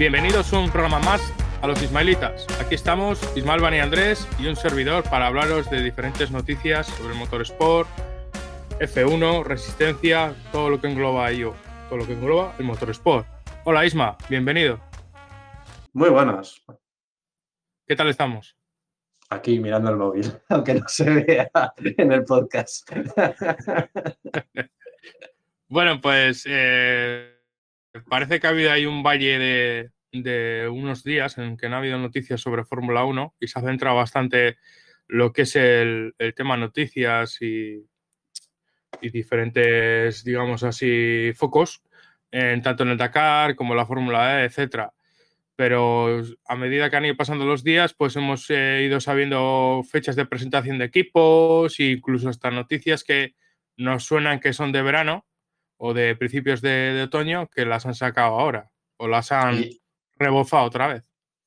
Bienvenidos a un programa más a los Ismaelitas. Aquí estamos, Ismael Bani Andrés y un servidor para hablaros de diferentes noticias sobre el motorsport, F1, resistencia, todo lo que engloba ello, todo lo que engloba el motorsport. Hola Isma, bienvenido. Muy buenas. ¿Qué tal estamos? Aquí mirando el móvil, aunque no se vea en el podcast. bueno, pues eh, parece que ha habido ahí un valle de, unos días en que no ha habido noticias sobre Fórmula 1 y se ha centrado bastante lo que es el, tema noticias y, y, diferentes, digamos así, focos, en, tanto en el Dakar como la Fórmula E, etcétera. Pero a medida que han ido pasando los días, pues hemos eh, ido sabiendo fechas de presentación de equipos e incluso hasta noticias que nos suenan que son de verano o de principios de, de otoño que las han sacado ahora o las han y rebozado otra vez.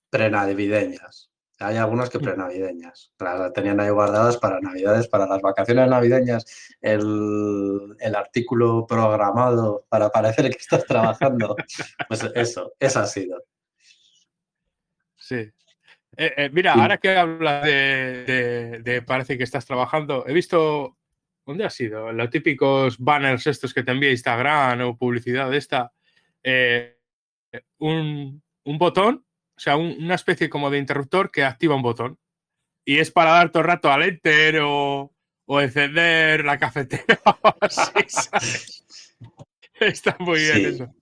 Prenavideñas. Hay algunas que prenavideñas. Las tenían ahí guardadas para navidades, para las vacaciones navideñas, el, el artículo programado para parecer que estás trabajando. pues eso, eso ha sido. Sí. Eh, eh, mira, sí. ahora que hablas de, de, de, parece que estás trabajando, he visto, ¿dónde ha sido? Los típicos banners estos que te envía Instagram o publicidad de esta, eh, un, un, botón, o sea, un, una especie como de interruptor que activa un botón. Y es para dar todo el rato al enter o, o encender la cafetera ¿sabes? Está muy bien sí. eso.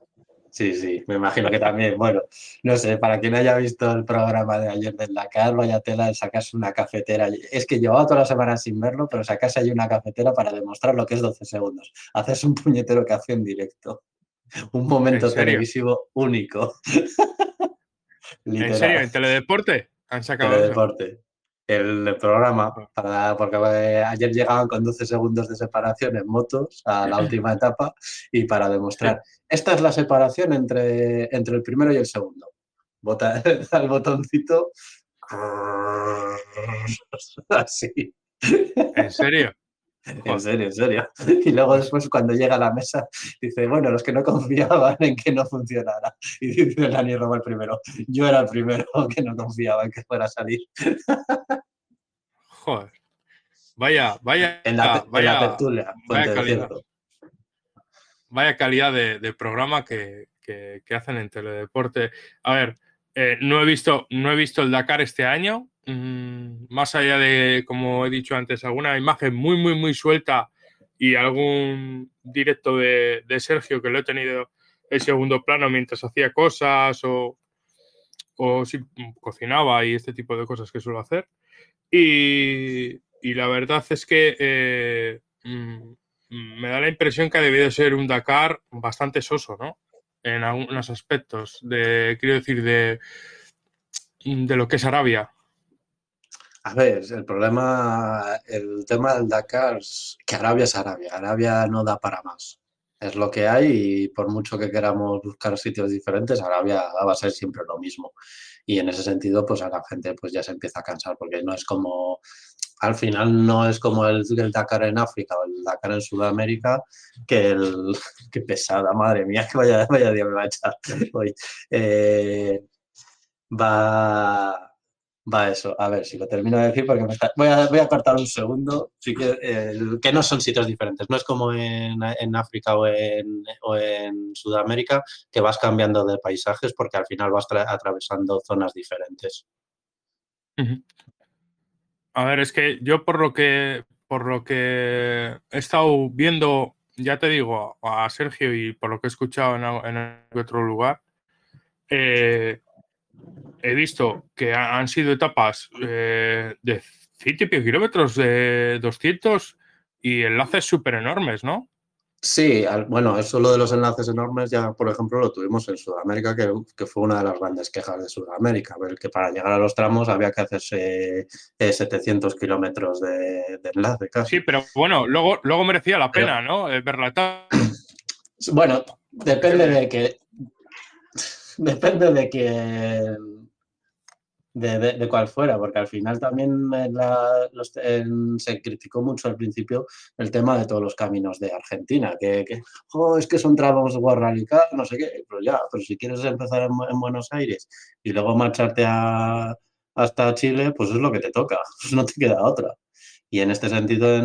Sí, sí, me imagino que también, bueno, no sé, para quien haya visto el programa de ayer del Dakar, vaya tela de sacarse una cafetera. Es que llevaba toda la semana sin verlo, pero sacarse ahí una cafetera para demostrar lo que es 12 segundos. Haces un puñetero que hace en directo. Un momento televisivo único. ¿En serio? ¿En Teledeporte? Han sacado Teledeporte. Eso? El programa, para, porque eh, ayer llegaban con 12 segundos de separación en motos a la última etapa y para demostrar, esta es la separación entre, entre el primero y el segundo. Bota el botoncito así. ¿En serio? En serio, en serio. Y luego después cuando llega a la mesa dice, bueno, los que no confiaban en que no funcionara. Y dice Dani Roma el primero, yo era el primero que no confiaba en que fuera a salir. Joder. Vaya, vaya. En la, vaya, en la tertulia, vaya calidad, vaya calidad de, de programa que, que, que, hacen en Teledeporte. A ver, eh, no, he visto, no he visto el Dakar este año, mmm, más allá de, como he dicho antes, alguna imagen muy, muy, muy suelta y algún directo de, de Sergio que lo he tenido en segundo plano mientras hacía cosas o, o si cocinaba y este tipo de cosas que suelo hacer. Y, y la verdad es que eh, mmm, me da la impresión que ha debido ser un Dakar bastante soso, ¿no? En algunos aspectos, de, quiero decir, de, de lo que es Arabia. A ver, el problema, el tema del Dakar que Arabia es Arabia. Arabia no da para más. Es lo que hay y por mucho que queramos buscar sitios diferentes, Arabia va a ser siempre lo mismo. Y en ese sentido, pues a la gente pues ya se empieza a cansar porque no es como, al final no es como el, el Dakar en África o el Dakar en Sudamérica, que el, que pesada, madre mía, que vaya, vaya día me va a echar hoy. Eh, va Va eso, a ver si lo termino de decir porque está... voy, a, voy, a, cortar un segundo. Sí que, eh, que no son sitios diferentes, no es como en, en África o en, o en, Sudamérica que vas cambiando de paisajes porque al final vas atravesando zonas diferentes. A ver, es que yo por lo que por lo que he estado viendo, ya te digo, a Sergio y por lo que he escuchado en, en otro lugar, eh, he visto que han sido etapas eh, de ciento y pico kilómetros, de 200 y enlaces súper enormes, ¿no? Sí, bueno, eso lo de los enlaces enormes ya, por ejemplo, lo tuvimos en Sudamérica, que, fue una de las grandes quejas de Sudamérica, ver que para llegar a los tramos había que hacerse 700 eh, kilómetros de, enlace casi. Sí, pero bueno, luego, luego merecía la pena, ¿no? Eh, verla Bueno, depende de que... Depende de que de, cuál fuera, porque al final también se criticó mucho al principio el tema de todos los caminos de Argentina, que, oh, es que son tramos guarralicar, no sé qué, pero ya, pero si quieres empezar en, Buenos Aires y luego marcharte hasta Chile, pues es lo que te toca, no te queda otra. Y en este sentido,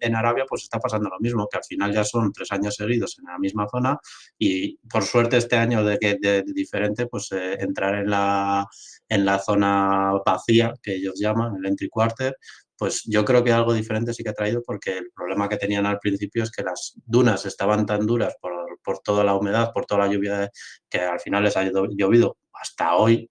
en, Arabia, pues está pasando lo mismo, que al final ya son tres años seguidos en la misma zona y por suerte este año de, que de, diferente, pues eh, entrar en la, en la zona vacía, que ellos llaman, el entry quarter, pues yo creo que algo diferente sí que ha traído porque el problema que tenían al principio es que las dunas estaban tan duras por, por toda la humedad, por toda la lluvia que al final les ha llovido hasta hoy,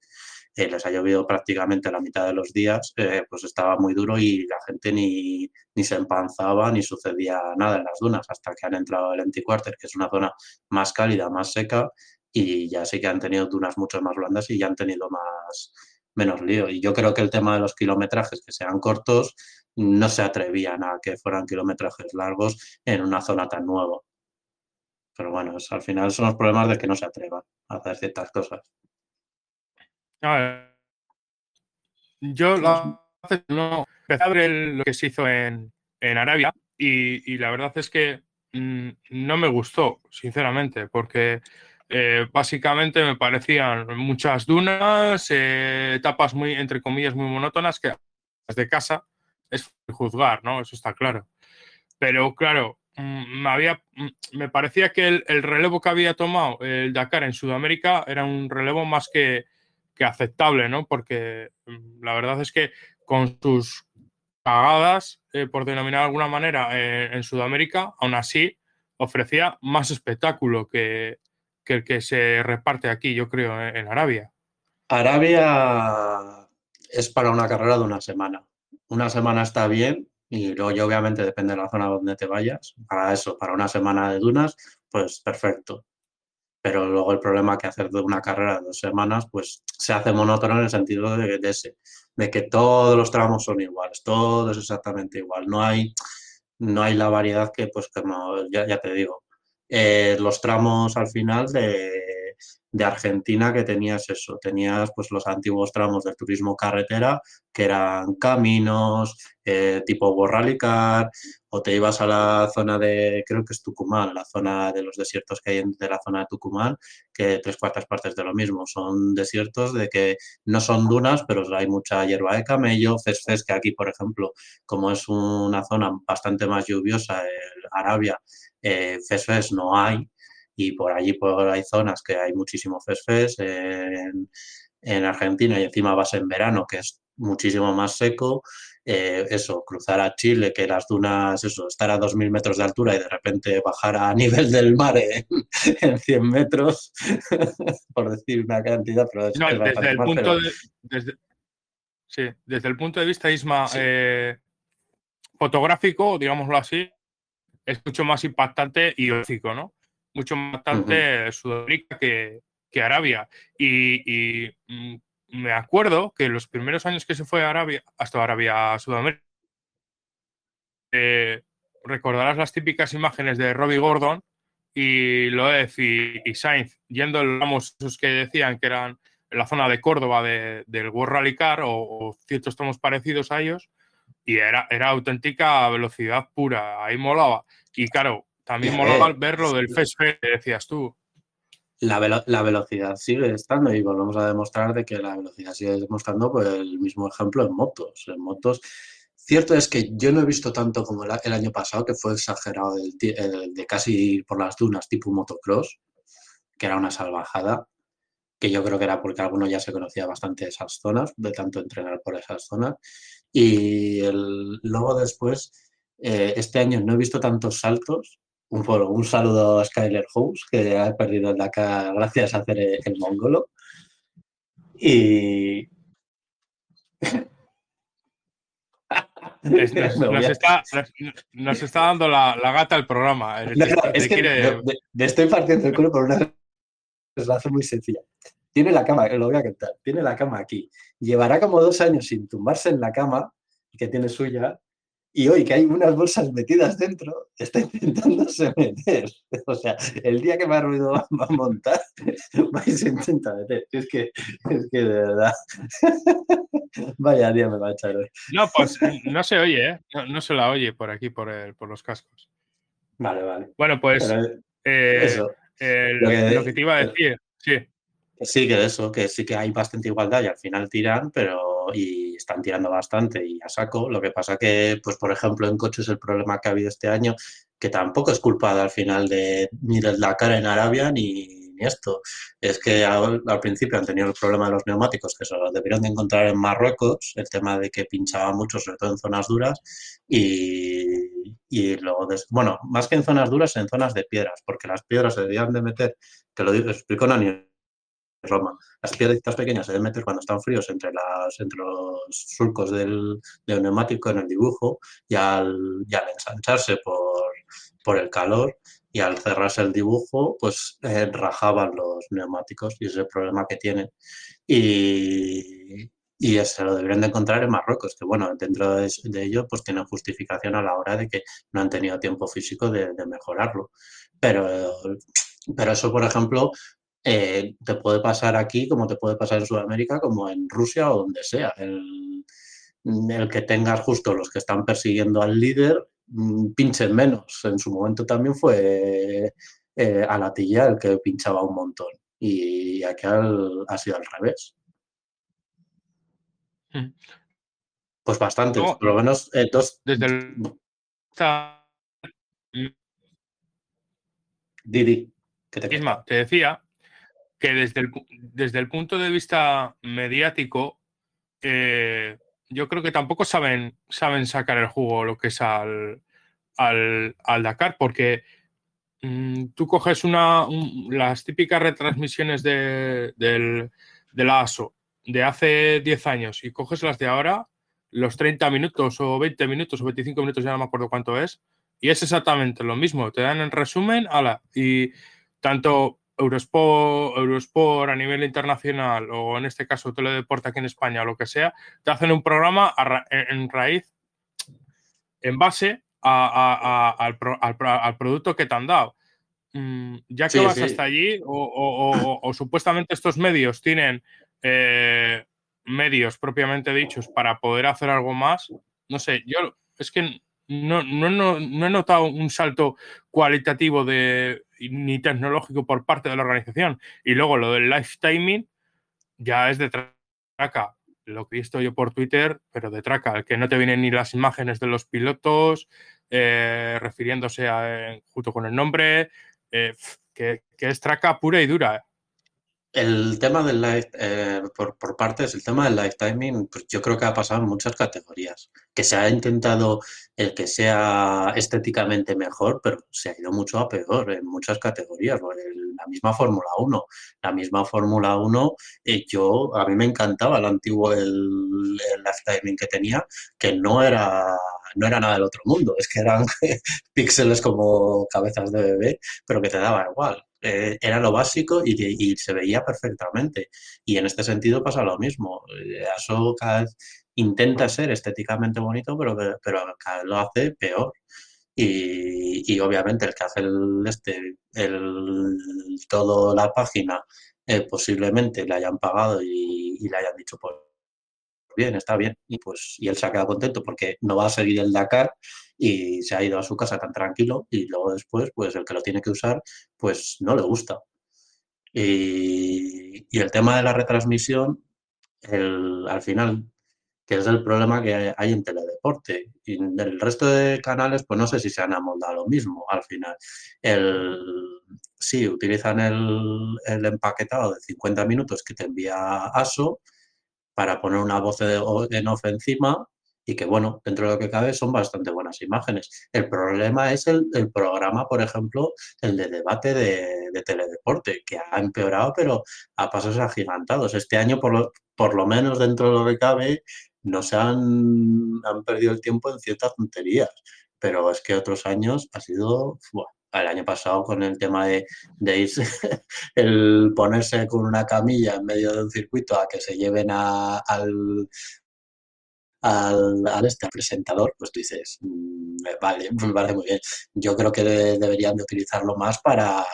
les ha llovido prácticamente la mitad de los días, eh, pues estaba muy duro y la gente ni, ni, se empanzaba ni sucedía nada en las dunas hasta que han entrado el Quarter, que es una zona más cálida, más seca y ya sí que han tenido dunas mucho más blandas y ya han tenido más menos lío. Y yo creo que el tema de los kilometrajes que sean cortos no se atrevían a que fueran kilometrajes largos en una zona tan nueva. Pero bueno, al final son los problemas de que no se atrevan a hacer ciertas cosas. Yo lo, no, empecé a ver lo que se hizo en, Arabia y, la verdad es que mm, no me gustó, sinceramente, porque eh, básicamente me parecían muchas dunas, eh, etapas muy, entre comillas, muy monótonas que desde casa es juzgar, ¿no? Eso está claro. Pero claro, mm, me, había, mm, me parecía que el, el, relevo que había tomado el Dakar en Sudamérica era un relevo más que, que aceptable, ¿no? Porque mm, la verdad es que con sus cagadas, eh, por denominar de alguna manera, eh, en Sudamérica, aún así ofrecía más espectáculo que, el que se reparte aquí, yo creo, en Arabia. Arabia es para una carrera de una semana. Una semana está bien y luego obviamente depende de la zona donde te vayas. Para eso, para una semana de dunas, pues perfecto pero luego el problema que hacer de una carrera de dos semanas, pues se hace monótono en el sentido de, ese, de que todos los tramos son iguales, todo es exactamente igual, no hay, no hay la variedad que, pues, como ya, ya te digo, eh, los tramos al final de, de Argentina que tenías eso, tenías pues los antiguos tramos del turismo carretera que eran caminos eh, tipo Borralicar o te ibas a la zona de, creo que es Tucumán, la zona de los desiertos que hay de la zona de Tucumán, que tres cuartas partes de lo mismo, son desiertos de que no son dunas, pero hay mucha hierba de camello, Fesfes, que aquí, por ejemplo, como es una zona bastante más lluviosa, Arabia, eh, Fesfes no hay, y por allí por hay zonas que hay muchísimo fesfes en, en Argentina y encima vas en verano que es muchísimo más seco. Eh, eso, cruzar a Chile, que las dunas, eso, estar a 2.000 metros de altura y de repente bajar a nivel del mar en, 100 metros, por decir una cantidad, pero no, desde el punto de, desde, sí, desde el punto de vista, Isma, eh, fotográfico, digámoslo así, es mucho más impactante y óptico, ¿no? Mucho más bastante Sudamérica que, Arabia. Y, mm, me acuerdo que los primeros años que se fue a Arabia, hasta Arabia a Sudamérica, eh, recordarás las típicas imágenes de Robbie Gordon y Loeb y, Sainz yendo en los esos que decían que eran en la zona de Córdoba del World Rally Car o, ciertos tramos parecidos a ellos y era, era auténtica velocidad pura, ahí molaba. Y claro, también molaba ver lo del FSP que decías tú. La, velocidad sigue estando y volvemos a demostrar de que la velocidad sigue demostrando pues, el mismo ejemplo en motos. En motos, cierto es que yo no he visto tanto como el, año pasado, que fue exagerado el, de casi ir por las dunas tipo motocross, que era una salvajada, que yo creo que era porque alguno ya se conocía bastante esas zonas, de tanto entrenar por esas zonas. Y luego después, eh, este año no he visto tantos saltos un, un saludo a Skyler House, que ha perdido el Dakar gracias a hacer el, mongolo. Y. Nos, está, nos- nos está dando la, la gata el programa. No, que no, te es que quiere- me, me- me estoy partiendo el culo por una razón muy sencilla. Tiene la cama, lo voy a contar, tiene la cama aquí. Llevará como dos años sin tumbarse en la cama, que tiene suya, y hoy que hay unas bolsas metidas dentro, está intentándose meter. O sea, el día que ha ruido va a montar, va y se intenta meter. Es que, es que de verdad. Vaya día me va a echar hoy. No, pues no se oye, ¿eh? No, no se la oye por aquí, por, el- por los cascos. Vale, vale. Bueno, pues Pero eh, eso. eh, lo que- lo que te iba a decir, sí. Sí, que eso, que sí que hay bastante igualdad y al final tiran, pero y están tirando bastante y a saco. Lo que pasa que, pues por ejemplo, en coches el problema que ha habido este año, que tampoco es culpa al final de ni del Dakar en Arabia ni, esto. Es que al, principio han tenido el problema de los neumáticos, que se los debieron de encontrar en Marruecos, el tema de que pinchaba mucho, sobre todo en zonas duras, y, y luego, des- bueno, más que en zonas duras, en zonas de piedras, porque las piedras se debían de meter, que lo explicó Nani Roma. Las piedritas pequeñas se deben meter cuando están fríos entre, las, entre los surcos del, del neumático en el dibujo y al, y al ensancharse por, por el calor y al cerrarse el dibujo, pues eh, rajaban los neumáticos y ese es el problema que tienen. Y, y se lo deberían de encontrar en Marruecos, que bueno, dentro de, de ello pues tienen justificación a la hora de que no han tenido tiempo físico de, de mejorarlo. Pero, pero eso, por ejemplo, eh, te puede pasar aquí como te puede pasar en Sudamérica, como en Rusia o donde sea. El, el que tengas justo los que están persiguiendo al líder mm, pinchen menos. En su momento también fue eh, a la tilla el que pinchaba un montón. Y aquí al- ha sido al revés. Mm. Pues bastante, No, por lo menos eh, dos. Desde el Didi, que te misma, te decía que desde el, desde el punto de vista mediático, eh, yo creo que tampoco saben, saben sacar el jugo lo que es al, al, al Dakar, porque mm, tú coges una, un- las típicas retransmisiones de, del, de la ASO de hace 10 años y coges las de ahora, los 30 minutos o 20 minutos o 25 minutos, ya no me acuerdo cuánto es, y es exactamente lo mismo. Te dan en resumen, ala, y tanto Eurosport, Eurosport a nivel internacional o en este caso Teledeporte aquí en España o lo que sea, te hacen un programa ra- en, raíz, en base a- a- a- al, pro- al pro- al producto que te han dado. Mm, ya que Sí, vas sí. hasta allí o, o- o- o- o supuestamente estos medios tienen eh, medios propiamente dichos para poder hacer algo más, no sé, yo es que no, no, no, no he notado un salto cualitativo de, ni tecnológico por parte de la organización. Y luego lo del live timing ya es de traca. Lo que he visto yo por Twitter, pero de traca, el que no te vienen ni las imágenes de los pilotos, eh, refiriéndose a, junto con el nombre, eh, que, que es traca pura y dura. El tema del live, eh, por, por partes, el tema del live timing, pues yo creo que ha pasado en muchas categorías. Que se ha intentado el que sea estéticamente mejor, pero se ha ido mucho a peor en muchas categorías. La misma Fórmula 1. La misma Fórmula 1, eh, yo, a mí me encantaba el antiguo, el, el que tenía, que no era, no era nada del otro mundo. Es que eran píxeles como cabezas de bebé, pero que te daba igual. Eh, era lo básico y, y se veía perfectamente. Y en este sentido pasa lo mismo. Eh, Eso cada vez intenta ser estéticamente bonito, pero, pero cada vez lo hace peor. Y, y obviamente el que hace el, este, el, todo la página, eh, posiblemente le hayan pagado y, y le hayan dicho, pues bien, está bien. Y pues y él se ha quedado contento porque no va a seguir el Dakar y se ha ido a su casa tan tranquilo y luego después, pues el que lo tiene que usar, pues no le gusta. Y, el tema de la retransmisión, el- al final, que es el problema que hay en teledeporte. Y en el resto de canales, pues no sé si se han amoldado lo mismo al final. El, sí, utilizan el, el empaquetado de 50 minutos que te envía ASO para poner una voz de- en off encima y que, bueno, dentro de lo que cabe son bastante buenas imágenes. El problema es el, el programa, por ejemplo, el de debate de, de teledeporte, que ha empeorado, pero a pasos agigantados. Este año, por lo, por lo menos dentro de lo que cabe, no se han, han perdido el tiempo en ciertas tonterías, pero es que otros años ha sido, el año pasado con el tema de, de irse, el ponerse con una camilla en medio de un circuito a que se lleven a, al, al, este presentador, pues tú dices, mm, vale, parece muy bien. Yo creo que deberían de utilizarlo más para,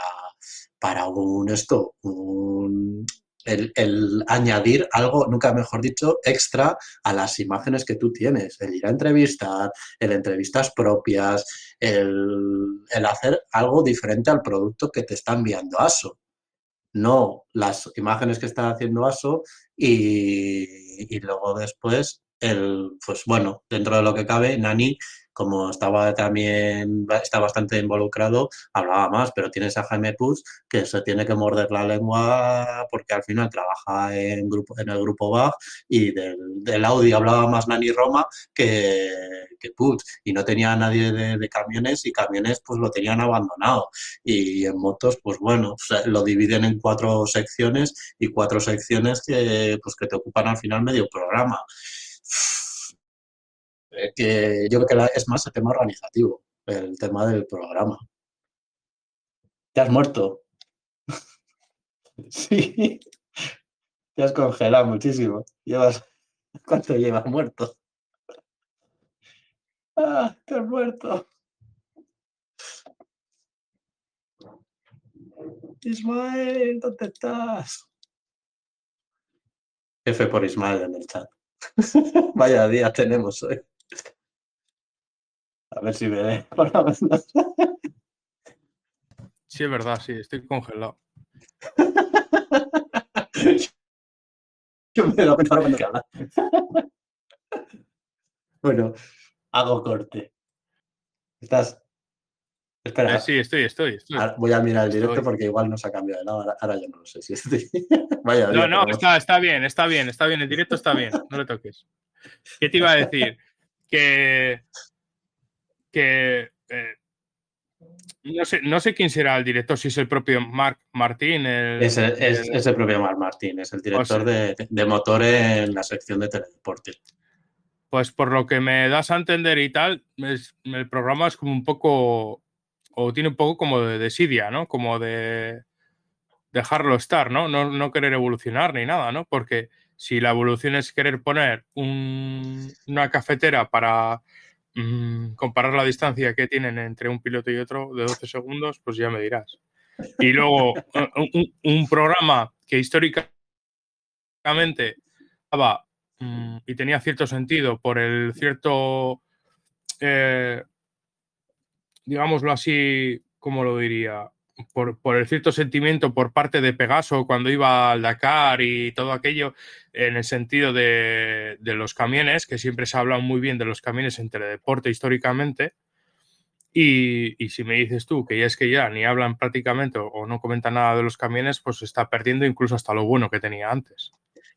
para un esto, un, el, añadir algo, nunca mejor dicho, extra a las imágenes que tú tienes, el ir a entrevistar, el entrevistas propias, el, hacer algo diferente al producto que te está enviando ASO. No las imágenes que está haciendo ASO y, y luego después, el, pues bueno, dentro de lo que cabe, Nani como estaba también, está bastante involucrado, hablaba más, pero tienes a Jaime Puig que se tiene que morder la lengua porque al final trabaja en, grupo, en el grupo BAG y del, del Audi hablaba más Nani Roma que, que Puig y no tenía nadie de, camiones y camiones pues lo tenían abandonado. Y en motos pues bueno, lo dividen en cuatro secciones y cuatro secciones que pues que te ocupan al final medio programa que yo creo que es más el tema organizativo, el tema del programa. ¿Te has muerto? sí. Te has congelado muchísimo. ¿Cuánto llevas muerto? Ah, te has muerto. Ismael, ¿dónde estás? F por Ismael en el chat. Vaya día tenemos hoy. A ver si me por Sí, es verdad, sí, estoy congelado. Yo me lo cuenta cuando habla. Bueno, hago corte. ¿Estás? Espera. Eh, sí, estoy, estoy. voy a mirar el directo porque igual no se ha cambiado de lado. Ahora, yo no lo sé si estoy. Vaya, no, no, está, está bien, está bien, está bien. El directo está bien. No le toques. ¿Qué te iba a decir? que, que eh, no, sé, no sé quién será el director, si es el propio Marc Martín. es, el, propio Marc Martín, es el director de, de, motor en la sección de teledeporte. Pues por lo que me das a entender y tal, el programa es como un poco, o tiene un poco como de desidia, ¿no? Como de dejarlo estar, ¿no? No, no querer evolucionar ni nada, ¿no? Porque si la evolución es querer poner una cafetera para mm, comparar la distancia que tienen entre un piloto y otro de 12 segundos, pues ya me dirás. Y luego un, programa que históricamente estaba mm, y tenía cierto sentido por el cierto, eh, digámoslo así, ¿cómo lo diría? por, el cierto sentimiento por parte de Pegaso cuando iba al Dakar y todo aquello, en el sentido de, los camiones, que siempre se ha hablado muy bien de los camiones en teledeporte históricamente. Y, si me dices tú que ya es que ya ni hablan prácticamente o, no comentan nada de los camiones, pues está perdiendo incluso hasta lo bueno que tenía antes.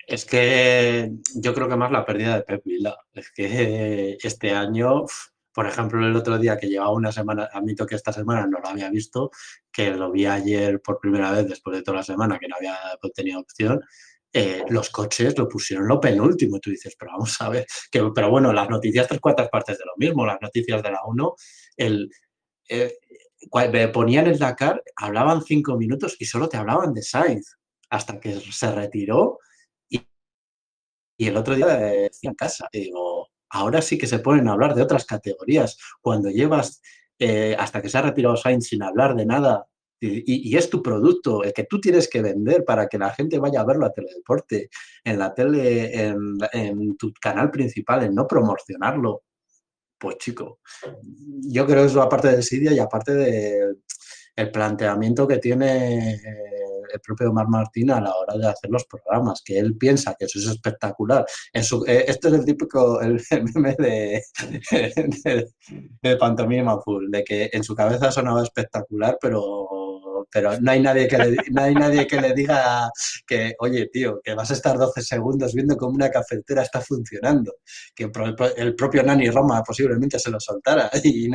Es que yo creo que más la pérdida de Pep Vila. Es que este año por ejemplo, el otro día que llevaba una semana, admito que esta semana no lo había visto, que lo vi ayer por primera vez después de toda la semana que no había tenido opción, eh, los coches lo pusieron lo penúltimo. Y tú dices, pero vamos a ver, pero bueno, las noticias tres cuartas partes de lo mismo, las noticias de la 1, el, eh, ponían el Dakar, hablaban cinco minutos y solo te hablaban de Sainz, hasta que se retiró y, y el otro día decía en casa, digo, ahora sí que se ponen a hablar de otras categorías. Cuando llevas eh, hasta que se ha retirado Sainz sin hablar de nada y, es tu producto, el que tú tienes que vender para que la gente vaya a verlo a Teledeporte, en la tele, en, tu canal principal, en no promocionarlo. Pues chico, yo creo que eso aparte de Sidia y aparte del planteamiento que tiene el propio Omar Martín a la hora de hacer los programas, que él piensa que eso es espectacular. En eh, es el típico el meme de, de, Pantomima Full, de que en su cabeza sonaba espectacular, pero, pero no, hay nadie que le, no hay nadie que le diga que, oye, tío, que vas a estar 12 segundos viendo cómo una cafetera está funcionando, que el propio Nani Roma posiblemente se lo soltara y,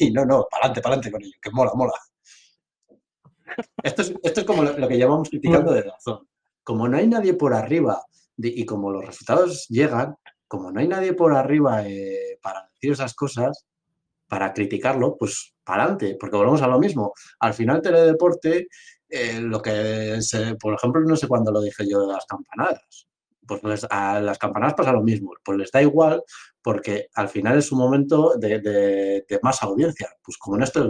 y no, no, para adelante, para adelante con ello, que mola, mola. Esto es, como lo, que llamamos criticando de razón. Como no hay nadie por arriba y como los resultados llegan, como no hay nadie por arriba eh, para decir esas cosas, para criticarlo, pues para adelante, porque volvemos a lo mismo. Al final, Teledeporte, eh, lo que, se, por ejemplo, no sé cuándo lo dije yo de las campanadas, pues a las campanadas pasa lo mismo, pues les da igual porque al final es un momento de, más audiencia. Pues como en esto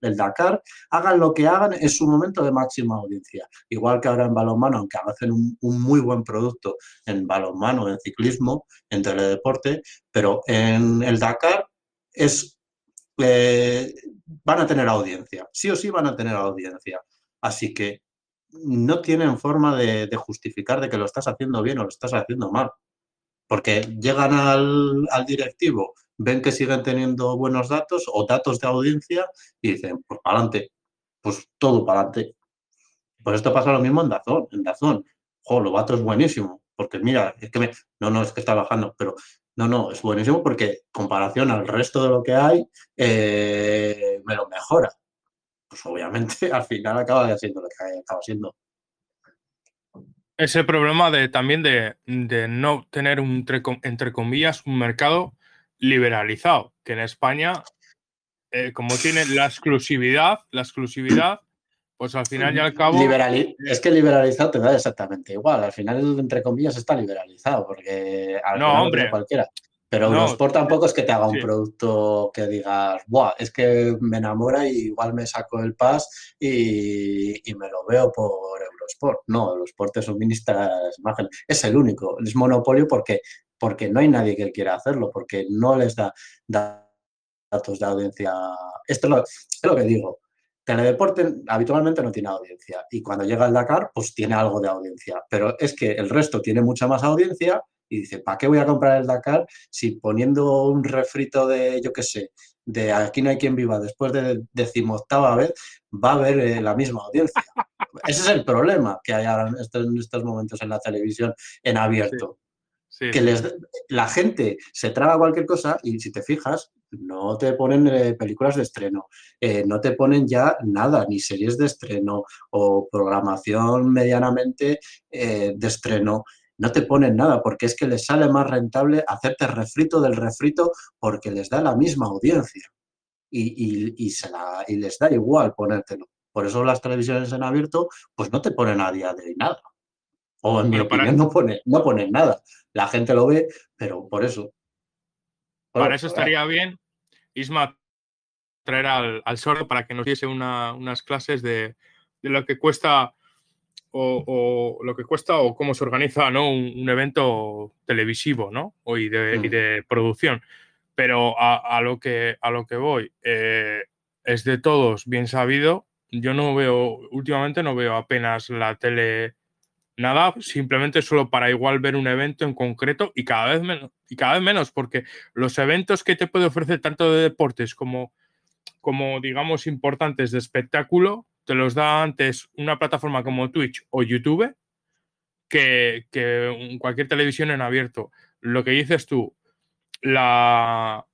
el, Dakar, hagan lo que hagan, es un momento de máxima audiencia. Igual que ahora en balonmano, aunque hacen un, muy buen producto en balonmano, en ciclismo, en teledeporte, pero en el Dakar es eh, van a tener audiencia, sí o sí van a tener audiencia. Así que no tienen forma de, justificar de que lo estás haciendo bien o lo estás haciendo mal. Porque llegan al, directivo, ven que siguen teniendo buenos datos o datos de audiencia y dicen, pues para adelante, pues todo para adelante. Pues esto pasa lo mismo en Dazón. En Dazón, jo, lo vato es buenísimo, porque mira, es que me, no, no, es que está bajando, pero no, no, es buenísimo porque comparación al resto de lo que hay, eh, me lo mejora pues obviamente al final acaba siendo lo que acaba siendo. Ese problema de también de, no tener un entre comillas un mercado liberalizado, que en España, eh, como tiene la exclusividad, la exclusividad, pues al final y al cabo. es que liberalizado te da exactamente igual. Al final, entre comillas, está liberalizado, porque al no, hombre. cualquiera. Pero no, Eurosport tampoco es que te haga un producto que digas, Buah, es que me enamora y igual me saco el pass y, me lo veo por Eurosport. No, Eurosport te suministra imágenes. Es el único, es monopolio porque, porque no hay nadie que quiera hacerlo, porque no les da, datos de audiencia. Esto es lo, es lo que digo. Teledeporte habitualmente no tiene audiencia y cuando llega el Dakar, pues tiene algo de audiencia. Pero es que el resto tiene mucha más audiencia y dice, ¿para qué voy a comprar el Dakar si poniendo un refrito de, yo qué sé, de Aquí no hay quien viva después de decimoctava vez, va a haber eh, la misma audiencia? Ese es el problema que hay ahora en estos, momentos en la televisión en abierto. que les, la gente se traga cualquier cosa y si te fijas, no te ponen eh, películas de estreno, eh, no te ponen ya nada, ni series de estreno o programación medianamente de estreno no te ponen nada porque es que les sale más rentable hacerte refrito del refrito porque les da la misma audiencia y, se la, y les da igual ponértelo. Por eso las televisiones en abierto pues no te ponen a día de nada. O en mi opinión no, pone, no ponen nada. La gente lo ve, pero por eso. para eso estaría bien, Isma, traer al, al sordo para que nos diese unas clases de, de lo que cuesta o, lo que cuesta o cómo se organiza ¿no? un, evento televisivo ¿no? o y, de, mm. de producción. Pero a, lo que, a lo que voy, eh, es de todos bien sabido. Yo no veo, últimamente no veo apenas la tele nada, simplemente solo para igual ver un evento en concreto y cada vez menos, y cada vez menos, porque los eventos que te puede ofrecer tanto de deportes como, como digamos, importantes de espectáculo, te los da antes una plataforma como Twitch o YouTube que, cualquier televisión en abierto. Lo que dices tú, la,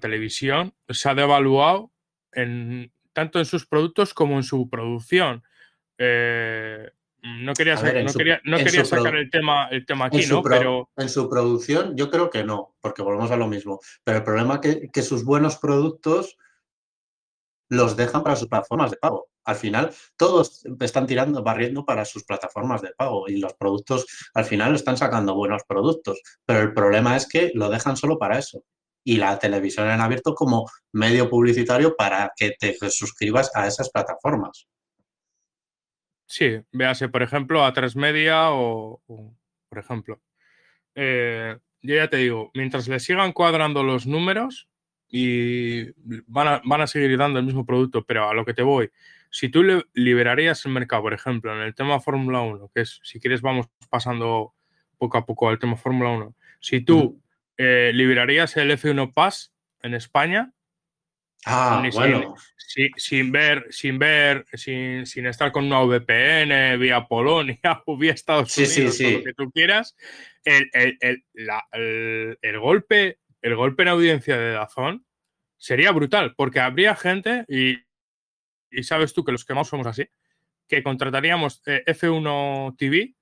televisión se ha devaluado en, tanto en sus productos como en su producción. Eh, no quería, sacar el tema, el tema aquí, ¿no? Pero... En su producción yo creo que no, porque volvemos a lo mismo. Pero el problema es que, que sus buenos productos los dejan para sus plataformas de pago. Al final, todos están tirando, barriendo para sus plataformas de pago y los productos, al final, están sacando buenos productos. Pero el problema es que lo dejan solo para eso. Y la televisión en abierto como medio publicitario para que te suscribas a esas plataformas. Sí, véase, por ejemplo, a tres media o, por ejemplo. Eh, yo ya te digo, mientras le sigan cuadrando los números, y van a, van a seguir dando el mismo producto, pero a lo que te voy, si tú liberarías el mercado, por ejemplo, en el tema Fórmula 1, que es, si quieres, vamos pasando poco a poco al tema Fórmula 1, si tú eh, liberarías el F1 Pass en España, ah, bueno. sin, ver, sin ver, sin, sin, estar con una VPN vía Polonia o vía Estados Unidos, lo que tú quieras, el, el, el, el golpe el golpe en audiencia de Dazón sería brutal, porque habría gente, y, sabes tú que los que más somos así, que contrataríamos eh, F1 TV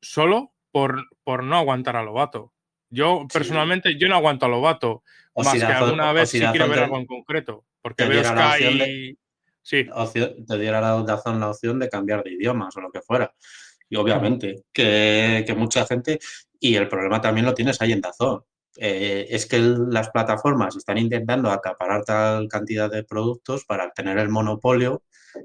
solo por, por no aguantar a Lobato. Yo personalmente, yo no aguanto a Lobato, O más si que alguna vez si quiero ver algo en concreto. Porque veo Sky. Sí, opción- te diera la Dazón la opción de cambiar de idiomas o lo que fuera. Y obviamente que, que mucha gente, y el problema también lo tienes ahí en Dazón. Eh, es que las plataformas están intentando acaparar tal cantidad de productos para tener el monopolio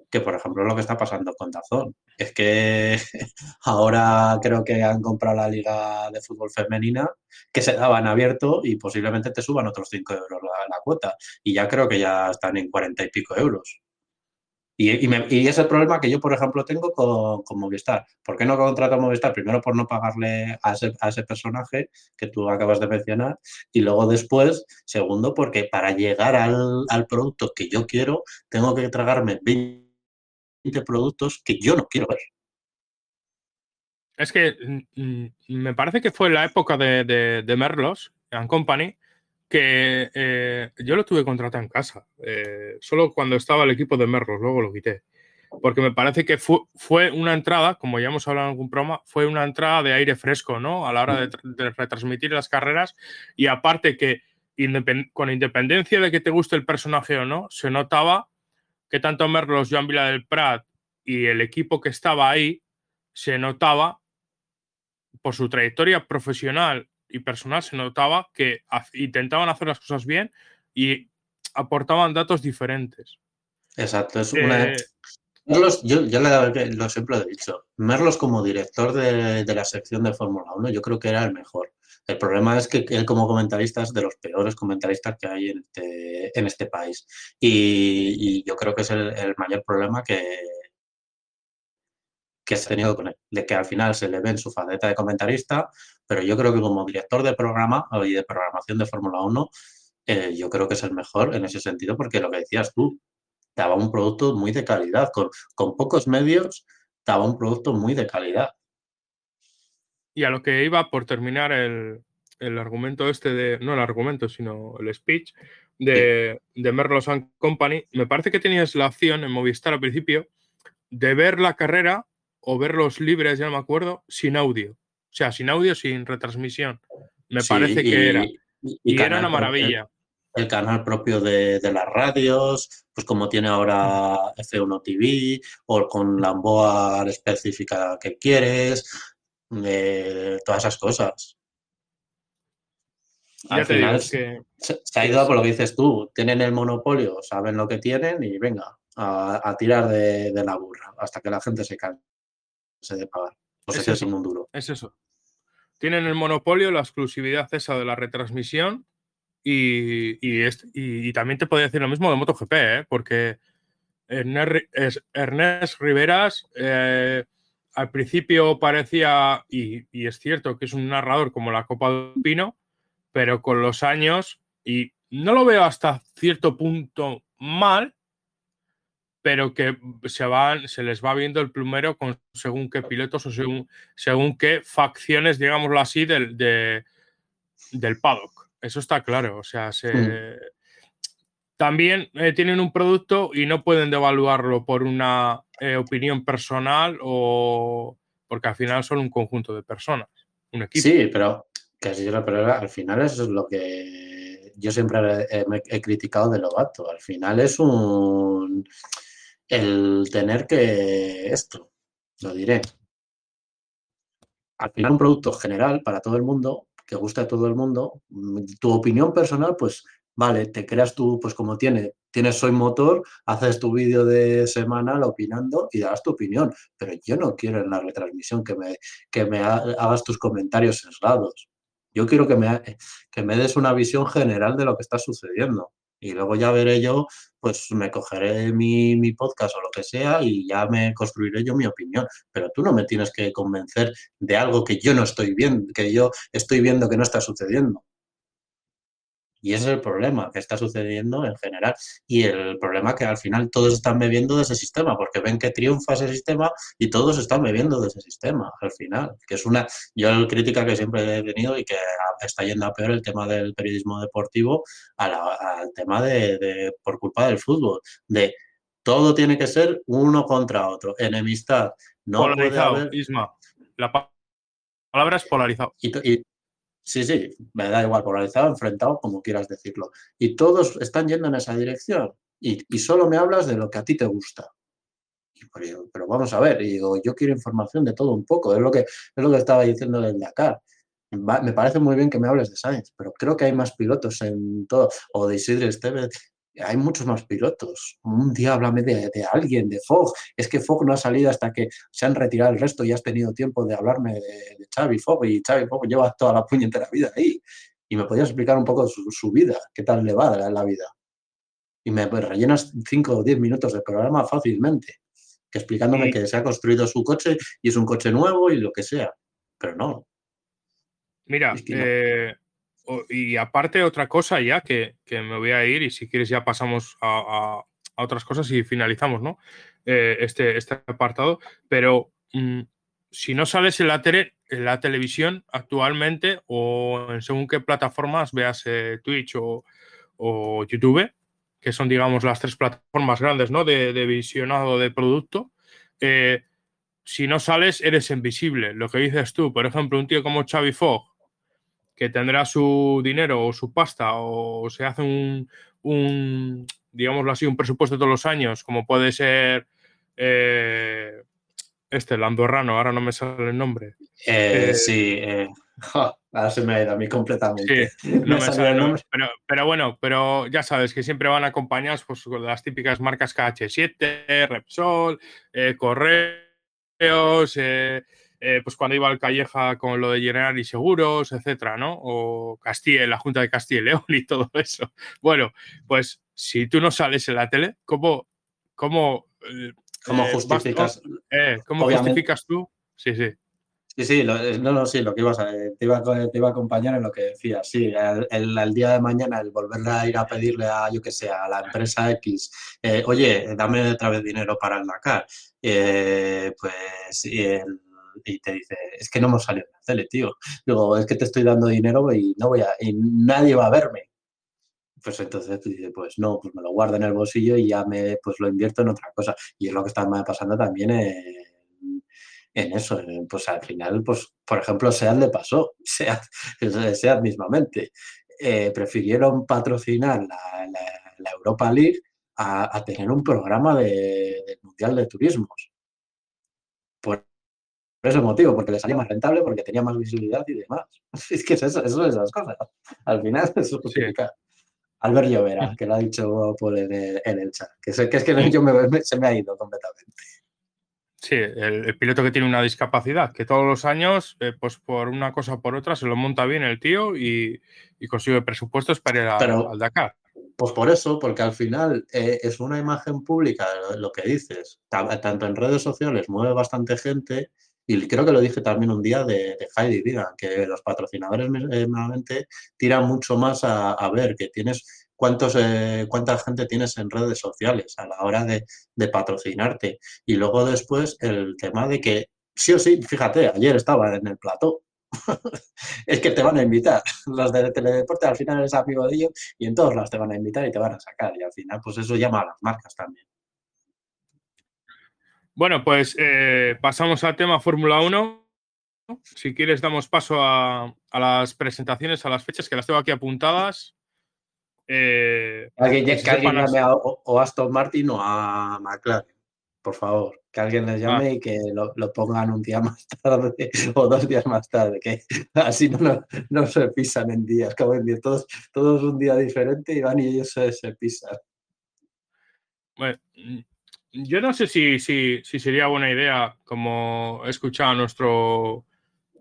que, por ejemplo, lo que está pasando con Dazón. Es que ahora creo que han comprado la liga de fútbol femenina que se daban abierto y posiblemente te suban otros 5 euros la, la cuota. Y ya creo que ya están en 40 y pico euros. Y, y, me- y es el problema que yo, por ejemplo, tengo con, con Movistar. ¿Por qué no contrato a Movistar? Primero por no pagarle a ese, a ese personaje que tú acabas de mencionar. Y luego después, segundo, porque para llegar al, al producto que yo quiero, tengo que tragarme 20 productos que yo no quiero ver. es que mm, mm, me parece que fue la época de, de, de Merlos and Company que eh, yo lo tuve contratado en casa. eh, solo cuando estaba el equipo de Merlos, luego lo quité. Porque me parece que fu- fue una entrada, como ya hemos hablado en algún programa, fue una entrada de aire fresco, ¿no? A la hora de, de retransmitir las carreras. Y aparte que independ- con independencia de que te guste el personaje o no, se notaba que tanto Merlos, Joan Vila del Prat y el equipo que estaba ahí, se notaba por su trayectoria profesional y personal, se notaba que intentaban hacer las cosas bien y aportaban datos diferentes. Exacto, es una... Eh, Merlos, yo, yo le- lo siempre lo he dicho, Merlos como director de, de la sección de Fórmula 1 yo creo que era el mejor. El problema es que él como comentarista es de los peores comentaristas que hay en este, en este país. Y, y yo creo que es el, el mayor problema que, que has tenido con él, de que al final se le ve en su faceta de comentarista, pero yo creo que como director de programa y de programación de Fórmula 1, eh, yo creo que es el mejor en ese sentido, porque lo que decías tú, daba un producto muy de calidad, con, con pocos medios, daba un producto muy de calidad. y a lo que iba por terminar el, el argumento este de, no el argumento, sino el speech de, de Merlos and Company, me parece que tenías la opción en Movistar al principio de ver la carrera o ver los libres, ya no me acuerdo, sin audio. O sea, sin audio, sin retransmisión. Me Sí, parece y- que era. y- Y, era canal una maravilla. El, el canal propio de, de las radios, pues como tiene ahora F1 TV, o con la BOA específica que quieres, eh, todas esas cosas. Ya digo, es que se, se ha ido a por lo que dices tú, tienen el monopolio, saben lo que tienen y venga, a, a tirar de, de la burra hasta que la gente se canse de pagar. O se Es quede eso. sin un duro. es eso. Tienen el monopolio, la exclusividad esa de la retransmisión y, y, es- y- y también te podría decir lo mismo de MotoGP, ¿eh? porque Ernest, Ri- es- Ernest Riveras eh, al principio parecía, y, y es cierto que es un narrador como la Copa de Pino, pero con los años, y no lo veo hasta cierto punto mal, pero que se, van, se les va viendo el plumero con según qué pilotos o según, según qué facciones, digámoslo así, del, de- del paddock. Eso está claro. O sea, se, también eh, tienen un producto y no pueden devaluarlo por una eh, opinión personal o porque al final son un conjunto de personas, un equipo. Sí, pero, al final eso es lo que yo siempre he, he criticado de Lobato. Al final es un el tener que esto, lo diré. Al final un producto general para todo el mundo, que gusta a todo el mundo. mm, Tu opinión personal, pues vale, te creas tú, pues como tiene, tienes Soy Motor, haces tu vídeo de semanal opinando y das tu opinión. Pero yo no quiero en la retransmisión que me, que me ha- hagas tus comentarios sesgados. Yo quiero que me, que me des una visión general de lo que está sucediendo. Y luego ya veré yo, pues me cogeré mi, mi podcast o lo que sea y ya me construiré yo mi opinión. Pero tú no me tienes que convencer de algo que yo no estoy viendo, que yo estoy viendo que no está sucediendo. Y ese es el problema que está sucediendo en general. Y el problema que al final todos están bebiendo de ese sistema, porque ven que triunfa ese sistema y todos están bebiendo de ese sistema al final. Que es una, yo la crítica que siempre he tenido y que está yendo a peor el tema del periodismo deportivo a la- al tema de, de- por culpa del fútbol, de todo tiene que ser uno contra otro, enemistad. No polarizado, haber- Isma. La pa- palabra es polarizado. y- Sí, sí, me da igual, polarizado, enfrentado, como quieras decirlo. Y todos están yendo en esa dirección. Y, y solo me hablas de lo que a ti te gusta. pero, pero, vamos a ver, y digo, yo quiero información de todo un poco, es lo que, es lo que estaba diciendo del Dakar. Me parece muy bien que me hables de Sainz, pero creo que hay más pilotos en todo, o de Isidre Estevez, hay muchos más pilotos. Un día háblame de, de, alguien, de Fogg. Es que Fogg no ha salido hasta que se han retirado el resto y has tenido tiempo de hablarme de, de Xavi Fogg. Y Xavi Fogg lleva toda la puñetera vida ahí. Y me podías explicar un poco su, su vida, qué tal le va la, la vida. Y me pues, rellenas 5 o 10 minutos de programa fácilmente, que explicándome sí. que se ha construido su coche y es un coche nuevo y lo que sea. Pero no. Mira, es que no. eh, y aparte otra cosa ya que, que, me voy a ir y si quieres ya pasamos a, a, otras cosas y finalizamos ¿no? Eh, este, este apartado, pero mmm, si no sales en la, tele, en la televisión actualmente o en según qué plataformas veas eh, Twitch o, o, YouTube, que son digamos las tres plataformas grandes ¿no? de, de visionado de producto, eh, si no sales eres invisible. Lo que dices tú, por ejemplo, un tío como Xavi Fogg, que tendrá su dinero o su pasta o se hace un, un digámoslo así, un presupuesto todos los años, como puede ser eh, este, el andorrano, ahora no me sale el nombre. Eh, eh, sí, oh, ahora se me ha ido a mí completamente. Sí, no me sale el nombre. Pero, pero, bueno, pero ya sabes que siempre van acompañados pues, con las típicas marcas KH7, Repsol, Correos, eh, pues cuando iba al Calleja con lo de General y Seguros, etcétera, ¿no? O Castilla, la Junta de Castilla y León y todo eso. Bueno, pues si tú no sales en la tele, ¿cómo, cómo, eh, ¿Cómo justificas? Eh, ¿Cómo Obviamente. justificas tú? Sí, sí. Sí, sí, lo, no, no, sí, lo que ibas a, te, iba, te iba a acompañar en lo que decías. Sí, el, el, el, día de mañana, el volver a ir a pedirle a, yo que sé, a la empresa X, eh, oye, dame otra vez dinero para el Dakar. Eh, pues el, y te dice, es que no hemos salido en la tele, tío. Digo, es que te estoy dando dinero y no voy a, y nadie va a verme. Pues entonces tú dices, pues no, pues me lo guardo en el bolsillo y ya me, pues lo invierto en otra cosa. Y es lo que está pasando también en, en eso. Pues al final, pues, por ejemplo, SEAT le pasó, SEAT, SEAT mismamente. Eh, prefirieron patrocinar la, Europa League a, tener un programa de, Mundial de Turismos. Por por ese motivo, porque le salía más rentable, porque tenía más visibilidad y demás. Es que es eso, eso es las cosas. Al final eso justifica. Albert Llovera, que lo ha dicho por en, el, en el chat, que, sé, que es que yo me, me, se me ha ido completamente. Sí, el, el, piloto que tiene una discapacidad, que todos los años, eh, pues por una cosa o por otra, se lo monta bien el tío y, y consigue presupuestos para ir a, Pero, al Dakar. Pues por eso, porque al final eh, es una imagen pública de lo que dices, tanto en redes sociales mueve bastante gente y creo que lo dije también un día de, de Heidi Diga, que los patrocinadores eh, normalmente tiran mucho más a, ver que tienes cuántos, eh, cuánta gente tienes en redes sociales a la hora de, de, patrocinarte. Y luego después el tema de que, sí o sí, fíjate, ayer estaba en el plató. es que te van a invitar. Los de teledeporte al final eres amigo de ellos y en todos los te van a invitar y te van a sacar. Y al final, pues eso llama a las marcas también. Bueno, pues eh, pasamos al tema Fórmula 1. Si quieres, damos paso a, a, las presentaciones, a las fechas que las tengo aquí apuntadas. Eh, alguien, que, que alguien llame a, o, a Aston Martin o a McLaren, por favor. Que alguien les llame ah. y que lo, lo, pongan un día más tarde o dos días más tarde, que así no, no, no se pisan en días. Como en todos, todos un día diferente y van y ellos se, se pisan. Bueno, yo no sé si, si, si, sería buena idea, como he escuchado a nuestro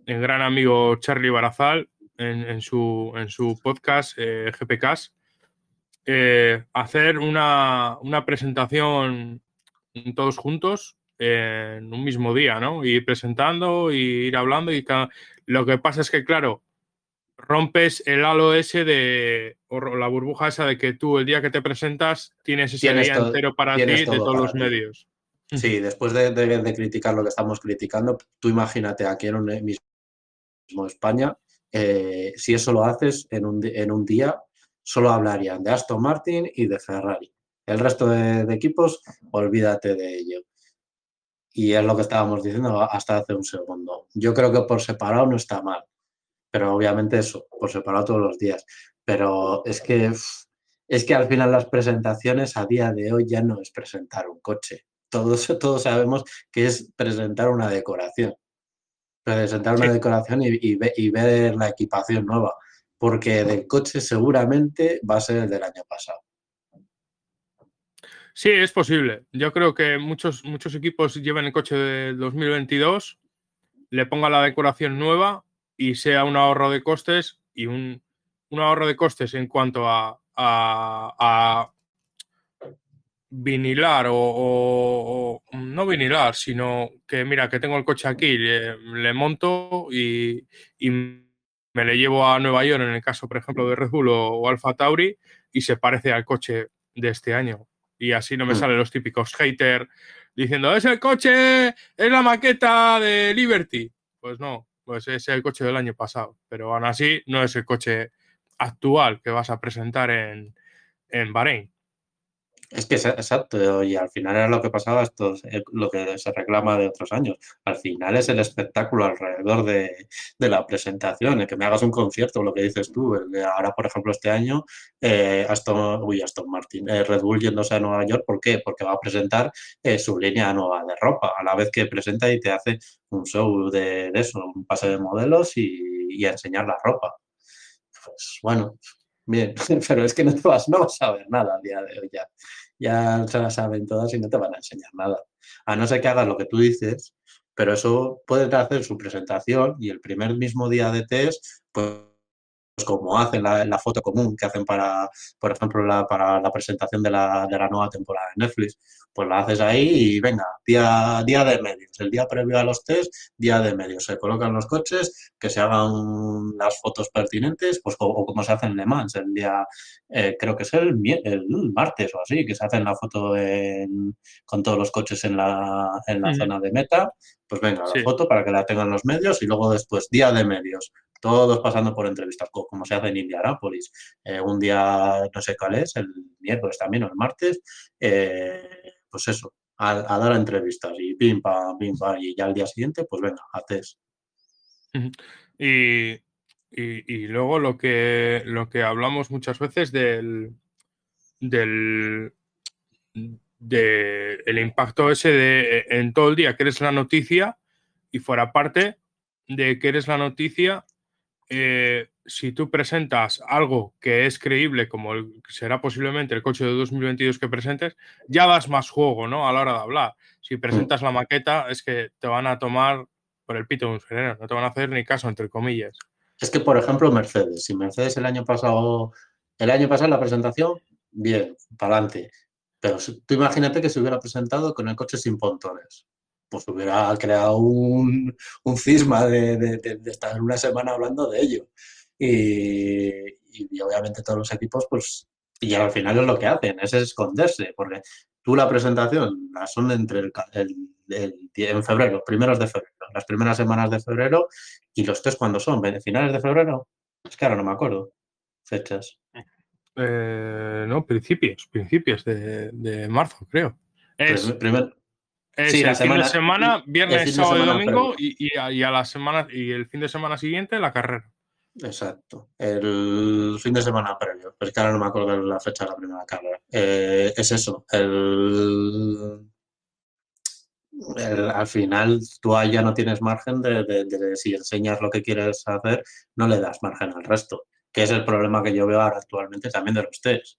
gran amigo Charlie Barazal en, su, en su podcast eh, GPCast, eh, hacer una, una, presentación todos juntos en un mismo día, ¿no? Ir presentando y ir hablando y lo que pasa es que, claro, rompes el halo ese de, o la burbuja esa de que tú el día que te presentas tienes ese tienes día todo, entero para ti de todos los ti. medios. Sí, después de, de, de, criticar lo que estamos criticando, tú imagínate aquí en un mismo España, eh, si eso lo haces en un, en un día, solo hablarían de Aston Martin y de Ferrari. El resto de, de equipos, olvídate de ello. Y es lo que estábamos diciendo hasta hace un segundo. Yo creo que por separado no está mal pero obviamente eso, por separado todos los días. Pero es que, es que al final las presentaciones a día de hoy ya no es presentar un coche. Todos, todos sabemos que es presentar una decoración. Presentar una decoración y, y ver la equipación nueva. Porque del coche seguramente va a ser el del año pasado. Sí, es posible. Yo creo que muchos, muchos equipos llevan el coche de 2022, le pongan la decoración nueva y sea un ahorro de costes y un, ahorro de costes en cuanto a, a, vinilar o, no vinilar, sino que mira, que tengo el coche aquí, le, monto y, me le llevo a Nueva York en el caso, por ejemplo, de Red Bull o, o Alfa Tauri y se parece al coche de este año y así no me mm. salen los típicos haters diciendo, es el coche, es la maqueta de Liberty. Pues no, pues es el coche del año pasado, pero aún así no es el coche actual que vas a presentar en, en Bahrein. Es que exacto, y al final era lo que pasaba, esto es lo que se reclama de otros años. Al final es el espectáculo alrededor de, la presentación, el que me hagas un concierto, lo que dices tú. ahora, por ejemplo, este año, eh, Aston, Aston Martin, eh, Red Bull yéndose a Nueva York, ¿por qué? Porque va a presentar eh, su línea nueva de ropa, a la vez que presenta y te hace un show de, eso, un pase de modelos y, a enseñar la ropa. Pues bueno, Bien, pero es que no vas, no vas a ver nada al día de hoy ya. Ya se la saben todas y no te van a enseñar nada. A no ser que hagas lo que tú dices, pero eso pueden hacer su presentación y el primer mismo día de test, pues como hacen la, la, foto común que hacen para, por ejemplo, la, para la presentación de la, de la nueva temporada de Netflix, pues la haces ahí y venga, día, día de medios, el día previo a los test, día de medios, se colocan los coches, que se hagan las fotos pertinentes, pues o, como se hace en Le Mans, el día, eh, creo que es el, el, martes o así, que se hacen la foto con todos los coches en la, en la zona de meta, pues venga, la foto para que la tengan los medios y luego después, día de medios, todos pasando por entrevistas, como se hace en Indianápolis. Eh, un día, no sé cuál es, el miércoles también o el martes, eh, pues eso, a, dar entrevistas y pim, pam, pim, pam, y ya al día siguiente, pues venga, a test. Y, y, luego lo que, lo que hablamos muchas veces del, del de impacto ese de en todo el día que eres la noticia y fuera parte de que eres la noticia eh, si tú presentas algo que es creíble, como será posiblemente el coche de 2022 que presentes, ya das más juego, ¿no? A la hora de hablar. Si presentas la maqueta, es que te van a tomar por el pito de un sereno, no te van a hacer ni caso, entre comillas. Es que, por ejemplo, Mercedes, si Mercedes el año pasado, el año pasado la presentación, bien, para adelante. Pero tú imagínate que se hubiera presentado con el coche sin pontones pues hubiera creado un, un cisma de, de, estar una semana hablando de ello. Y, y, obviamente todos los equipos, pues, y al final es lo que hacen, es esconderse, porque tú la presentación la son entre el, el, en febrero, primeros de febrero, las primeras semanas de febrero, y los tres cuando son, finales de febrero, es que ahora no me acuerdo, fechas. Eh, no, principios, principios de, de marzo, creo. Es, primer, sí, el fin de semana, viernes, sábado y domingo, y, a, la semana y el fin de semana siguiente la carrera. Exacto. El fin de semana previo. Pero es que ahora no me acuerdo de la fecha de la primera carrera. Eh, es eso. El, al final tú ya no tienes margen de, si enseñas lo que quieres hacer, no le das margen al resto. Que es el problema que yo veo ahora actualmente también de los test.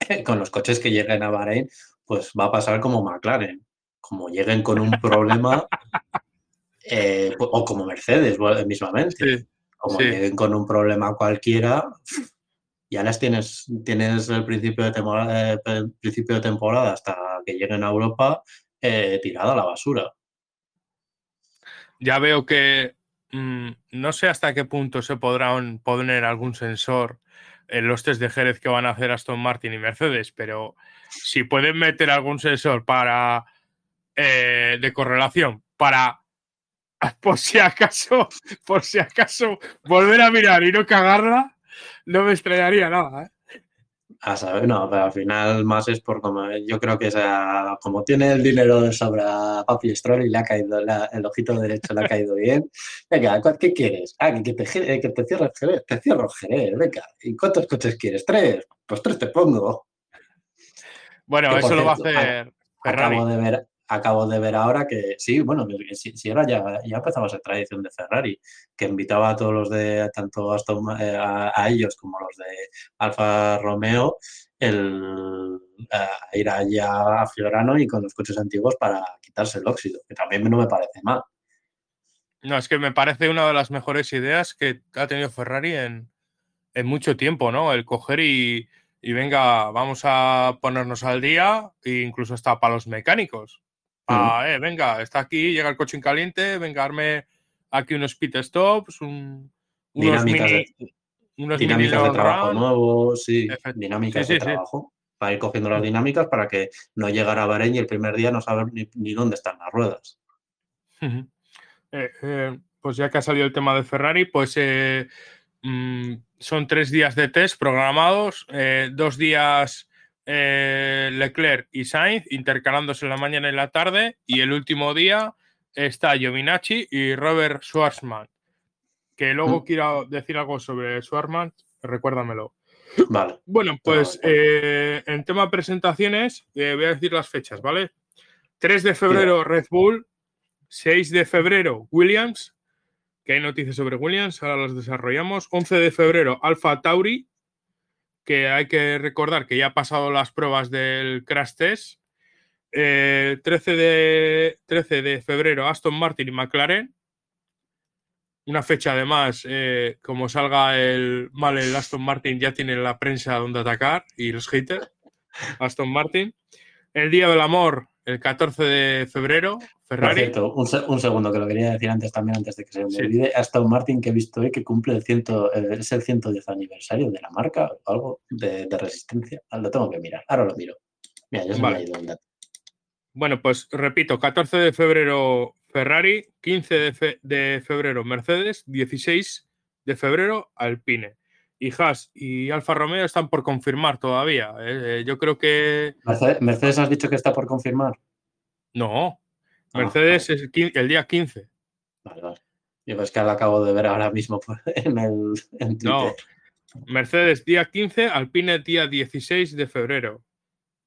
Con los coches que lleguen a Bahrein, pues va a pasar como McLaren como lleguen con un problema, eh, o como Mercedes mismamente, como lleguen con un problema cualquiera, ya les tienes, tienes el principio de, temporada, eh, principio de temporada hasta que lleguen a Europa eh, tirado a la basura. Ya veo que mm, no sé hasta qué punto se podrán poner algún sensor en los test de Jerez que van a hacer Aston Martin y Mercedes, pero si pueden meter algún sensor para eh, de correlación para, por si acaso, por si acaso, volver a mirar y no cagarla, no me extrañaría nada. ¿eh? A saber, no, pero al final más es por como yo creo que sea, como tiene el dinero de sobra Papi Stroll y le ha caído el ojito derecho, le ha caído bien. Venga, ¿qué quieres? Ah, que te, que te cierres Jerez, te cierro Jerez, venga. ¿Y cuántos coches quieres? ¿Tres? Pues tres te pongo. Bueno, eso lo va a hacer Ferrari. Acabo de ver, acabo de ver ahora que sí, bueno, si, si ahora ya, ya empezaba a tradición de Ferrari, que invitaba a todos los de, tanto eh, a, ellos como los de Alfa Romeo, el, a ir allá a Fiorano y con los coches antiguos para quitarse el óxido, que también no me parece mal. No, es que me parece una de las mejores ideas que ha tenido Ferrari en, en mucho tiempo, ¿no? El coger y, y venga, vamos a ponernos al día, e incluso hasta para los mecánicos. Ah, eh, venga, está aquí, llega el coche en caliente, venga, arme aquí unos pit stops, unos dinámicas mini, de, unos dinámicas de trabajo nuevos, sí, dinámicas de trabajo, para ir cogiendo las dinámicas para que no llegara a Bahrein y el primer día no saber ni, dónde están las ruedas. Eh, eh, pues ya que ha salido el tema de Ferrari, pues mm, son tres días de test programados, dos días eh, Leclerc y Sainz intercalándose en la mañana y la tarde. Y el último día está Giovinacci y Robert Schwarzman. Que luego mm. quiero decir algo sobre Schwarzman, recuérdamelo. Vale. Bueno, pues eh, en tema presentaciones, eh, voy a decir las fechas, ¿vale? 3 de febrero Red Bull, 6 de febrero Williams, que hay noticias sobre Williams, ahora las desarrollamos. 11 de febrero Alfa Tauri, que hay que recordar que ya ha pasado las pruebas del crash test. 13, de, 13 de febrero Aston Martin y McLaren. Una fecha además, eh, como salga el mal el Aston Martin, ya tiene la prensa donde atacar y los haters. Aston Martin. El Día del Amor, el 14 de febrero, Ferrari. un, segundo que lo quería decir antes también, antes de que se me olvide. Aston Martin que he visto hoy que cumple el, ciento, eh, es el 110 aniversario de la marca o algo de, resistencia. Ah, lo tengo que mirar, ahora lo miro. Mira, ya se me ha ido un dato. Bueno, pues repito, 14 de febrero Ferrari, 15 de, de febrero Mercedes, 16 de febrero Alpine y Haas y Alfa Romeo están por confirmar todavía. ¿eh? Eh, yo creo que. Mercedes, has dicho que está por confirmar. No, ah, Mercedes es el, día 15. Vale, vale. Yo es que lo acabo de ver ahora mismo en el en No, Mercedes día 15, Alpine día 16 de febrero.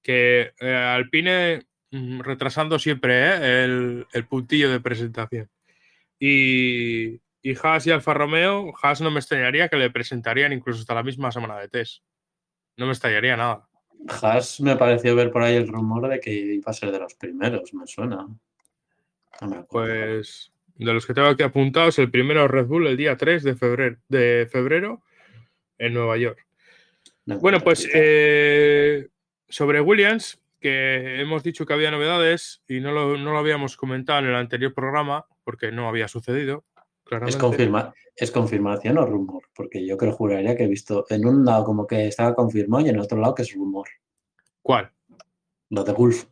Que eh, Alpine mm, retrasando siempre el, el puntillo de presentación. Y, y Haas y Alfa Romeo, Haas no me extrañaría que le presentarían incluso hasta la misma semana de test. No me extrañaría nada. Haas me pareció ver por ahí el rumor de que iba a ser de los primeros, me suena. Pues de los que tengo aquí apuntados, el primero Red Bull el día 3 de febrero, de febrero en Nueva York. bueno, pues eh, sobre Williams, que hemos dicho que había novedades y no lo, no lo habíamos comentado en el anterior programa porque no había sucedido. Es, confirma ¿Es confirmación o rumor? Porque yo creo, juraría que he visto en un lado como que estaba confirmado y en otro lado que es rumor. ¿Cuál? Lo de Wolf.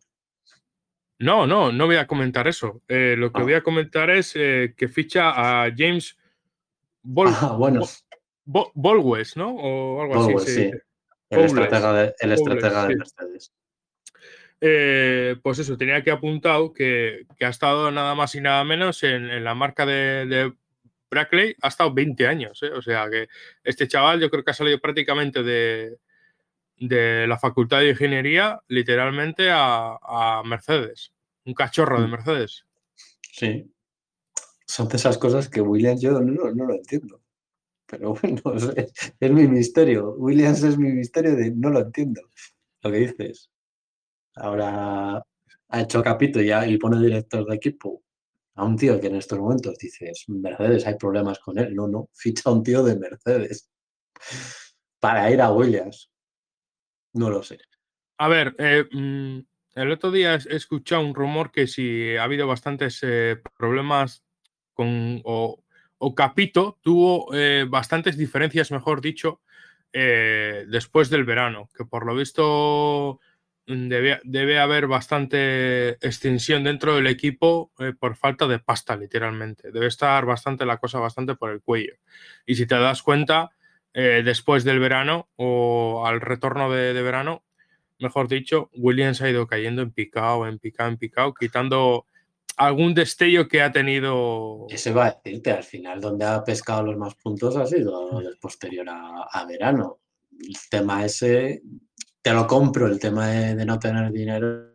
No, no, no voy a comentar eso. Eh, lo que ah. voy a comentar es eh, que ficha a James Bol ah, bueno. Bolwes, ¿no? O algo así. Sí. El estratega de, el estratega de Mercedes. Eh, pues eso, tenía que apuntado que, que, ha estado nada más y nada menos en, en la marca de, de, Brackley ha estado 20 años. ¿eh? O sea que este chaval yo creo que ha salido prácticamente de, de la Facultad de Ingeniería literalmente a, Mercedes. Un cachorro de mm. Mercedes. Sí. Son de esas cosas que Williams yo no, lo entiendo. Pero bueno, es, es, mi misterio. Williams es mi misterio de no lo entiendo. Lo que dices. Ahora ha hecho capítulo y, ya, y pone director de equipo a un tío que en estos momentos dices, Mercedes, hay problemas con él. No, no, ficha a un tío de Mercedes para ir a Williams. No lo sé. A ver, eh, mm, el otro día he escuchado un rumor que si ha habido bastantes eh, problemas con, o, Capito tuvo eh, bastantes diferencias, mejor dicho, después del verano, que por lo visto Mm, debe, haber bastante extensión dentro del equipo eh, por falta de pasta, literalmente. Debe estar bastante la cosa bastante por el cuello. Y si te das cuenta, eh, después del verano o al retorno de, verano, mejor dicho, Williams ha ido cayendo en picado, en picado, en picado, quitando algún destello que ha tenido. Eso va a decirte, al final, donde ha pescado los más puntos ha sido mm. posterior a, verano. El tema ese, te lo compro, el tema de no tener dinero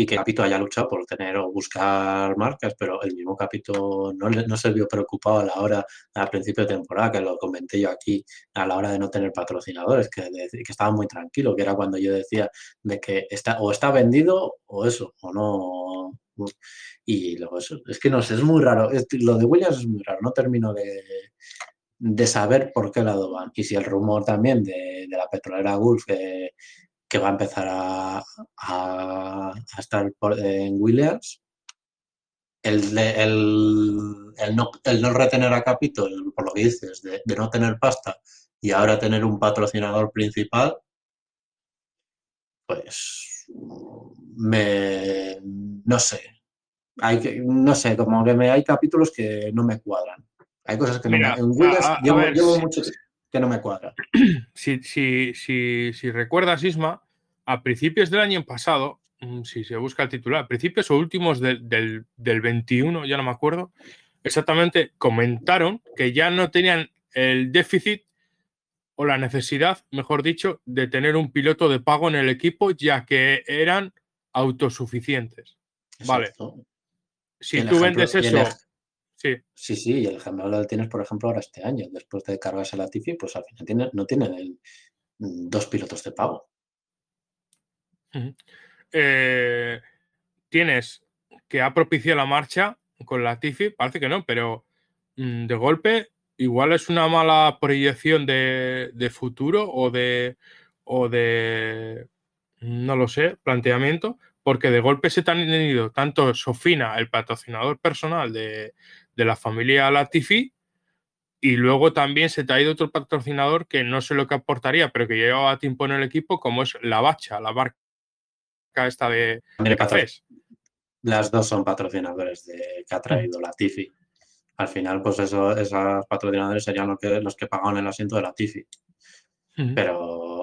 y que Capito haya luchado por tener o buscar marcas, pero el mismo Capito no, no se vio preocupado a la hora, al principio de temporada, que lo comenté yo aquí, a la hora de no tener patrocinadores, que, que estaba muy tranquilo, que era cuando yo decía de que está, o está vendido o eso, o no. Y luego eso, es que no sé, es muy raro. lo de Williams es muy raro, no termino de, de saber por qué lado van. Y si el rumor también de, de la petrolera Gulf, que que va a empezar a, estar en Williams. El, el, no, retener a Capitol, por lo que dices, de, no tener pasta y ahora tener un patrocinador principal, pues me no sé. Hay que, no sé, como que me, hay capítulos que no me cuadran. Hay cosas que no me, en Williams llevo, mucho que no me cuadra. Si, si, si, si recuerdas, Isma, a principios del año pasado, mm, si se busca el titular, a principios o últimos del, del, 21, ya no me acuerdo, exactamente comentaron que ya no tenían el déficit o la necesidad, mejor dicho, de tener un piloto de pago en el equipo, ya que eran autosuficientes. Vale. Si tú vendes eso. Sí. sí, sí, y el ejemplo lo tienes, por ejemplo, ahora este año, después de cargarse la Tifi, pues al final no tienen mm, dos pilotos de pago. Eh, tienes que ha propiciado la marcha con la Tifi, parece que no, pero mm, de golpe igual es una mala proyección de, futuro o de, o de, no lo sé, planteamiento, porque de golpe se te han tenido tanto Sofina, el patrocinador personal de, de la familia Latifi, y luego también se te ha ido otro patrocinador que no sé lo que aportaría, pero que llevaba tiempo en el equipo, como es la Bacha, la barca esta de, cafés. Las dos son patrocinadores de, que ha traído la Tifi. Al final, pues eso, esos patrocinadores serían los que, los que pagaban el asiento de la Tifi. Pero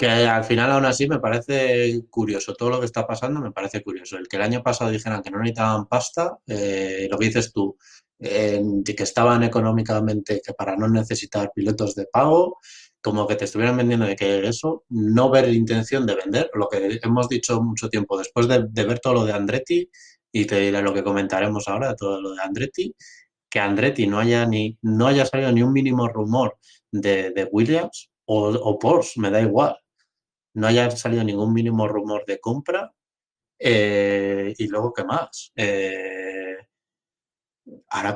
que al final aún así me parece curioso, todo lo que está pasando me parece curioso. El que el año pasado dijeran que no necesitaban pasta, eh, lo que dices tú, de que estaban económicamente, que para no necesitar pilotos de pago, como que te estuvieran vendiendo de que eso, no ver intención de vender, lo que hemos dicho mucho tiempo, después de, ver todo lo de Andretti, y te diré lo que comentaremos ahora de todo lo de Andretti, que Andretti no haya, ni, no haya salido ni un mínimo rumor de, Williams o, Porsche, me da igual, no haya salido ningún mínimo rumor de compra, eh, y luego, ¿qué más? Eh,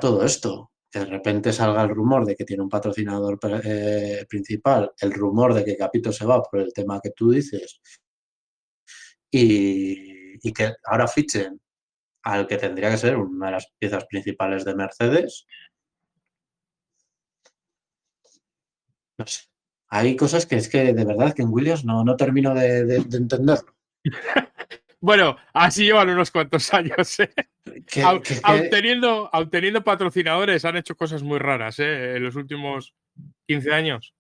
todo esto de repente salga el rumor de que tiene un patrocinador eh, principal, el rumor de que Capito se va por el tema que tú dices, y, que ahora fichen al que tendría que ser una de las piezas principales de Mercedes. No sé. Hay cosas que es que de verdad que en Williams no, no termino de, de entenderlo. Bueno, así llevan unos cuantos años. ¿eh? teniendo, patrocinadores, han hecho cosas muy raras ¿eh? en los últimos 15 años.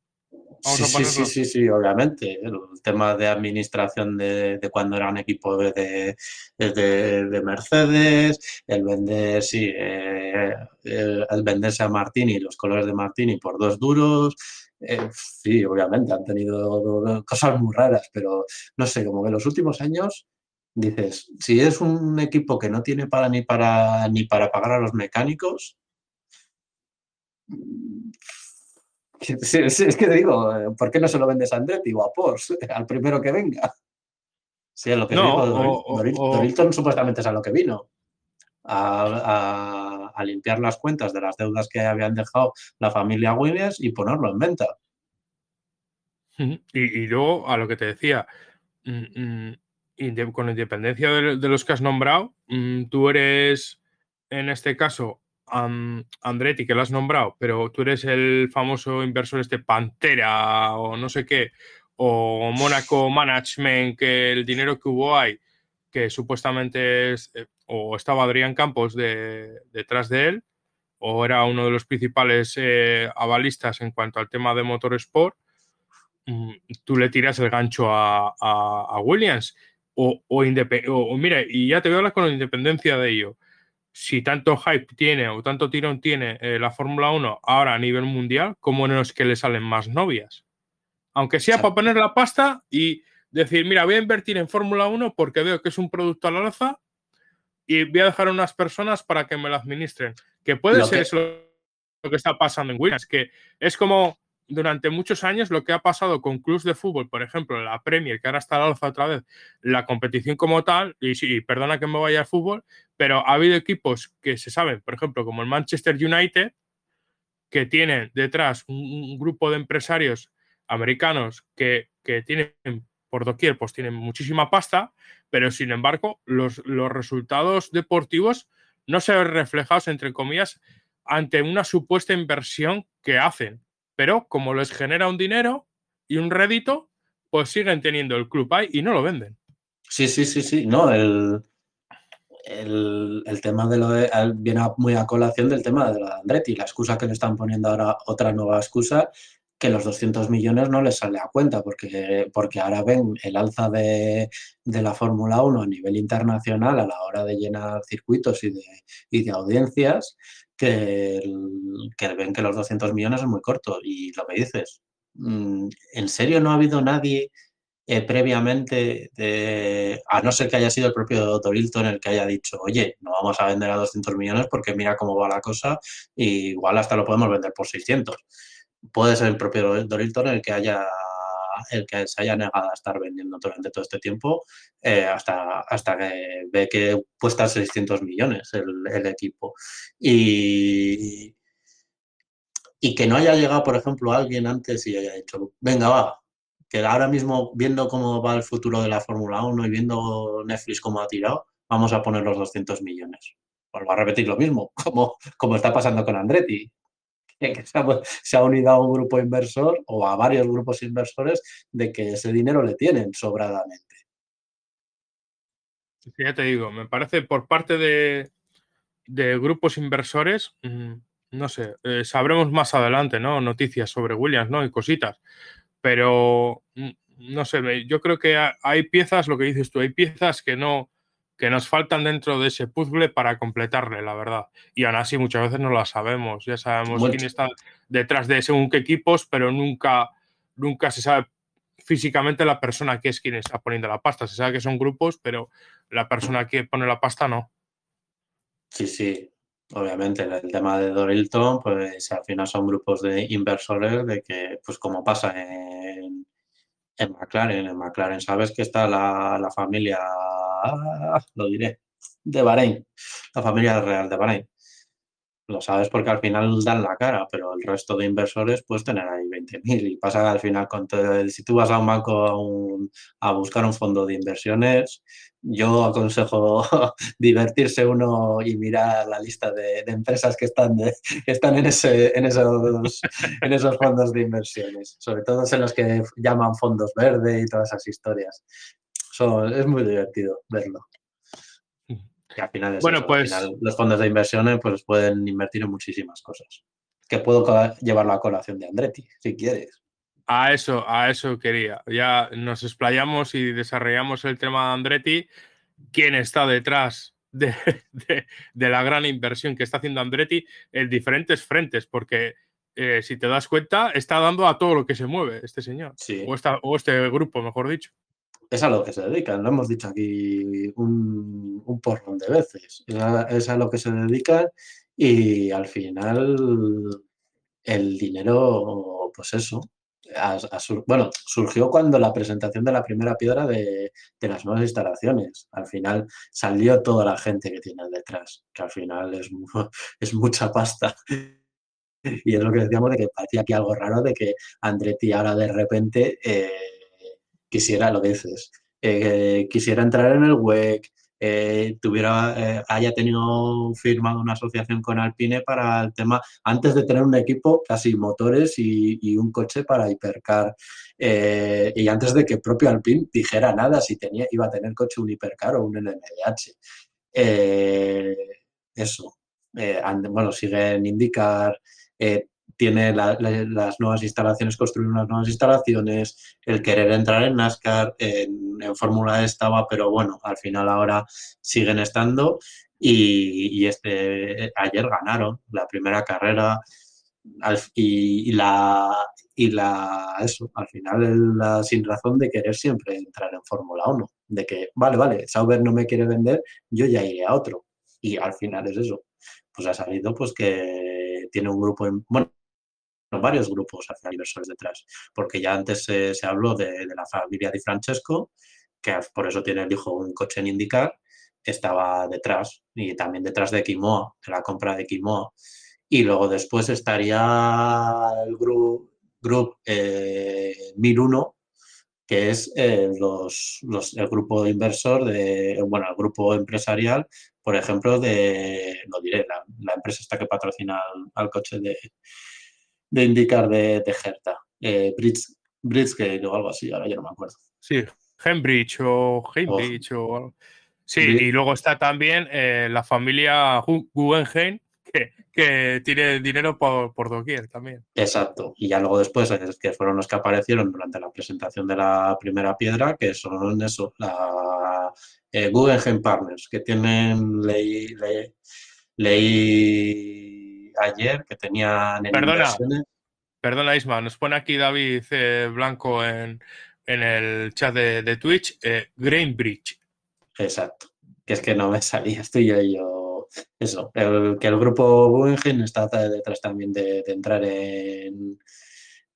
sí, sí, sí, sí, obviamente. El tema de administración de, cuando era un equipo de, de, Mercedes, el vender, sí, eh, el, venderse a Martini, los colores de Martini por dos duros. Eh, sí, obviamente han tenido cosas muy raras, pero no sé, como que en los últimos años dices, si es un equipo que no tiene para ni para ni para pagar a los mecánicos, es, que te digo, ¿por qué no se lo vendes a Andretti o a Porsche al primero que venga? Sí, a lo que digo, supuestamente es a lo que vino. A, limpiar las cuentas de las deudas que habían dejado la familia Williams y ponerlo en venta. Y, luego, a lo que te decía, mm, mm, con independencia de, los que has nombrado, mm, tú eres, en este caso, Andretti, que lo has nombrado, pero tú eres el famoso inversor este Pantera o no sé qué, o Monaco Management, que el dinero que hubo ahí, que supuestamente es, eh, o estaba Adrián Campos detrás de él, o era uno de los principales eh, avalistas en cuanto al tema de motorsport, mm, tú le tiras el gancho a, Williams. O, o, o, mire, y ya te voy a hablar con la independencia de ello. Si tanto hype tiene o tanto tirón tiene eh, la Fórmula 1 ahora a nivel mundial, ¿cómo no es que le salen más novias? Aunque sea para poner la pasta y decir, mira, voy a invertir en Fórmula 1 porque veo que es un producto al alza y voy a dejar a unas personas para que me lo administren. Que puede ser eso lo que está pasando en Williams, que es como durante muchos años lo que ha pasado con clubs de fútbol, por ejemplo, la Premier, que ahora está al alza otra vez, la competición como tal, y sí, perdona que me vaya al fútbol, pero ha habido equipos que se saben, por ejemplo, como el Manchester United, que tienen detrás un, grupo de empresarios americanos que, que, tienen por doquier, pues tienen muchísima pasta, pero sin embargo, los, los resultados deportivos no se ven reflejados, entre comillas, ante una supuesta inversión que hacen. Pero como les genera un dinero y un rédito, pues siguen teniendo el club ahí y no lo venden. Sí, sí, sí, sí. No, el, el, tema de lo de, viene muy a colación del tema de lo de Andretti. La excusa que le están poniendo ahora, otra nueva excusa, que los 200 millones no les sale a cuenta, porque, porque ahora ven el alza de, la Fórmula 1 a nivel internacional a la hora de llenar circuitos y de, y de audiencias, que, que, ven que los 200 millones es muy corto. Y lo que dices, mm, ¿en serio no ha habido nadie eh, previamente, a no ser que haya sido el propio Dorilton el que haya dicho, oye, no vamos a vender a 200 millones porque mira cómo va la cosa y igual hasta lo podemos vender por 600? Puede ser el propio Dorilton el que haya el que se haya negado a estar vendiendo durante todo este tiempo eh, hasta, hasta que ve que cuesta 600 millones el, equipo. Y, y que no haya llegado, por ejemplo, alguien antes y haya dicho, venga, va, que ahora mismo viendo cómo va el futuro de la Fórmula 1 y viendo Netflix cómo ha tirado, vamos a poner los 200 millones. Va a repetir lo mismo, como, como está pasando con Andretti. que se ha, unido a un grupo inversor o a varios grupos inversores de que ese dinero le tienen sobradamente. Ya te digo, me parece por parte de, grupos inversores, mm, no sé, eh, sabremos más adelante, ¿no? Noticias sobre Williams, ¿no? Y cositas. Pero, mm, no sé, yo creo que hay piezas, lo que dices tú, hay piezas que no, que nos faltan dentro de ese puzzle para completarle, la verdad. Y aún así muchas veces no la sabemos. Ya sabemos quién está detrás de según qué equipos, pero nunca, nunca se sabe físicamente la persona que es quien está poniendo la pasta. Se sabe que son grupos, pero la persona que pone la pasta no. Sí, sí. Obviamente, el tema de Dorilton, pues al final son grupos de inversores de que, pues como pasa en, en McLaren, en McLaren sabes que está la, la familia lo diré, de Bahrein, la familia real de Bahrein. Lo sabes porque al final dan la cara, pero el resto de inversores puedes tener ahí 20.000 y pasa al final si tú vas a un banco a, buscar un fondo de inversiones, yo aconsejo divertirse uno y mirar la lista de, empresas que están, están en, ese, en, esos, en esos fondos de inversiones, sobre todo en los que llaman fondos verde y todas esas historias es muy divertido verlo. Y al final, bueno, pues, los fondos de inversiones pues, pueden invertir en muchísimas cosas. Que puedo llevarlo a colación de Andretti, si quieres. A eso, a eso quería. Ya nos explayamos y desarrollamos el tema de Andretti. ¿Quién está detrás de, la gran inversión que está haciendo Andretti en diferentes frentes? Porque eh, si te das cuenta, está dando a todo lo que se mueve este señor. O, o este grupo, mejor dicho es a lo que se dedican, lo hemos dicho aquí un, un porrón de veces, es a, lo que se dedican y al final el dinero, pues eso, bueno, surgió cuando la presentación de la primera piedra de, las nuevas instalaciones. Al final salió toda la gente que tiene detrás, que al final es, es mucha pasta. Y es lo que decíamos de que parecía aquí algo raro de que Andretti ahora de repente eh, quisiera, lo dices, eh, quisiera entrar en el WEC, eh, tuviera, eh, haya tenido firmado una asociación con Alpine para el tema, antes de tener un equipo, casi motores y, un coche para hipercar. y antes de que propio Alpine dijera nada si tenía, iba a tener coche un hipercar o un NMDH. eso. bueno, siguen indicar, tiene las nuevas instalaciones, construir unas nuevas instalaciones, el querer entrar en NASCAR, en, Fórmula E estaba, pero bueno, al final ahora siguen estando y, este, ayer ganaron la primera carrera y, la, y la, eso, al final la sin razón de querer siempre entrar en Fórmula 1, de que, vale, vale, Sauber no me quiere vender, yo ya iré a otro. Y al final es eso. Pues ha salido pues que tiene un grupo, en, bueno, varios grupos hacia inversores detrás, porque ya antes se, habló de, la familia Di Francesco, que por eso tiene el hijo un coche en IndyCar, estaba detrás y también detrás de Quimoa, de la compra de Quimoa. Y luego después estaría el grupo Group 1001, que es eh, los, el grupo inversor, de, bueno, el grupo empresarial, por ejemplo, de, no diré, la, empresa esta que patrocina al, coche de, de indicar de, de Herta, eh, Bridgegate o algo así, ahora ya no me acuerdo. Sí, Hembridge o Hembridge o... Sí, y luego está también eh, la familia Guggenheim, que, tiene dinero por, por doquier también. Exacto. Y ya luego después, es que fueron los que aparecieron durante la presentación de la primera piedra, que son eso, la eh, Guggenheim Partners, que tienen, leí, leí, ayer que tenían... En perdona, perdona Isma, nos pone aquí David eh, Blanco en, el chat de, Twitch, eh, Greenbridge. Exacto. Que es que no me salía, estoy yo, yo eso, el, que el grupo Guggenheim está detrás también de, entrar en,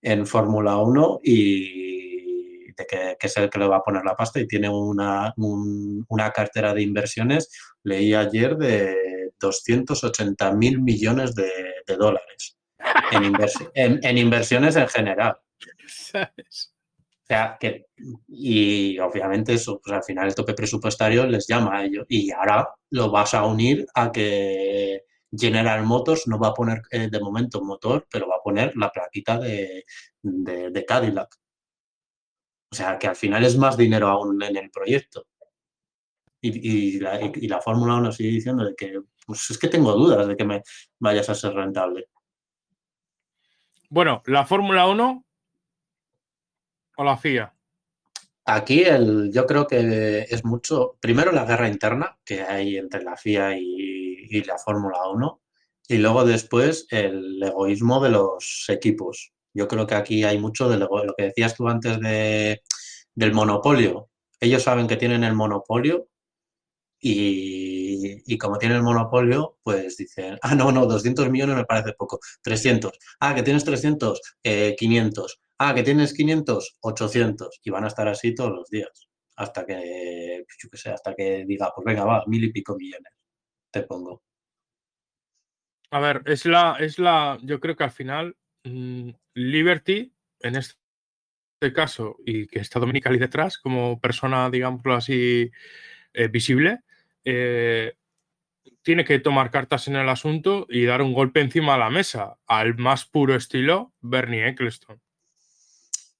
en Fórmula 1 y de que, es el que le va a poner la pasta y tiene una, una cartera de inversiones, leí ayer, de 280 mil millones de, dólares en, en, inversiones en general. ¿Sabes? O sea, que, y obviamente eso, pues al final el tope presupuestario les llama a ellos. Y ahora lo vas a unir a que General Motors no va a poner eh, de momento motor, pero va a poner la plaquita de, de, Cadillac. O sea, que al final es más dinero aún en el proyecto. Y, y la, y la Fórmula 1 sigue diciendo de que, pues es que tengo dudas de que me vayas a ser rentable. Bueno, la Fórmula 1 o la FIA? Aquí el, yo creo que es mucho, primero la guerra interna que hay entre la FIA y, la Fórmula 1 y luego después el egoísmo de los equipos. Yo creo que aquí hay mucho de lo que decías tú antes de, del monopolio. Ellos saben que tienen el monopolio y, y, como tienen el monopolio, pues dicen, ah, no, no, 200 millones me parece poco, 300, ah, que tienes 300, eh, 500, ah, que tienes 500, 800, y van a estar así todos los días, hasta que, yo qué sé, hasta que diga, pues venga, va, mil y pico millones, te pongo. A ver, es la, es la, yo creo que al final, mm, Liberty, en este caso, y que está Dominicali detrás, como persona, digámoslo así, eh, visible, eh, tiene que tomar cartas en el asunto y dar un golpe encima de la mesa, al más puro estilo Bernie Eccleston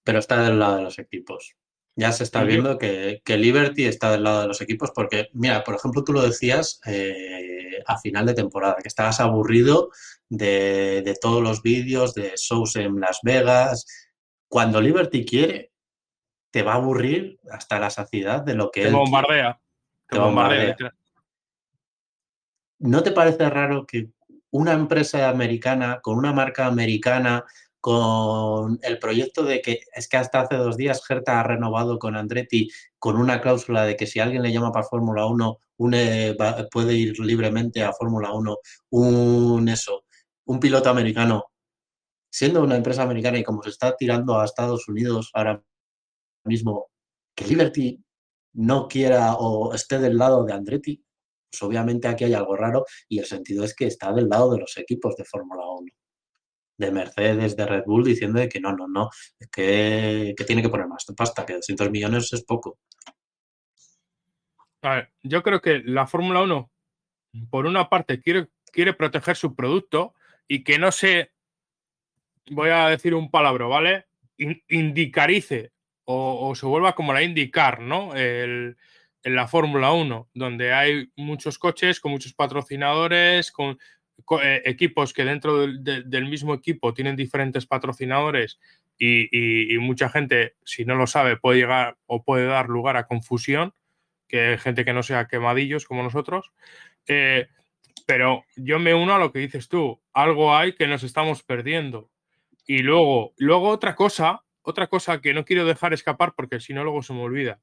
pero está del lado de los equipos. Ya se está viendo que, Liberty está del lado de los equipos porque, mira, por ejemplo, tú lo decías eh, a final de temporada, que estabas aburrido de, todos los vídeos de shows en Las Vegas. Cuando Liberty quiere, te va a aburrir hasta la saciedad de lo que te bombardea. Te, bombardea. ¿No te parece raro que una empresa americana con una marca americana con el proyecto de que es que hasta hace dos días Gerta ha renovado con Andretti con una cláusula de que si alguien le llama para Fórmula 1 puede ir libremente a Fórmula 1 un eso, un piloto americano, siendo una empresa americana y como se está tirando a Estados Unidos ahora mismo, que Liberty no quiera o esté del lado de Andretti, pues obviamente aquí hay algo raro y el sentido es que está del lado de los equipos de Fórmula 1 de Mercedes, de Red Bull, diciendo que no, no, no, que, tiene que poner más pasta, que 200 millones es poco. A ver, yo creo que la Fórmula 1, por una parte, quiere, quiere proteger su producto y que no se, voy a decir un palabra, ¿vale? indicarice o, se vuelva como la indicar, ¿no? En la Fórmula 1, donde hay muchos coches con muchos patrocinadores, con eh, equipos que dentro del, mismo equipo tienen diferentes patrocinadores y, mucha gente, si no lo sabe, puede llegar o puede dar lugar a confusión, que gente que no sea quemadillos como nosotros. Eh, pero yo me uno a lo que dices tú, algo hay que nos estamos perdiendo. Y luego, luego otra cosa, otra cosa que no quiero dejar escapar porque si no luego se me olvida.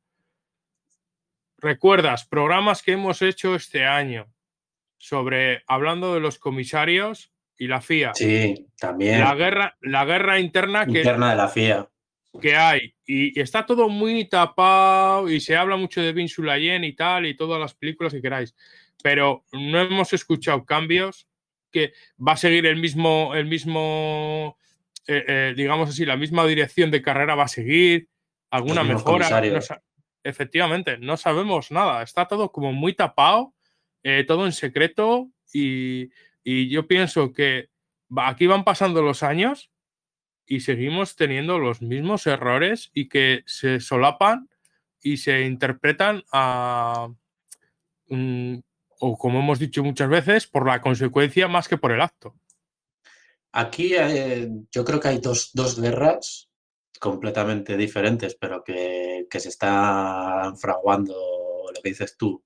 ¿Recuerdas programas que hemos hecho este año sobre hablando de los comisarios y la FIA? Sí, también. La guerra, la guerra interna, que, de la FIA. Que hay. Y, está todo muy tapado y se habla mucho de Vin Sulayen y tal y todas las películas que queráis. Pero no hemos escuchado cambios que va a seguir el mismo, el mismo eh, eh, digamos así, la misma dirección de carrera va a seguir, alguna mejora efectivamente, no sabemos nada. Está todo como muy tapado, eh, todo en secreto y, yo pienso que aquí van pasando los años y seguimos teniendo los mismos errores y que se solapan y se interpretan a, mm, o como hemos dicho muchas veces, por la consecuencia más que por el acto. Aquí eh, yo creo que hay dos, dos guerras completamente diferentes, pero que, se están fraguando lo que dices tú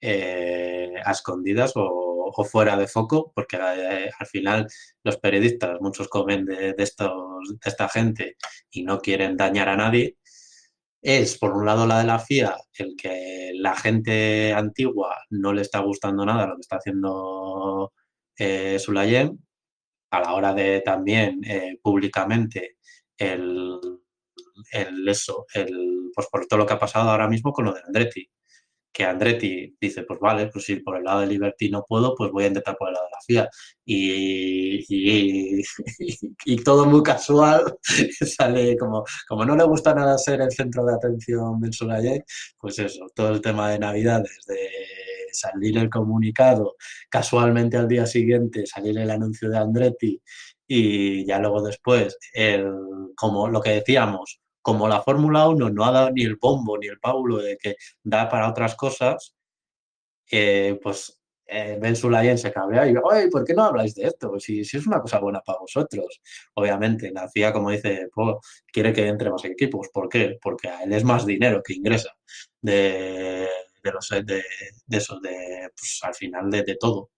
eh, a escondidas o, fuera de foco, porque eh, al final los periodistas, muchos comen de, estos, de esta gente y no quieren dañar a nadie. Es, por un lado, la de la FIA, el que la gente antigua no le está gustando nada lo que está haciendo eh, Sulayem, a la hora de también eh, públicamente el, el, eso, el, pues por todo lo que ha pasado ahora mismo con lo de Andretti. Que Andretti dice, pues vale, pues si por el lado de Liberty no puedo, pues voy a intentar por el lado de la FIA. Y, y, todo muy casual, sale como, como no le gusta nada ser el centro de atención mensual pues eso, todo el tema de Navidades, de salir el comunicado, casualmente al día siguiente salir el anuncio de Andretti y ya luego después, el, como lo que decíamos, como la Fórmula 1 no ha dado ni el bombo ni el paulo de que da para otras cosas, eh, pues eh, Ben Sulayen se cabrea y oye, ¿por qué no habláis de esto? Si, si es una cosa buena para vosotros. Obviamente, la CIA, como dice, quiere que entre más equipos. ¿Por qué? Porque a él es más dinero que ingresa de, de, los, de, de esos, de, pues, al final de, de todo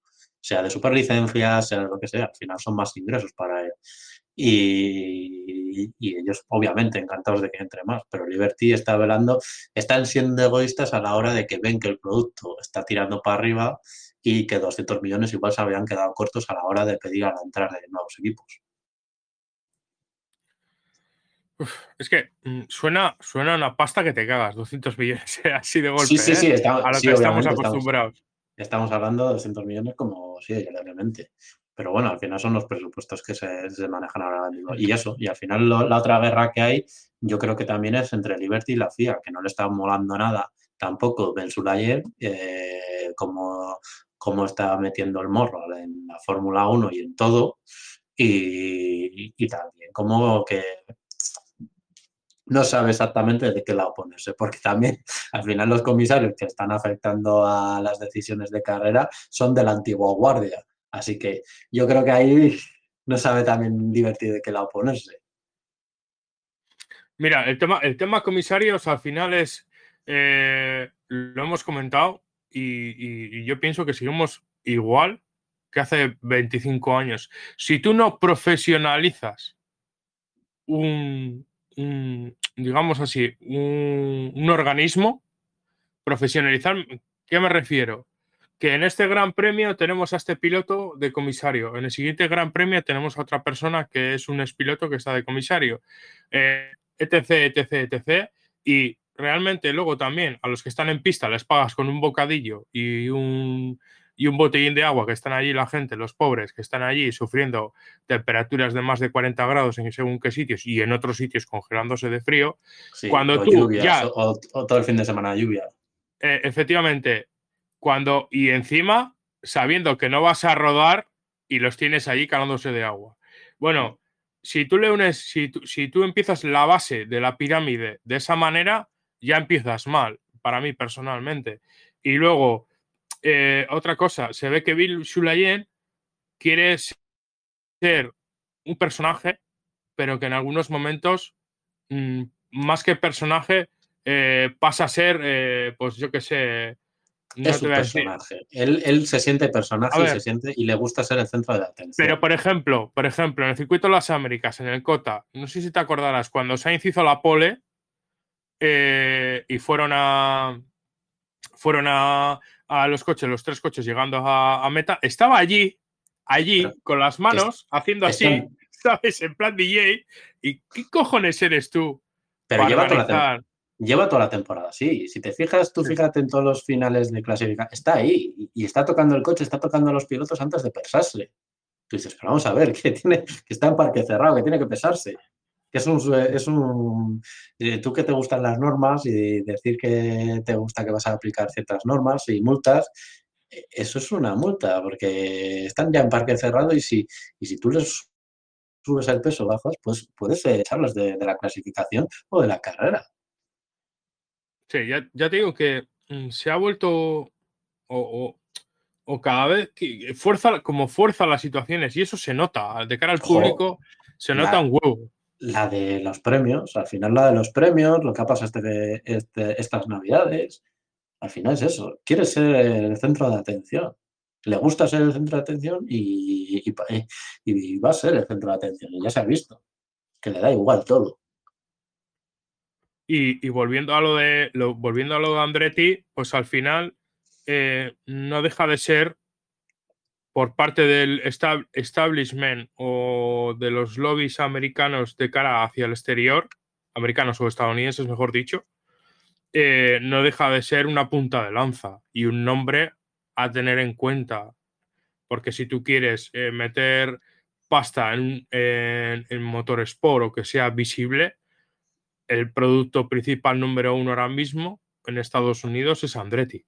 sea de superlicencias, sea de lo que sea, al final son más ingresos para él. Y, ellos obviamente encantados de que entre más, pero Liberty está velando, están siendo egoístas a la hora de que ven que el producto está tirando para arriba y que 200 millones igual se habrían quedado cortos a la hora de pedir a la entrada de nuevos equipos. es que mm, suena, suena una pasta que te cagas, 200 millones así de golpe. Sí, sí, sí, ¿eh? a lo que estamos acostumbrados estamos hablando de 200 millones como, sí, realmente. Pero bueno, al final son los presupuestos que se, manejan ahora mismo. Y eso, y al final la otra guerra que hay, yo creo que también es entre Liberty y la FIA, que no le está molando nada tampoco Ben Sulayer, eh, como, como está metiendo el morro en la Fórmula 1 y en todo. Y, y, también como que no sabe exactamente de qué lado ponerse, porque también al final los comisarios que están afectando a las decisiones de carrera son de la antigua guardia. Así que yo creo que ahí no sabe también divertir de qué lado ponerse. Mira, el tema, el tema comisarios al final es, eh, lo hemos comentado y, y yo pienso que seguimos igual que hace 25 años. Si tú no profesionalizas un, digamos así, un, organismo, profesionalizar, ¿qué me refiero? Que en este gran premio tenemos a este piloto de comisario, en el siguiente gran premio tenemos a otra persona que es un expiloto que está de comisario, eh, etc, etc, etc. Y realmente luego también a los que están en pista les pagas con un bocadillo y un, y un botellín de agua que están allí la gente, los pobres, que están allí sufriendo temperaturas de más de 40 grados en según qué sitios y en otros sitios congelándose de frío, cuando tú ya... O, todo el fin de semana lluvia. Eh, efectivamente, cuando... Y encima, sabiendo que no vas a rodar y los tienes allí calándose de agua. Bueno, si tú le unes, si si tú empiezas la base de la pirámide de esa manera, ya empiezas mal, para mí personalmente. Y luego eh, otra cosa, se ve que Bill Shulayen quiere ser un personaje, pero que en algunos momentos, mm, más que personaje, eh, pasa a ser, eh, pues yo qué sé. Es un personaje. Él, se siente personaje y se siente y le gusta ser el centro de la atención. Pero por ejemplo, por ejemplo, en el circuito de las Américas, en el Cota, no sé si te acordarás, cuando Sainz hizo la pole eh, y fueron a fueron a, los coches, los tres coches llegando a, meta, estaba allí, allí, con las manos, haciendo así, ¿sabes? En plan DJ. ¿Y qué cojones eres tú? Pero lleva toda, la lleva toda, la temporada, sí. Si te fijas, tú fíjate en todos los finales de clasificación, está ahí y, está tocando el coche, está tocando a los pilotos antes de pesarse. Tú dices, pero vamos a ver, que, tiene, que está en parque cerrado, que tiene que pesarse que es un, es un eh, tú que te gustan las normas y decir que te gusta que vas a aplicar ciertas normas y multas, eh, eso es una multa, porque están ya en parque cerrado y si, y si tú les subes el peso bajos, pues puedes echarlos de, la clasificación o de la carrera. Sí, ya, ya te digo que mm, se ha vuelto o, o, cada vez que fuerza, como fuerza las situaciones y eso se nota de cara al público, se nota un huevo la de los premios, al final la de los premios, lo que ha pasado este, este, estas navidades, al final es eso, quiere ser el centro de atención, le gusta ser el centro de atención y, y, va a ser el centro de atención, y ya se ha visto, que le da igual todo. Y, volviendo a lo de volviendo a lo de Andretti, pues al final eh, no deja de ser por parte del establishment o de los lobbies americanos de cara hacia el exterior, americanos o estadounidenses, mejor dicho, eh, no deja de ser una punta de lanza y un nombre a tener en cuenta. Porque si tú quieres eh, meter pasta en, en, en motorsport o que sea visible, el producto principal número uno ahora mismo en Estados Unidos es Andretti.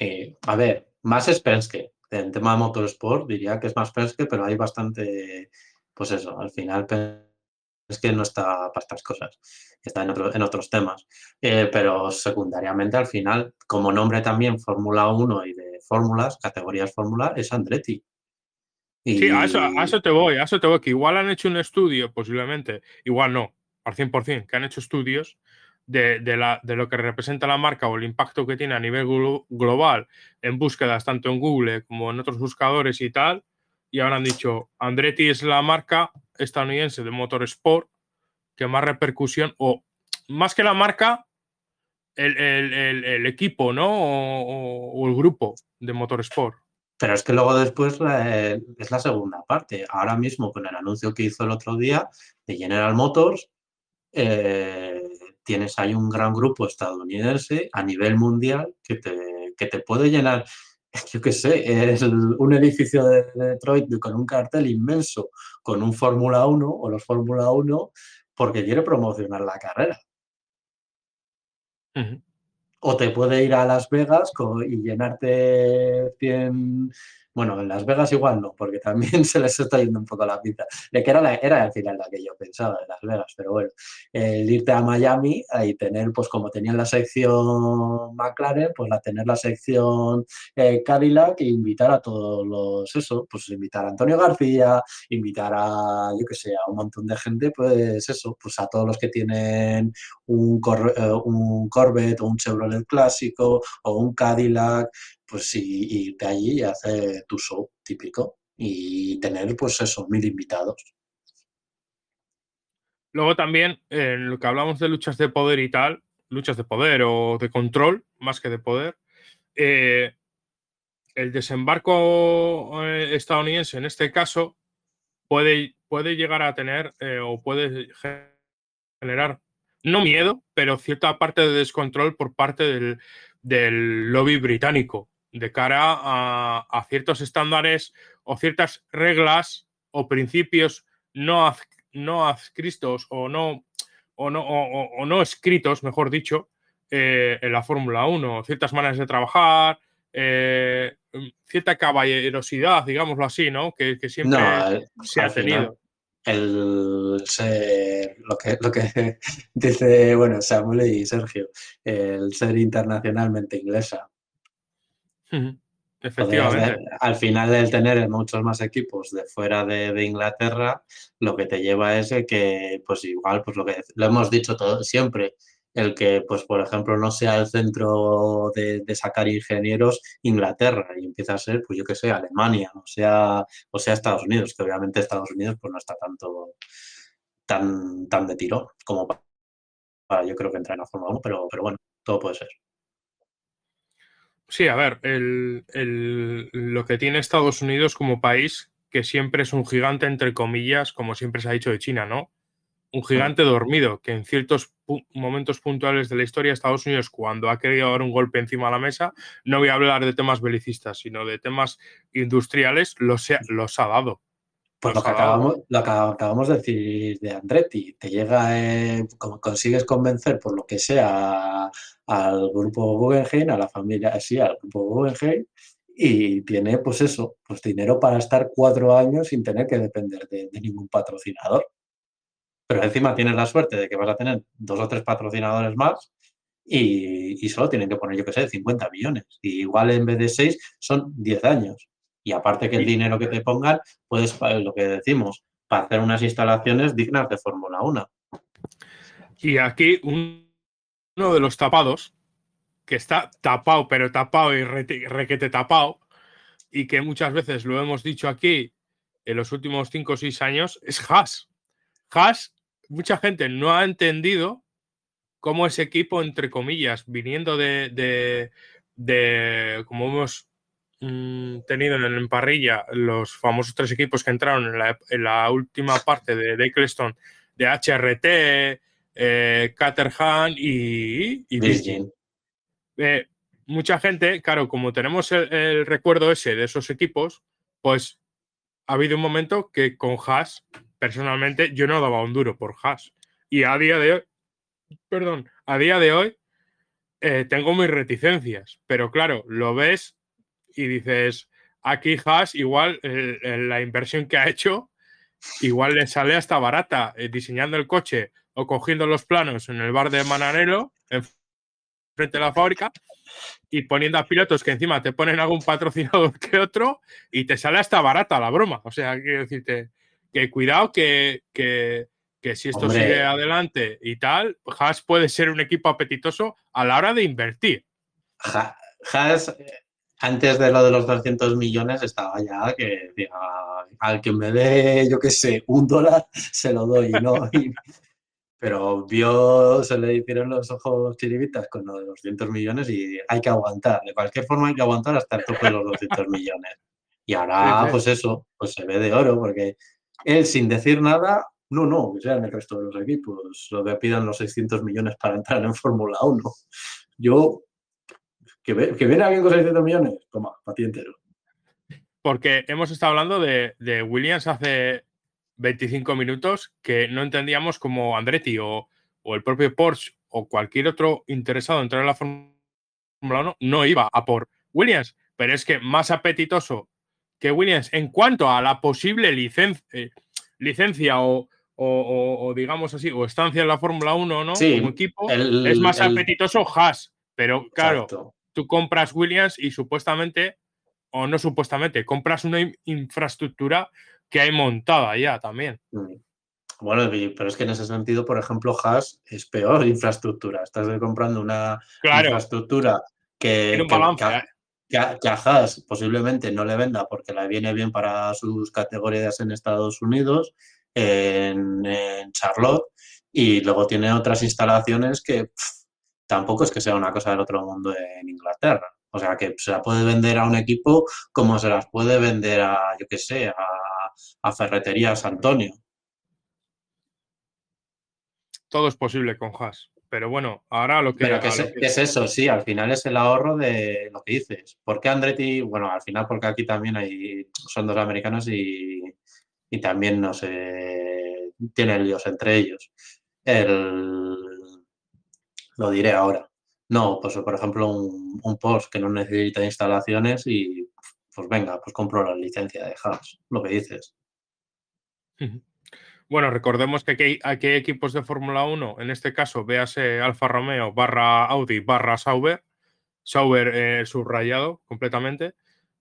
Eh, a ver, más es Penske en tema de motorsport diría que es más fresco, pero hay bastante, pues eso, al final que no está para estas cosas, está en, en otros temas. Eh, pero secundariamente al final, como nombre también Fórmula 1 y de fórmulas, categorías Fórmula, es Andretti. Sí, a eso, a eso te voy, a eso te voy, que igual han hecho un estudio, posiblemente, igual no, al 100%, que han hecho estudios de, de, lo que representa la marca o el impacto que tiene a nivel global en búsquedas tanto en Google como en otros buscadores y tal. Y ahora han dicho, Andretti es la marca estadounidense de motorsport que más repercusión, o más que la marca, el, equipo, ¿no? O, el grupo de motorsport. Pero es que luego después es la segunda parte. Ahora mismo, con el anuncio que hizo el otro día de General Motors, eh, tienes ahí un gran grupo estadounidense a nivel mundial que te, que te puede llenar, yo qué sé, es un edificio de, Detroit con un cartel inmenso con un Fórmula 1 o los Fórmula 1 porque quiere promocionar la carrera. O te puede ir a Las Vegas y llenarte 100, bueno, en Las Vegas igual no, porque también se les está yendo un poco la pinta. De que era, la, era al final la que yo pensaba de Las Vegas, pero bueno, el irte a Miami y tener, pues como tenían la sección McLaren, pues la tener la sección eh, Cadillac e invitar a todos los, eso, pues invitar a Antonio García, invitar a, yo que sé, a un montón de gente, pues eso, pues a todos los que tienen un, eh, un Corvette o un Chevrolet clásico o un Cadillac, pues y, de allí hacer tu show típico y tener pues esos mil invitados. Luego también, en lo que hablamos de luchas de poder y tal, luchas de poder o de control, más que de poder, eh, el desembarco eh, estadounidense en este caso puede, puede llegar a tener eh, o puede generar, no miedo, pero cierta parte de descontrol por parte del lobby británico de cara a, ciertos estándares o ciertas reglas o principios no, no adscritos o no, o no, o, no escritos, mejor dicho, eh, en la Fórmula 1. Ciertas maneras de trabajar, eh, cierta caballerosidad, digámoslo así, ¿no? Que, siempre se ha tenido. el ser, lo que, lo que dice, bueno, Samuel y Sergio, el ser internacionalmente inglesa Efectivamente. al final del tener muchos más equipos de fuera de, Inglaterra, lo que te lleva es que, pues igual, pues lo que lo hemos dicho todo, siempre, el que, pues por ejemplo, no sea el centro de, sacar ingenieros Inglaterra y empieza a ser, pues yo que sé, Alemania, o sea, o sea Estados Unidos, que obviamente Estados Unidos pues no está tanto tan, tan de tiro como para, yo creo que entrar en la Fórmula 1, pero, pero bueno, todo puede ser. Sí, a ver, lo que tiene Estados Unidos como país, que siempre es un gigante, entre comillas, como siempre se ha dicho de China, ¿no? Un gigante dormido, que en ciertos momentos puntuales de la historia, Estados Unidos, cuando ha querido dar un golpe encima de la mesa, no voy a hablar de temas belicistas, sino de temas industriales, los, los ha dado. Pues lo que, acabamos, lo que acabamos de decir de Andretti, te llega, eh, consigues convencer por lo que sea al grupo Guggenheim, a la familia, sí, al grupo Guggenheim, y tiene pues eso, pues dinero para estar cuatro años sin tener que depender de, ningún patrocinador. Pero encima tienes la suerte de que vas a tener dos o tres patrocinadores más y, y solo tienen que poner, yo qué sé, 50 millones. Y igual en vez de seis son 10 años. Y aparte que el dinero que te pongan, puedes, lo que decimos, para hacer unas instalaciones dignas de Fórmula 1. Y aquí uno de los tapados, que está tapado, pero tapado y requete tapado, y que muchas veces lo hemos dicho aquí en los últimos 5 o 6 años, es Haas. Haas, mucha gente no ha entendido cómo ese equipo, entre comillas, viniendo de, de, de como hemos Mm, tenido en, parrilla los famosos tres equipos que entraron en la, última parte de, de Eccleston, de HRT, eh, Caterham y, y eh, mucha gente, claro, como tenemos el, recuerdo ese de esos equipos, pues ha habido un momento que con Haas, personalmente, yo no daba un duro por Haas. Y a día de hoy, perdón, a día de hoy eh, tengo mis reticencias, pero claro, lo ves y dices, aquí Haas, igual la inversión que ha hecho, igual le sale hasta barata eh, diseñando el coche o cogiendo los planos en el bar de Mananelo, frente a la fábrica, y poniendo a pilotos que encima te ponen algún patrocinador que otro y te sale hasta barata la broma. O sea, quiero decirte que cuidado que, que, si esto sigue adelante y tal, Haas puede ser un equipo apetitoso a la hora de invertir. Haas antes de lo de los 200 millones estaba ya que al que me dé, yo qué sé, un dólar, se lo doy, ¿no? pero vio, se le hicieron los ojos chiribitas con lo de los 200 millones y hay que aguantar. De cualquier forma hay que aguantar hasta el tope de los 200 millones. Y ahora, pues eso, pues se ve de oro, porque él sin decir nada, no, no, que sean el resto de los equipos, lo que pidan los 600 millones para entrar en Fórmula 1. Yo que, viene alguien con 600 millones, toma, para ti entero. Porque hemos estado hablando de, Williams hace 25 minutos que no entendíamos como Andretti o, el propio Porsche o cualquier otro interesado en entrar en la Fórmula 1 no iba a por Williams, pero es que más apetitoso que Williams en cuanto a la posible eh, licencia o, digamos así, o estancia en la Fórmula 1, ¿no? como equipo, es más apetitoso Haas. Pero claro, tú compras Williams y supuestamente, o no supuestamente, compras una infraestructura que hay montada ya también. Mm. Bueno, pero es que en ese sentido, por ejemplo, Haas es peor infraestructura. Estás comprando una infraestructura que, ¿eh? que, a, Haas posiblemente no le venda porque la viene bien para sus categorías en Estados Unidos, en, Charlotte, y luego tiene otras instalaciones que tampoco es que sea una cosa del otro mundo en Inglaterra. O sea, que se la puede vender a un equipo como se las puede vender a, yo qué sé, a, a Ferreterías Antonio. Todo es posible con Haas. Pero bueno, ahora lo que... Pero ¿qué es, eso? Sí, al final es el ahorro de lo que dices. ¿Por qué Andretti? Bueno, al final porque aquí también hay, son dos americanos y, y también, no sé, tienen líos entre ellos. El, lo diré ahora. No, pues por ejemplo un, un post que no necesita instalaciones y pues venga, pues compro la licencia de Haas, lo que dices. Bueno, recordemos que aquí hay, equipos de Fórmula 1, en este caso, véase Alfa Romeo barra Audi barra Sauber, Sauber eh, subrayado completamente,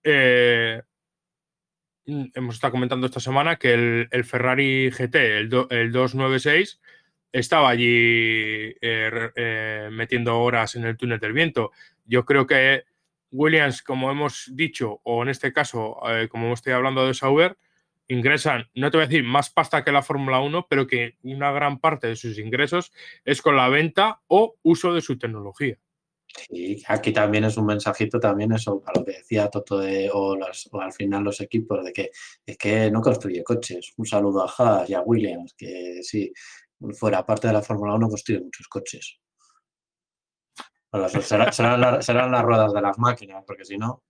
eh, hemos estado comentando esta semana que el, Ferrari GT, el, 296, estaba allí eh, eh, metiendo horas en el túnel del viento. Yo creo que Williams, como hemos dicho, o en este caso, como estoy hablando de Sauber, ingresan, no te voy a decir más pasta que la Fórmula 1, pero que una gran parte de sus ingresos es con la venta o uso de su tecnología. Y aquí también es un mensajito también eso, para lo que decía Toto de, o, al final los equipos, de que es que no construye coches. Un saludo a Haas y a Williams, que sí, fuera parte de la Fórmula 1 construye muchos coches. serán, las, ruedas de las máquinas, porque si no...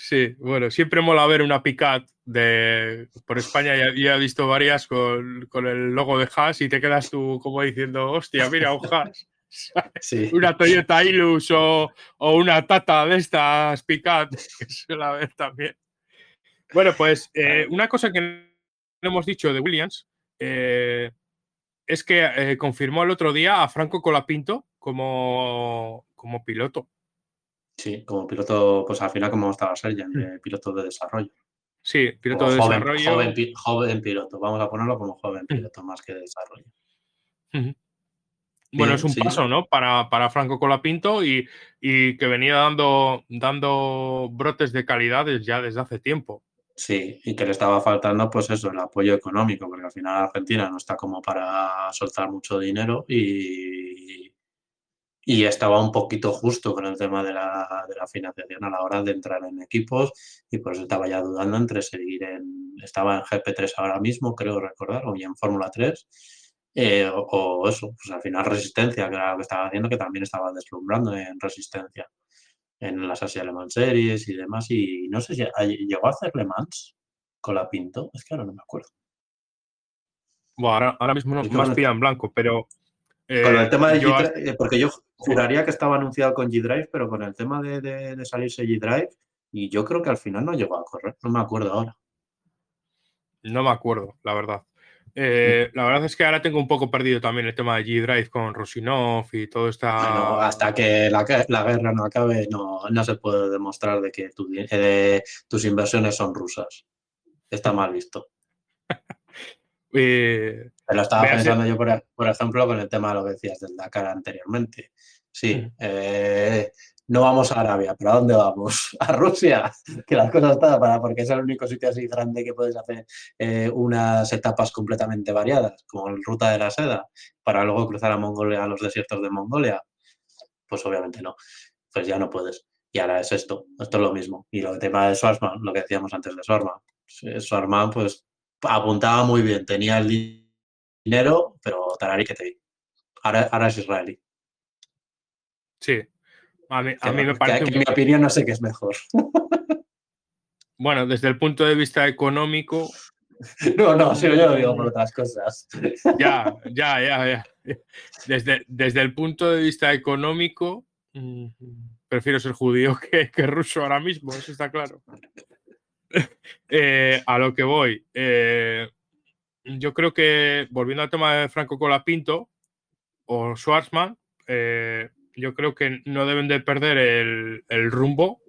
Sí, bueno, siempre mola ver una Picat de, por España y he visto varias con, con, el logo de Haas y te quedas tú como diciendo, hostia, mira, un Haas. Una Toyota Hilux o, una Tata de estas Picat, que suele haber también. Bueno, pues eh, una cosa que no hemos dicho de Williams eh, es que eh, confirmó el otro día a Franco Colapinto como, como piloto. Sí, como piloto, pues al final como estaba Sergio, mm. piloto de desarrollo. Sí, piloto de desarrollo. Joven, piloto, vamos a ponerlo como joven mm. piloto más que de desarrollo. Bueno, es un paso, ¿no? Para, para Franco Colapinto y, y que venía dando, dando brotes de calidad ya desde hace tiempo. Sí, y que le estaba faltando, pues eso, el apoyo económico, porque al final Argentina no está como para soltar mucho dinero y, y estaba un poquito justo con el tema de la, de la financiación a la hora de entrar en equipos y pues estaba ya dudando entre seguir en, estaba en GP3 ahora mismo, creo recordar, o en Fórmula 3 eh, o, eso, pues al final resistencia, que era lo que estaba haciendo, que también estaba deslumbrando en resistencia en las Asia Le Mans Series y demás. Y no sé si llegó a hacer Le Mans con la Pinto, es que ahora no me acuerdo. Bueno, ahora, mismo no más pilla en blanco, pero. con el eh, tema de G-Drive, eh, porque yo juraría que estaba anunciado con G-Drive, pero con el tema de, de salirse G-Drive, y yo creo que al final no llegó a correr, no me acuerdo ahora. No me acuerdo, la verdad. Eh, la verdad es que ahora tengo un poco perdido también el tema de G-Drive con Rosinov y todo esta. hasta que la, guerra no acabe, no, no se puede demostrar de que eh, tus inversiones son rusas. Está mal visto. eh, lo estaba pensando yo, por, ejemplo, con el tema de lo que decías del Dakar anteriormente. Sí, mm. eh, no vamos a Arabia, ¿pero a dónde vamos? A Rusia, que las cosas están para, porque es el único sitio así grande que puedes hacer eh, unas etapas completamente variadas, como la ruta de la seda, para luego cruzar a Mongolia, a los desiertos de Mongolia. Pues obviamente no, pues ya no puedes. Y ahora es esto, esto es lo mismo. Y lo que tema de Schwarzman, lo que decíamos antes de Schwarzman, Schwarzman pues apuntaba muy bien, tenía el dinero, pero Tarari que te. Ahora, ahora es israelí. Sí, a mí, me parece. en mi opinión, no sé qué es mejor. Bueno, desde el punto de vista económico. No, no, yo lo digo por otras cosas. Ya, ya, ya, ya. Desde, desde el punto de vista económico, mm, prefiero ser judío que, ruso ahora mismo, eso está claro. Eh, a lo que voy. Eh, yo creo que, volviendo al tema de Franco Colapinto o Schwarzman, eh, yo creo que no deben de perder el, rumbo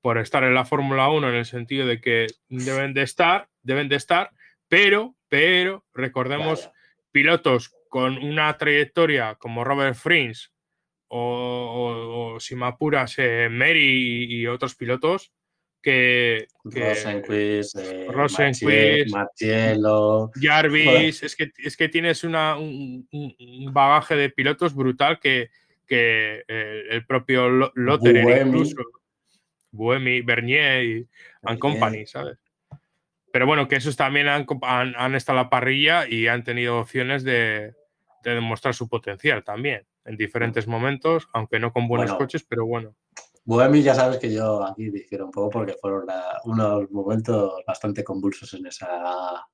por estar en la Fórmula 1 en el sentido de que deben de estar, deben de estar, pero, pero recordemos pilotos con una trayectoria como Robert Frins o, si me apuras, eh, Mary y, otros pilotos que, que Rosenquist, eh, Jarvis, es que, es que tienes una, un, bagaje de pilotos brutal que, que eh, el propio Lotterer incluso, Buemi, Bernier y and Company, ¿sabes? Pero bueno, que esos también han, han, estado a la parrilla y han tenido opciones de, demostrar su potencial también, en diferentes momentos, aunque no con buenos coches, pero bueno. Buemi ya sabes que yo aquí dijeron un poco porque fueron unos momentos bastante convulsos en esa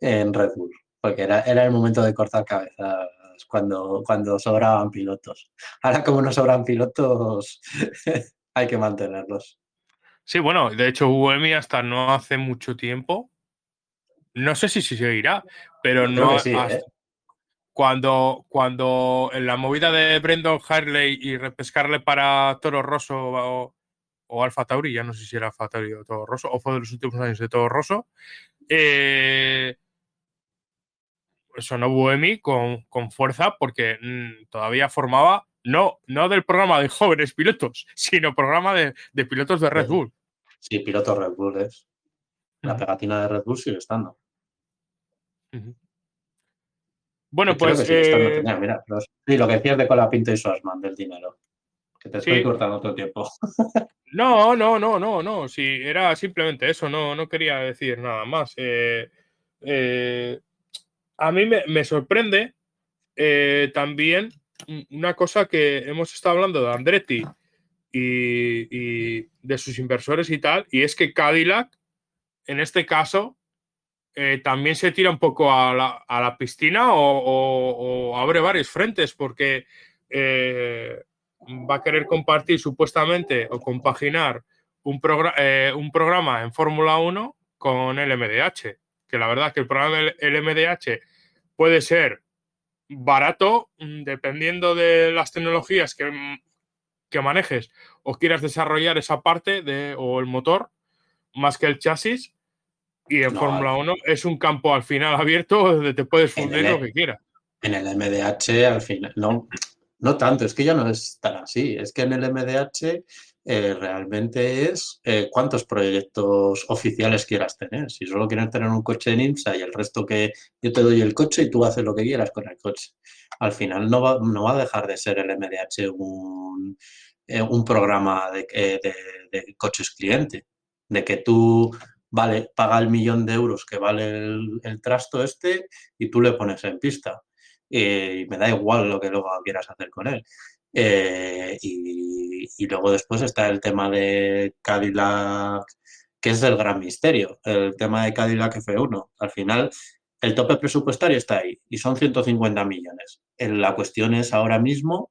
en Red Bull, porque era, era el momento de cortar cuando, cuando sobraban pilotos. Ahora como no sobran pilotos, hay que mantenerlos. Sí, bueno, de hecho UEMI hasta no hace mucho tiempo, no sé si, si seguirá, pero no... ¿eh? Cuando, cuando en la movida de Brendan Harley y repescarle para Toro Rosso o Alfa Tauri, ya no sé si era Alfa Tauri o Todo Rosso, o fue de los últimos años de Todo Rosso, eh, sonó Buemi con, con fuerza porque mm, todavía formaba, no, no del programa de jóvenes pilotos, sino programa de, de pilotos de Red Bull. Sí, piloto Red Bull es. La pegatina de Red Bull sigue estando. Bueno, pues que sigue estando. eh, Mira, mira, los- sí, lo que decías de Colapinto y Schwarzman del dinero. Que te estoy Sí. cortando el tiempo. No, no, no, no, no. Sí, era simplemente eso, no, no quería decir nada más. Eh, eh, a mí me, sorprende eh, también un- una cosa que hemos estado hablando de Andretti y, y de sus inversores y tal, y es que Cadillac, en este caso, eh, también se tira un poco a la, piscina o, abre varios frentes, porque eh, va a querer compartir supuestamente o compaginar un, progra- un programa en Fórmula 1 con el MDH. Que la verdad que el programa del el MDH puede ser barato mm, dependiendo de las tecnologías que, mm, que manejes o quieras desarrollar esa parte de, o el motor más que el chasis. Y en No, Fórmula 1 es un campo al final abierto donde te puedes fundir el- lo que quieras. En el MDH, al final, no, no tanto, es que ya no es tan así. Es que en el MDH eh, realmente es eh, cuántos proyectos oficiales quieras tener. Si solo quieres tener un coche en IMSA y el resto que yo te doy el coche y tú haces lo que quieras con el coche. Al final no va, no va a dejar de ser el MDH un, eh, un programa de, eh, de- de coches cliente. De que tú, vale, paga el millón de euros que vale el, el trasto este y tú le pones en pista. Y me da igual lo que luego quieras hacer con él. Eh, y, luego después está el tema de Cadillac, que es el gran misterio, el tema de Cadillac F1. Al final, el tope presupuestario está ahí y son 150 millones. La cuestión es ahora mismo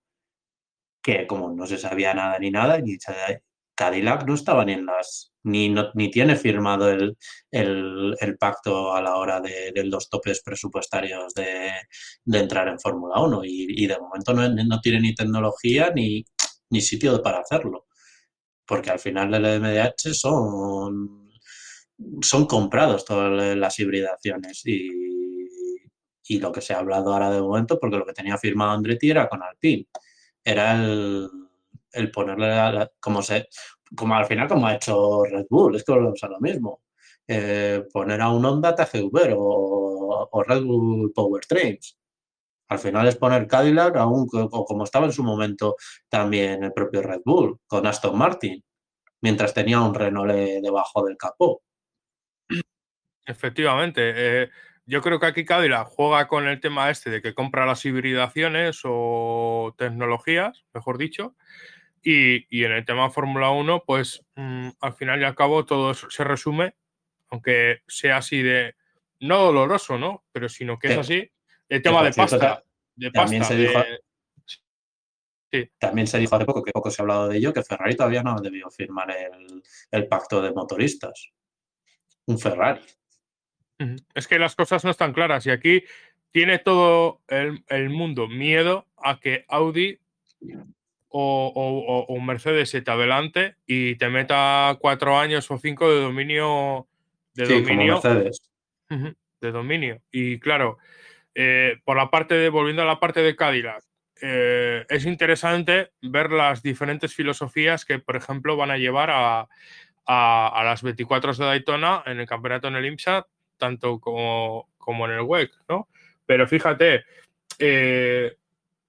que como no se sabía nada ni nada, ni se- Cadillac no estaba ni en las, ni, ni tiene firmado el, el- pacto a la hora de, los topes presupuestarios de, de entrar en Fórmula 1 y, y de momento no, no tiene ni tecnología ni, ni sitio para hacerlo. Porque al final el MDH son, son comprados todas las hibridaciones. Y, y lo que se ha hablado ahora de momento, porque lo que tenía firmado Andretti era con Alpine, era el, el ponerle como se como al final como ha hecho Red Bull, es que volvemos a lo mismo. Eh, poner a un Honda TGV o, o Red Bull Powertrains. Al final es poner Cadillac aún como estaba en su momento también el propio Red Bull con Aston Martin, mientras tenía un Renault debajo del capó. Efectivamente. eh, yo creo que aquí Cadillac juega con el tema este de que compra las hibridaciones o tecnologías, mejor dicho. Y, y en el tema Fórmula 1, pues mm, al final y al cabo todo se resume, aunque sea así de no doloroso, ¿no? Pero sino que es así, el tema de pasta. De también se dijo- También se dijo hace poco, que poco se ha hablado de ello, que Ferrari todavía no ha debido firmar el, el pacto de motoristas. Un Ferrari. Es que las cosas no están claras y aquí tiene todo el, el mundo miedo a que Audi o, o- o- o Mercedes se te adelante y te meta cuatro años o cinco de dominio de Sí, dominio de dominio. Y claro, eh, por la parte de, volviendo a la parte de Cadillac, eh, es interesante ver las diferentes filosofías que, por ejemplo, van a llevar a, a- a las 24 de Daytona en el campeonato en el IMSA, tanto como, como en el WEC, ¿no? Pero fíjate, eh,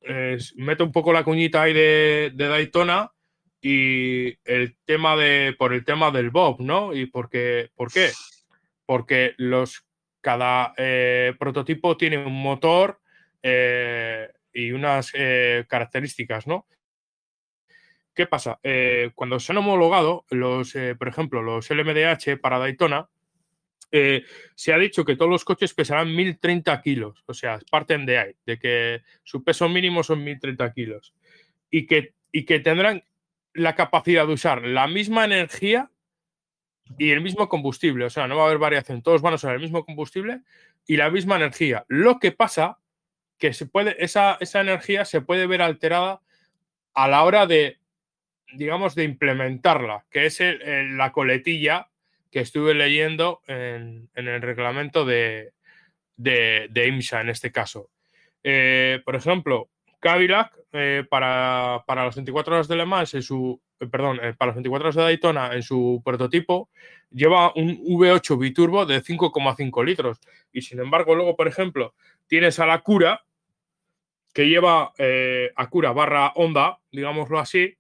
es- meto un poco la cuñita ahí de, de Daytona y el tema de, por el tema del Bob, ¿no? Y porque, ¿por qué? Porque los, cada eh, prototipo tiene un motor eh, y unas eh, características, ¿no? ¿Qué pasa? Eh, cuando se han homologado, los, eh, por ejemplo, los LMDH para Daytona, eh, se ha dicho que todos los coches pesarán 1030 kilos, o sea, parten de ahí, de que su peso mínimo son 1030 kilos y que, y que tendrán la capacidad de usar la misma energía y el mismo combustible, o sea, no va a haber variación, todos van a usar el mismo combustible y la misma energía. Lo que pasa que se puede, esa, esa energía se puede ver alterada a la hora de digamos, de implementarla, que es la coletilla que estuve leyendo en, el reglamento de, IMSA en este caso. Eh, por ejemplo, Cadillac eh, para, para las 24 horas de Le Mans en su, eh, perdón, para las 24 horas de Daytona en su prototipo lleva un V8 biturbo de 5,5 litros y sin embargo luego, por ejemplo, tienes a la Cura que lleva a Cura barra Honda, digámoslo así,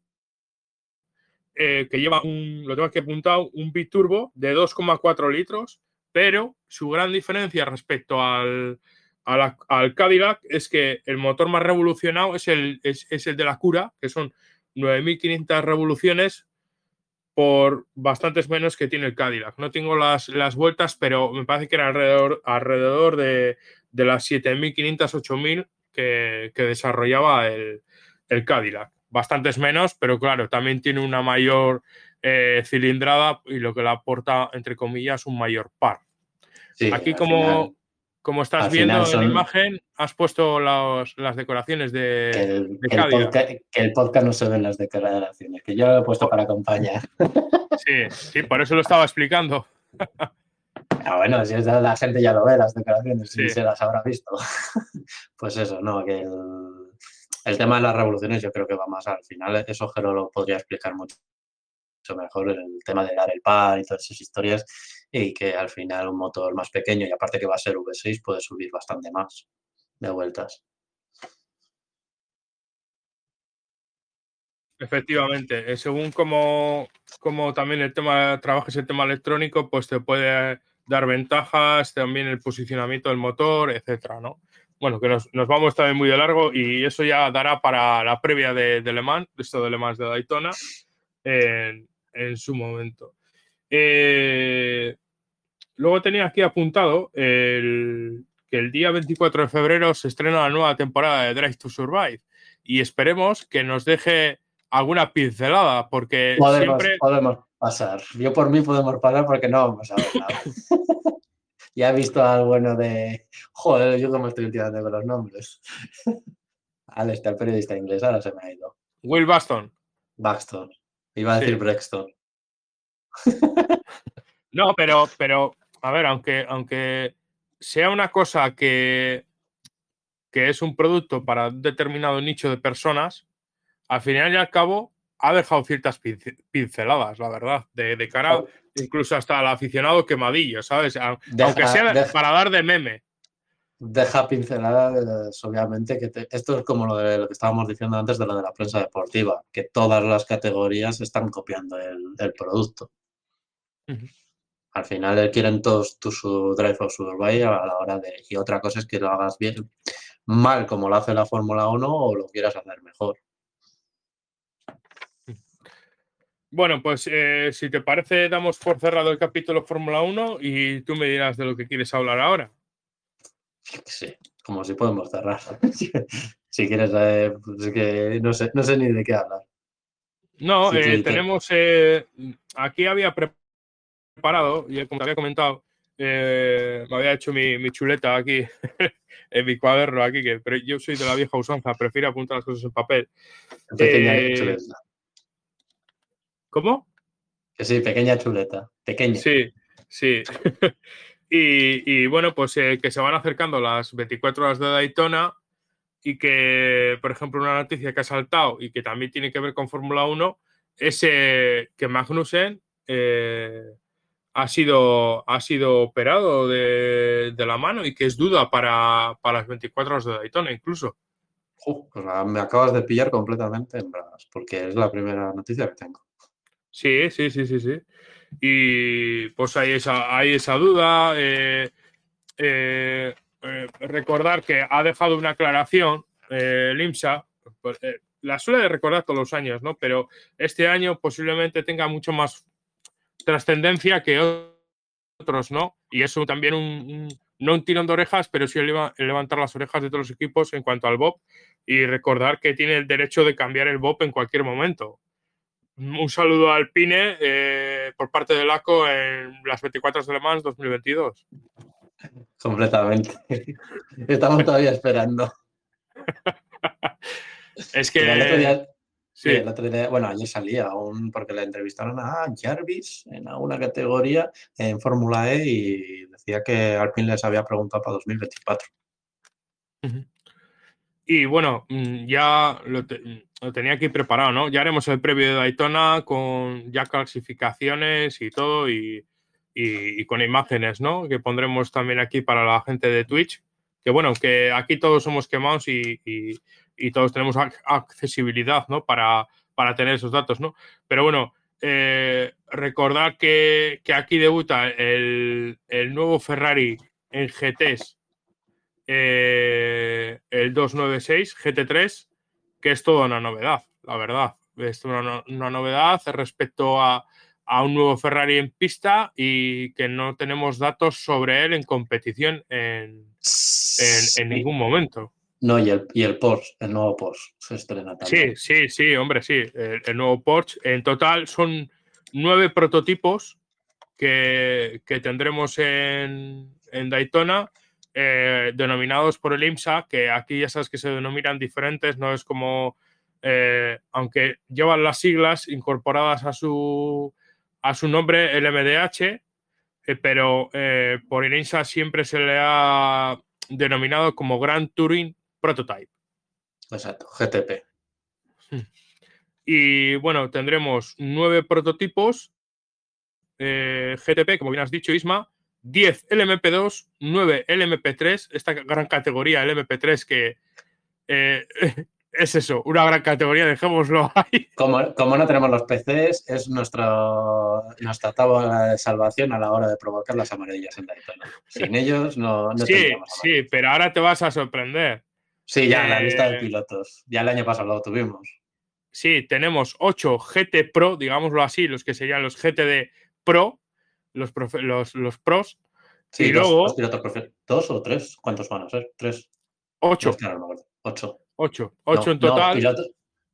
que lleva un, lo tengo aquí apuntado, un biturbo de 2,4 litros pero su gran diferencia respecto al, al, Cadillac es que el motor más revolucionado es el, es, el de la Cura, que son 9.500 revoluciones por bastantes menos que tiene el Cadillac. No tengo las, las vueltas, pero me parece que era alrededor, alrededor de, de las 7.500, 8.000 que, que desarrollaba el, el Cadillac. Bastantes menos, pero claro, también tiene una mayor eh, cilindrada y lo que le aporta, entre comillas, un mayor par. Aquí, como, como estás viendo en la imagen, has puesto las decoraciones de, el, que, el podcast, no se ven las decoraciones, que yo lo he puesto para acompañar. Sí, sí, por eso lo estaba explicando. Ah, bueno, si es la gente ya lo ve, las decoraciones, y se las habrá visto. pues eso, no, que el, tema de las revoluciones yo creo que va más al final. Eso Jero lo podría explicar mucho mejor el tema de dar el par y todas esas historias y que al final un motor más pequeño y aparte que va a ser V6 puede subir bastante más de vueltas. Efectivamente, eh, según como, como también el tema trabajes el tema electrónico, pues te puede dar ventajas, también el posicionamiento del motor, etcétera, ¿no? Bueno, que nos, nos vamos también muy de largo y eso ya dará para la previa de, de Le Mans, esto de Le Mans de Daytona, en, en su momento. Eh, luego tenía aquí apuntado el, que el día 24 de febrero se estrena la nueva temporada de Drive to Survive y esperemos que nos deje alguna pincelada porque podemos, siempre... podemos pasar. Yo por mí podemos pasar porque no vamos a ver nada. ya he visto al bueno de... Joder, yo como estoy tirando con los nombres. Al está el periodista inglés, ahora se me ha ido. Will Baston. Baxton. Iba a decir Brexton. no, pero, pero, a ver, aunque, aunque sea una cosa que, que es un producto para un determinado nicho de personas, al final y al cabo ha dejado ciertas pinceladas, la verdad, de, cara oh. incluso hasta al aficionado quemadillo, ¿sabes? Aunque sea para dar de meme deja pinceladas, obviamente, que esto es como lo, de, lo que estábamos diciendo antes de lo de la prensa deportiva, que todas las categorías están copiando el, producto. Al final quieren todos tu su Drive of Survive a la hora de... Y otra cosa es que lo hagas bien, mal como lo hace la Fórmula 1 o lo quieras hacer mejor. Bueno, pues eh, si te parece, damos por cerrado el capítulo Fórmula 1 y tú me dirás de lo que quieres hablar ahora. Sí, como si podemos cerrar. si quieres, eh, pues que no sé, no sé ni de qué hablar. No, eh, tenemos. Eh, aquí había preparado, y como te había comentado, me había hecho mi, chuleta aquí, en mi cuaderno aquí, que pero yo soy de la vieja usanza, prefiero apuntar las cosas en papel. Pequeña chuleta. ¿Cómo? Que sí, pequeña chuleta. Pequeña. Sí, sí. Y, bueno, pues eh, que se van acercando las 24 horas de Daytona y que, por ejemplo, una noticia que ha saltado y que también tiene que ver con Fórmula 1 es eh, que Magnussen eh, ha, sido, ha sido operado de, la mano y que es duda para, las 24 horas de Daytona incluso. Pues me acabas de pillar completamente en brazos, porque es la primera noticia que tengo. Sí, sí, sí, sí, sí. Y pues hay esa, hay esa duda. Eh, eh, eh, recordar que ha dejado una aclaración el IMSA, pues, la suele recordar todos los años, ¿no? Pero este año posiblemente tenga mucho más trascendencia que otros, ¿no? Y eso también un, no un tirón de orejas, pero sí levantar las orejas de todos los equipos en cuanto al BOP y recordar que tiene el derecho de cambiar el BOP en cualquier momento un saludo al Pine eh, por parte de LACO en las 24 de Le Mans 2022. Completamente. Estamos todavía esperando. es que. Sí, el otro día, bueno, ayer salía aún porque le entrevistaron a Jarvis en alguna categoría en Fórmula E y decía que Alpine les había preguntado para 2024. Y bueno, mm, ya lo, tenía aquí preparado, ¿no? Ya haremos el previo de Daytona con ya clasificaciones y todo y, con imágenes, ¿no? Que pondremos también aquí para la gente de Twitch. Que bueno, que aquí todos somos quemados y, todos tenemos accesibilidad, ¿no? Para, para tener esos datos, ¿no? Pero bueno, eh, recordad que, aquí debuta el, el nuevo Ferrari en GTs eh, el 296 GT3, que es toda una novedad, la verdad. Es una, novedad respecto a, un nuevo Ferrari en pista y que no tenemos datos sobre él en competición en, ningún momento. No, y el, y el Porsche, el nuevo Porsche se estrena Sí, sí, sí, hombre, sí. El, nuevo Porsche. En total son nueve prototipos que, tendremos en, en Daytona eh, denominados por el IMSA, que aquí ya sabes que se denominan diferentes, no es como, eh, aunque llevan las siglas incorporadas a su, a su nombre, el MDH, eh, pero por el IMSA siempre se le ha denominado como Grand Touring Prototype. Exacto, GTP. Y bueno, tendremos nueve prototipos GTP, como bien has dicho, Isma, 10 LMP2, 9 LMP3, esta gran categoría LMP3 que eh, es eso, una gran categoría, dejémoslo ahí. Como, como no tenemos los PCs, es nuestro, nuestra tabla de salvación a la hora de provocar las amarillas en Daytona. Sin ellos no, no Sí, sí, pero ahora te vas a sorprender. Sí, ya, la lista de eh, pilotos. Ya el año pasado lo tuvimos. Sí, tenemos 8 GT Pro, digámoslo así, los que serían los GTD Pro, los, los, los pros. y luego. ¿Dos o tres? ¿Cuántos van a ser? ¿Tres? Ocho. ocho. Ocho. Ocho en total.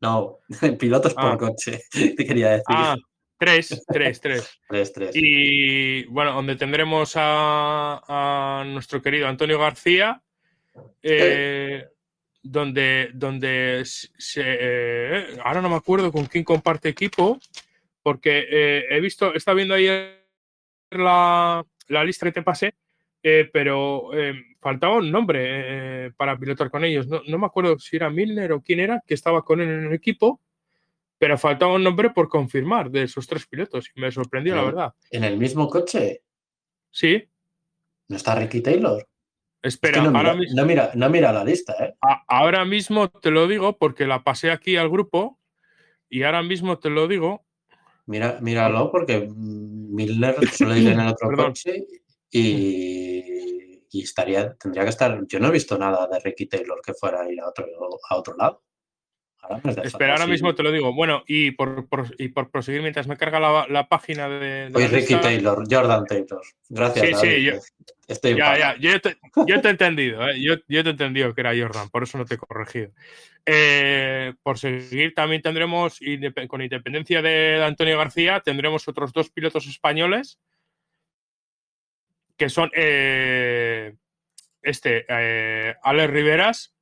No, pilotos, por ah. coche, te quería decir. Ah, tres, tres, tres. tres, tres. Y bueno, donde tendremos a, a nuestro querido Antonio García. Eh, donde, donde se, eh, ahora no me acuerdo con quién comparte equipo, porque eh, he visto, está viendo ahí la, lista que te pasé, eh, pero eh, faltaba un nombre eh, para pilotar con ellos. No, me acuerdo si era Milner o quién era que estaba con él en el equipo, pero faltaba un nombre por confirmar de esos tres pilotos y me sorprendió, la verdad. ¿En el mismo coche? Sí. ¿No está Ricky Taylor? Espera, no, ahora mira, mismo, no, mira, la lista, ¿eh? ahora mismo te lo digo porque la pasé aquí al grupo y ahora mismo te lo digo Mira, míralo porque Milner suele ir en el otro coche y, estaría, tendría que estar. Yo no he visto nada de Ricky Taylor que fuera a ir a otro, a otro lado. Espera, ahora mismo te lo digo. Bueno, y por, y por proseguir mientras me carga la, página de. de Ricky Taylor, Jordan Taylor. Gracias. Sí, sí, yo, Estoy ya, ya, yo te, yo te he entendido, ¿eh? yo, yo, te he entendido que era Jordan, por eso no te he corregido. Eh, por seguir, también tendremos, con independencia de Antonio García, tendremos otros dos pilotos españoles que son eh, este, Alex Riveras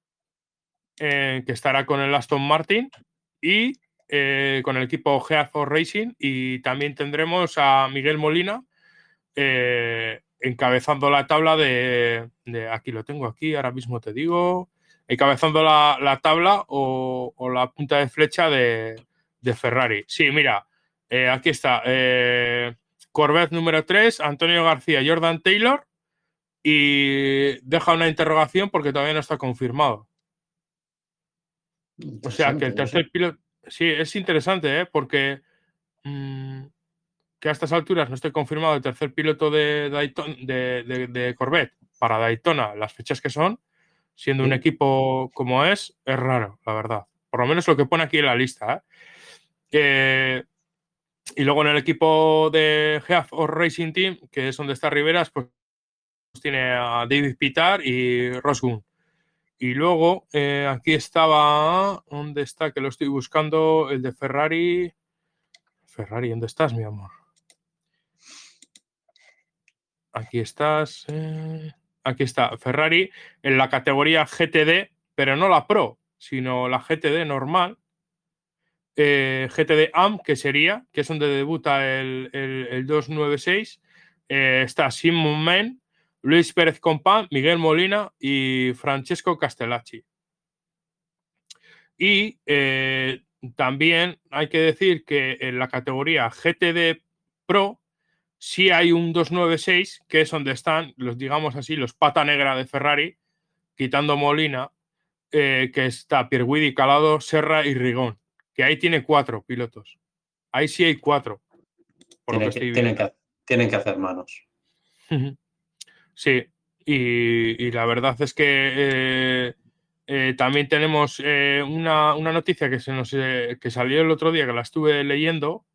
eh, que estará con el Aston Martin y eh, con el equipo for Racing. Y también tendremos a Miguel Molina eh, encabezando la tabla de, Aquí lo tengo, aquí, ahora mismo te digo. Encabezando la, tabla o, la punta de flecha de, Ferrari. Sí, mira, aquí está. Corvette número 3, Antonio García, Jordan Taylor. Y deja una interrogación porque todavía no está confirmado. O sea, que el tercer piloto. Sí, es interesante, ¿eh? porque mm, que a estas alturas no esté confirmado el tercer piloto de, de, Corvette para Daytona, las fechas que son, siendo un equipo como es, es raro, la verdad. Por lo menos lo que pone aquí en la lista. ¿eh? y luego en el equipo de Heath o Racing Team, que es donde está Riveras, pues tiene a David Pitar y Ross y luego eh, aquí estaba, ¿dónde está? Que lo estoy buscando, el de Ferrari. Ferrari, ¿dónde estás, mi amor? Aquí estás. Eh, aquí está, Ferrari en la categoría GTD, pero no la Pro, sino la GTD normal. eh, GTD AM, que sería, que es donde debuta el, el, 296. Eh, está Simon Men, Luis Pérez Compán, Miguel Molina y Francesco Castellacci. Y eh, también hay que decir que en la categoría GTD Pro sí hay un 296, que es donde están, los digamos así, los pata negra de Ferrari, quitando Molina, que está Pierguidi, Calado, Serra y Rigón que ahí tiene cuatro pilotos. Ahí sí hay cuatro. tienen, que, hacer manos. Sí, y, la verdad es que eh, eh, también tenemos eh, una, noticia que, se nos, que salió el otro día, que la estuve leyendo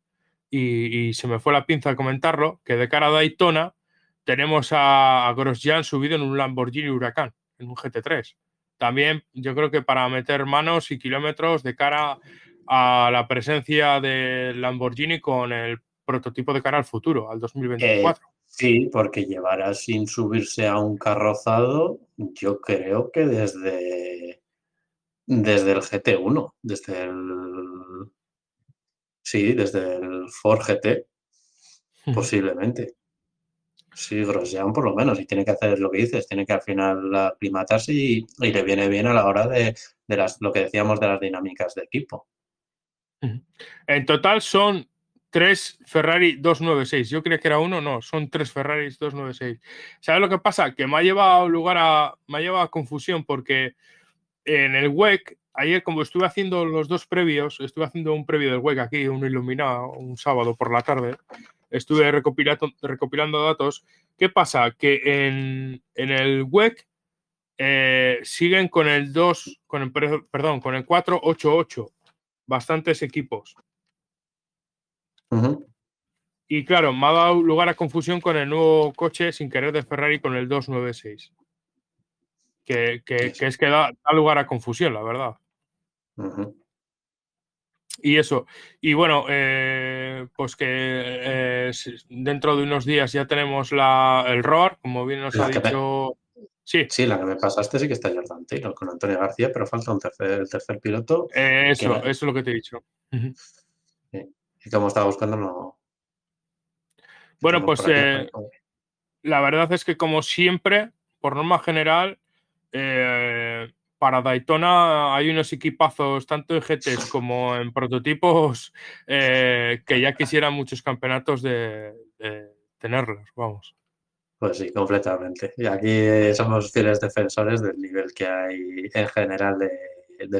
y, se me fue la pinza a comentarlo, que de cara a Daytona tenemos a, Grosjean subido en un Lamborghini Huracán, en un GT3. También yo creo que para meter manos y kilómetros de cara a la presencia de Lamborghini con el prototipo de cara al futuro, al 2024. Sí, porque llevará sin subirse a un carrozado, yo creo que desde, desde el GT1, desde el... Sí, desde el Ford GT, posiblemente. Sí, Grosjean por lo menos, y tiene que hacer lo que dices, tiene que al final aclimatarse y, y le viene bien a la hora de, de las, lo que decíamos de las dinámicas de equipo. En total son tres Ferrari 296. Yo creía que era uno, no, son tres Ferrari 296. ¿Sabes lo que pasa? Que me ha llevado lugar a, me ha llevado confusión porque en el WEC, ayer como estuve haciendo los dos previos, estuve haciendo un previo del WEC aquí, un iluminado, un sábado por la tarde, estuve recopilando, recopilando datos. ¿Qué pasa? Que en, el WEC eh, siguen con el 2, con el, perdón, con el 488 bastantes equipos. Y claro, me ha dado lugar a confusión con el nuevo coche sin querer de Ferrari con el 296. Que, es que da, lugar a confusión, la verdad. Y eso. Y bueno, eh, pues que eh, dentro de unos días ya tenemos la, el ROAR, como bien nos ha dicho. Sí. sí, la que me pasaste sí que está Jordan Taylor con Antonio García, pero falta un tercer, el tercer piloto. Eh, eso, eso es lo que te he dicho. Y como estaba buscando, no. Bueno, pues eh, la verdad es que, como siempre, por norma general, eh, para Daytona hay unos equipazos, tanto en GTs como en prototipos, que ya quisieran muchos campeonatos de tenerlos, vamos. Pues sí, completamente. Y aquí somos fieles defensores del nivel que hay en general de,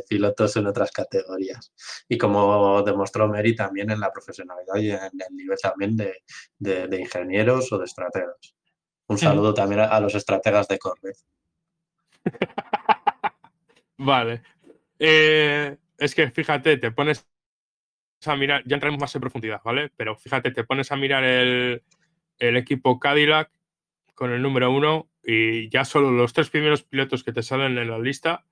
pilotos en otras categorías. Y como demostró Mary también en la profesionalidad y en el nivel también de, ingenieros o de estrategas. Un saludo también a, los estrategas de Corvette. vale. Eh, es que fíjate, te pones a mirar, ya entraremos más en profundidad, ¿vale? Pero fíjate, te pones a mirar el, el equipo Cadillac con el número uno y ya solo los tres primeros pilotos que te salen en la lista,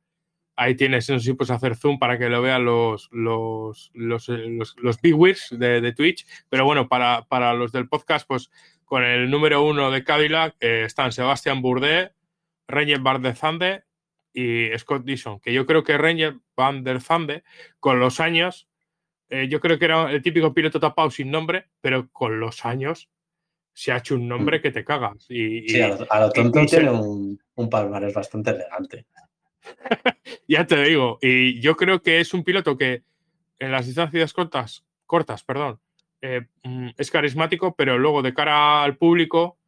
ahí tienes, no sé si puedes hacer zoom para que lo vean los, los, los, los, big wigs de, Twitch, pero bueno, para, para, los del podcast, pues con el número uno de Cadillac eh, están Sebastián Bourdais, Ranger Van der Zande y Scott Dixon, que yo creo que Ranger Van der Zande, con los años, eh, yo creo que era el típico piloto tapado sin nombre, pero con los años se ha hecho un nombre mm. que te cagas. Y, sí, a lo, tonto tiene un, un palmarés bastante elegante. ya te digo, y yo creo que es un piloto que en las distancias cortas, cortas, perdón, eh, mm, es carismático, pero luego de cara al público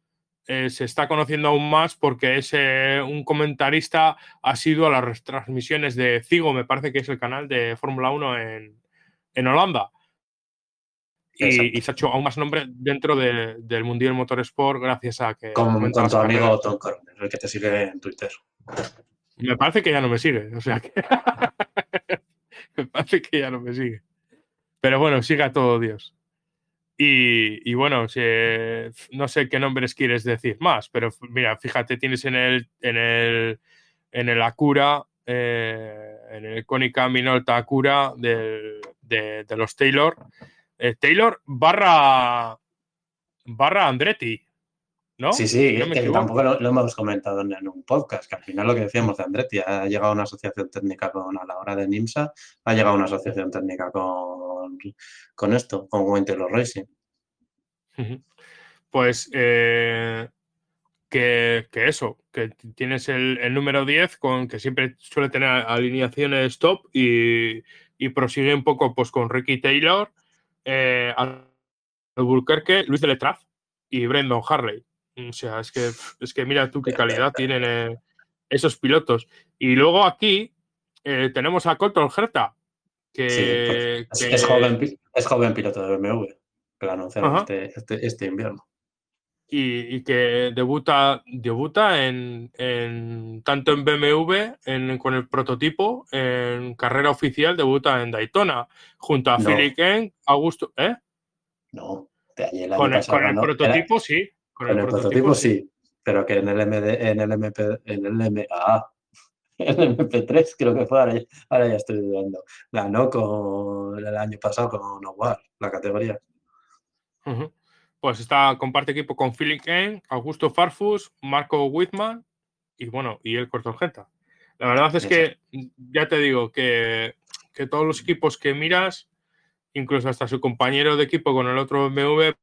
eh, se está conociendo aún más porque es eh, un comentarista ha sido a las retransmisiones de Cigo, me parece que es el canal de Fórmula 1 en, en Holanda. Y, se ha hecho aún más nombre dentro del Mundial Motorsport gracias a que... Como con tu amigo Tom el que te sigue en Twitter. Me parece que ya no me sigue, o sea que... me parece que ya no me sigue. Pero bueno, siga todo Dios. Y, bueno, no sé qué nombres quieres decir más, pero mira, fíjate, tienes en el, en el, en el Acura, eh, en el Konica Minolta Acura de, de los Taylor, eh, Taylor barra barra Andretti. ¿No? Sí, sí, tampoco lo, hemos comentado en, un podcast, que al final lo que decíamos de Andretti, ha llegado una asociación técnica con, a la hora de NIMSA, ha llegado una asociación técnica con con, esto, con Taylor Racing. Pues eh, que, eso, que tienes el, número 10 con que siempre suele tener alineaciones top y, y prosigue un poco pues con Ricky Taylor, eh, Albuquerque, Luis de Letraz y Brendan Harley. O sea, es que, es que mira tú qué calidad tienen eh, esos pilotos. Y luego aquí eh, tenemos a Colton Herta, que, es, joven, piloto de BMW, que lo anunciaron este, este, este invierno y, que debuta, debuta en, tanto en BMW con el prototipo, en carrera oficial, debuta en Daytona, junto a Philip Kent, Augusto. ¿Eh? No, con, el, prototipo sí. Con, el, prototipo, sí. pero que en el MD, en el MP, en el MA, en el MP3 creo que fue, ahora, ya estoy dudando. Ganó con el año pasado con Nowar, la categoría pues está, comparte equipo con Philip Kane, Augusto Farfus, Marco Whitman y bueno, y el Cortogenta. La verdad es que ya te digo que, todos los equipos que miras, incluso hasta su compañero de equipo con el otro MV,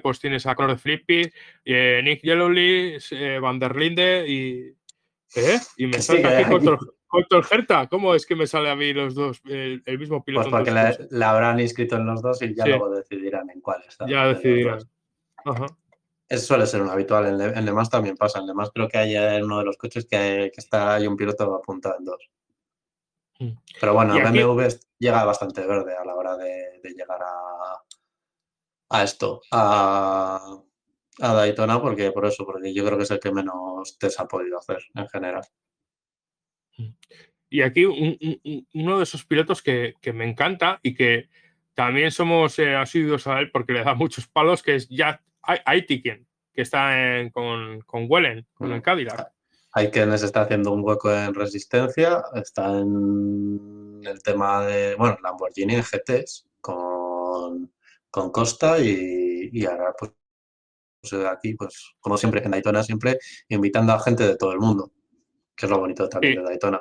pues tienes a Conor Flippy, eh, Nick Yellowly, eh, Van der Linde y. ¿eh? Y me salta aquí Corto Herta, ¿cómo es que me sale a mí los dos, el, mismo piloto? Pues porque la, habrán inscrito en los dos y ya luego decidirán en cuál está. Ya decidirán. Eso suele ser un habitual. En, en Le Mans también pasa. En Le Mans creo que hay uno de los coches que, está hay un piloto apuntado en dos. Mm. Pero bueno, BMW llega bastante verde a la hora de, llegar a, a esto, a, a Daytona, porque por eso, porque yo creo que es el que menos test ha podido hacer en general. Y aquí uno de esos pilotos que, me encanta y que también somos eh, asiduos a él porque le da muchos palos, que es Jack Aitiken, que está con, con Wellen, con el Cadillac. Aiken se está haciendo un hueco en resistencia, está en el tema de, bueno, Lamborghini en GTs con, con Costa y, ahora pues, pues aquí, pues como siempre en Daytona, siempre invitando a gente de todo el mundo que es lo bonito también de Daytona.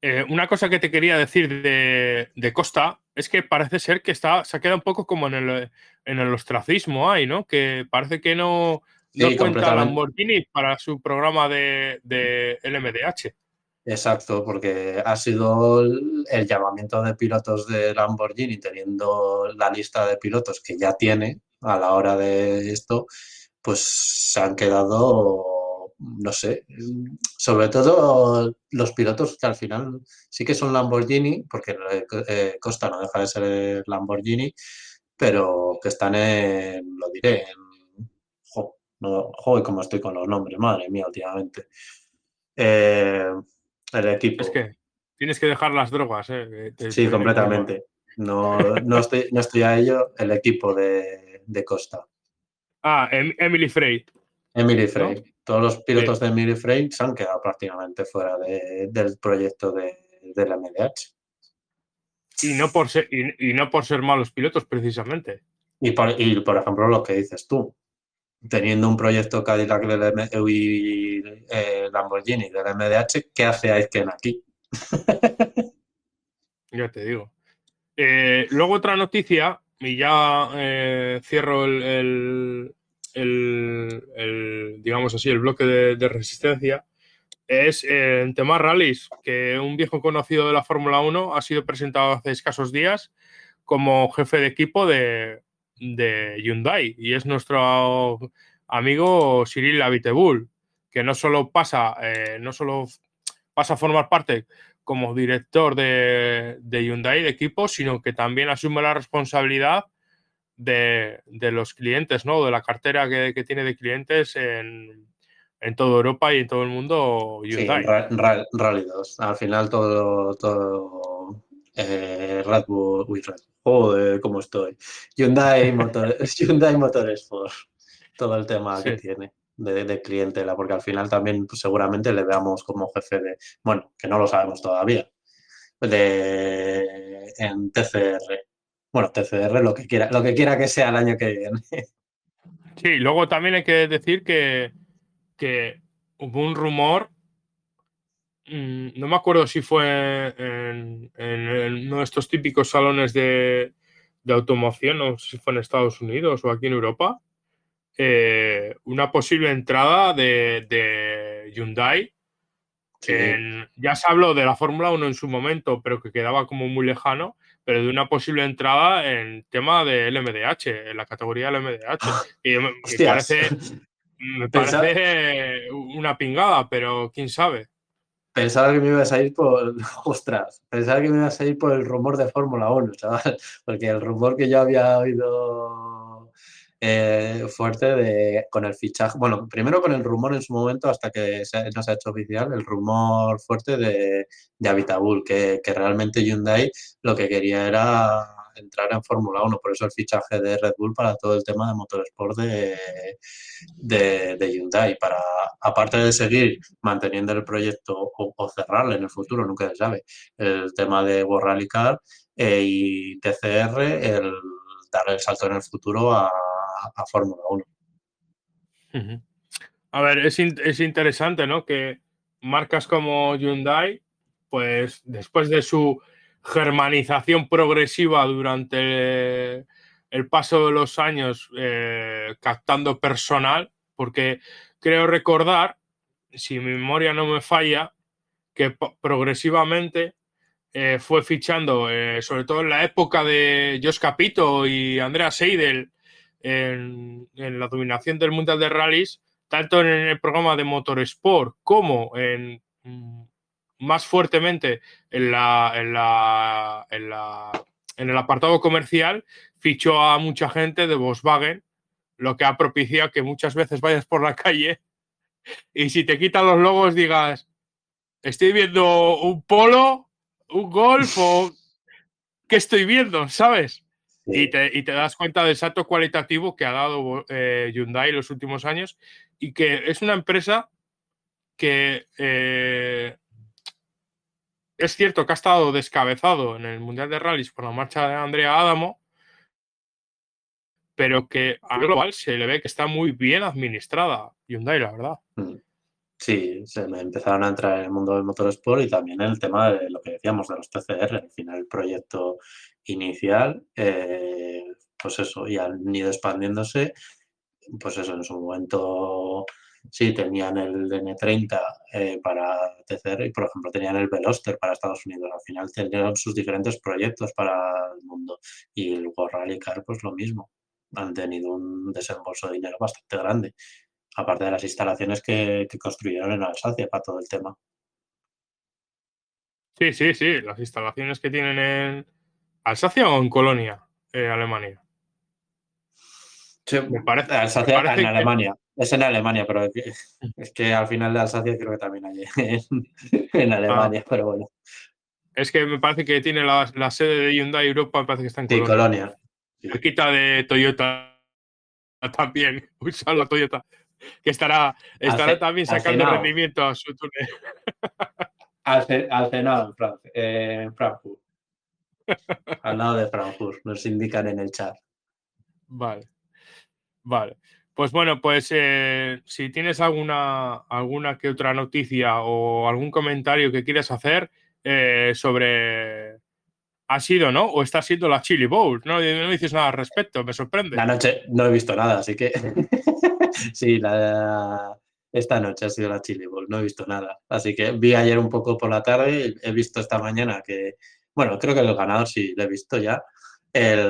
Eh, una cosa que te quería decir de, Costa es que parece ser que está, se ha quedado un poco como en el, en el ostracismo ahí, ¿no? Que parece que no, no cuenta Lamborghini para su programa de, de, LMDH. Exacto, porque ha sido el, llamamiento de pilotos de Lamborghini, teniendo la lista de pilotos que ya tiene a la hora de esto, pues se han quedado no sé, sobre todo los pilotos que al final sí que son Lamborghini, porque eh, Costa no deja de ser Lamborghini, pero que están en, lo diré, en, jo, como estoy con los nombres, madre mía, últimamente. Eh, el equipo. Es que tienes que dejar las drogas, eh, sí, completamente. No, no, estoy, no estoy a ello, el equipo de, Costa. Ah, em, Emily Frey. Emily Frey todos los pilotos de Miri Frame se han quedado prácticamente fuera del proyecto de, la MDH. Y no, por ser, y, no por ser malos pilotos, precisamente. Y por, ejemplo, lo que dices tú, teniendo un proyecto Cadillac del y eh, Lamborghini del MDH, ¿qué hace Aitken aquí? ya te digo. Eh, luego otra noticia, y ya eh, cierro el, digamos así, el bloque de, resistencia, es en temas rallies, que un viejo conocido de la Fórmula 1 ha sido presentado hace escasos días como jefe de equipo de, Hyundai y es nuestro amigo Cyril Abiteboul, que no solo pasa, eh, no solo pasa a formar parte como director de, de Hyundai de equipo, sino que también asume la responsabilidad de, los clientes, ¿no? De la cartera que, tiene de clientes en, en, toda Europa y en todo el mundo Hyundai. Sí, Rally 2. Al final todo, todo eh, Red Bull, uy, Red joder, cómo estoy. Hyundai, Motor, Hyundai Motorsport, todo el tema que tiene. De, de, clientela, porque al final también pues, seguramente le veamos como jefe de, bueno, que no lo sabemos todavía, de en TCR, bueno, TCR, lo que quiera, lo que quiera que sea el año que viene. Sí, luego también hay que decir que, que hubo un rumor no me acuerdo si fue en, uno de estos típicos salones de, automoción, no sé si fue en Estados Unidos o aquí en Europa, eh, una posible entrada de, Hyundai. ya se habló de la Fórmula 1 en su momento, pero que quedaba como muy lejano, pero de una posible entrada en tema de LMDH, en la categoría LMDH. Y me, parece, me parece una pingada, pero quién sabe. Pensaba que me ibas a ir por. Ostras, pensaba que me ibas a ir por el rumor de Fórmula 1, chaval. Porque el rumor que yo había oído eh, fuerte de, con el fichaje. Bueno, primero con el rumor en su momento, hasta que no se ha hecho oficial, el rumor fuerte de, de Habitabul, que, que realmente Hyundai lo que quería era entrar en Fórmula 1. Por eso el fichaje de Red Bull para todo el tema de motorsport de, de, Hyundai. Para, aparte de seguir manteniendo el proyecto o, cerrarle en el futuro, nunca se sabe, el tema de World Rally Car eh, y TCR, el dar el salto en el futuro a, Fórmula 1. A ver, es, es interesante, ¿no? Que marcas como Hyundai, pues después de su germanización progresiva durante el paso de los años eh, captando personal, porque creo recordar, si mi memoria no me falla, que progresivamente eh, fue fichando, eh, sobre todo en la época de Jos Capito y Andrea Seidel, en, en, la dominación del Mundial de Rallys, tanto en el programa de Motorsport como en mm, más fuertemente en, la, en, la, en, la, en el apartado comercial, fichó a mucha gente de Volkswagen, lo que ha propiciado que muchas veces vayas por la calle y si te quitan los logos digas, estoy viendo un polo, un golf o qué estoy viendo, ¿sabes? Y, te, y, te, das cuenta del salto cualitativo que ha dado eh, Hyundai en los últimos años y que es una empresa que eh, es cierto que ha estado descabezado en el Mundial de Rallys por la marcha de Andrea Adamo, pero que a global se le ve que está muy bien administrada Hyundai, la verdad. Mm. Sí, se me empezaron a entrar en el mundo del motorsport y también el tema de lo que decíamos de los TCR. Al final, el proyecto inicial, eh, pues eso, y han ido expandiéndose, pues eso, en su momento Sí, tenían el N30 eh, para TCR y, por ejemplo, tenían el Veloster para Estados Unidos. Al final tenían sus diferentes proyectos para el mundo. Y el World Rally Car, pues lo mismo. Han tenido un desembolso de dinero bastante grande. Aparte de las instalaciones que, construyeron en Alsacia para todo el tema. Sí, sí, sí. Las instalaciones que tienen en Alsacia o en Colonia, eh, Alemania. Sí, me parece, Alsacia en Alemania. Es en Alemania, pero es que, al final de Alsacia creo que también hay en, Alemania, ah. pero bueno. Es que me parece que tiene la, sede de Hyundai Europa, me parece que está en Colonia. Colonia. Cerquita de Toyota también. Un saludo a Toyota. Que estará, estará también sacando rendimiento a su túnel. Al, Senado en, Frankfurt. al lado de Frankfurt, nos indican en el chat. Vale. Vale. Pues bueno, pues eh, si tienes alguna, alguna que otra noticia o algún comentario que quieras hacer eh, sobre ha sido, ¿no? O está siendo la Chili Bowl, ¿no? No dices nada al respecto, me sorprende. La noche no he visto nada, así que sí, esta noche ha sido la Chili Bowl, no he visto nada. Así que vi ayer un poco por la tarde, he visto esta mañana que, bueno, creo que el ganador sí lo he visto ya. El,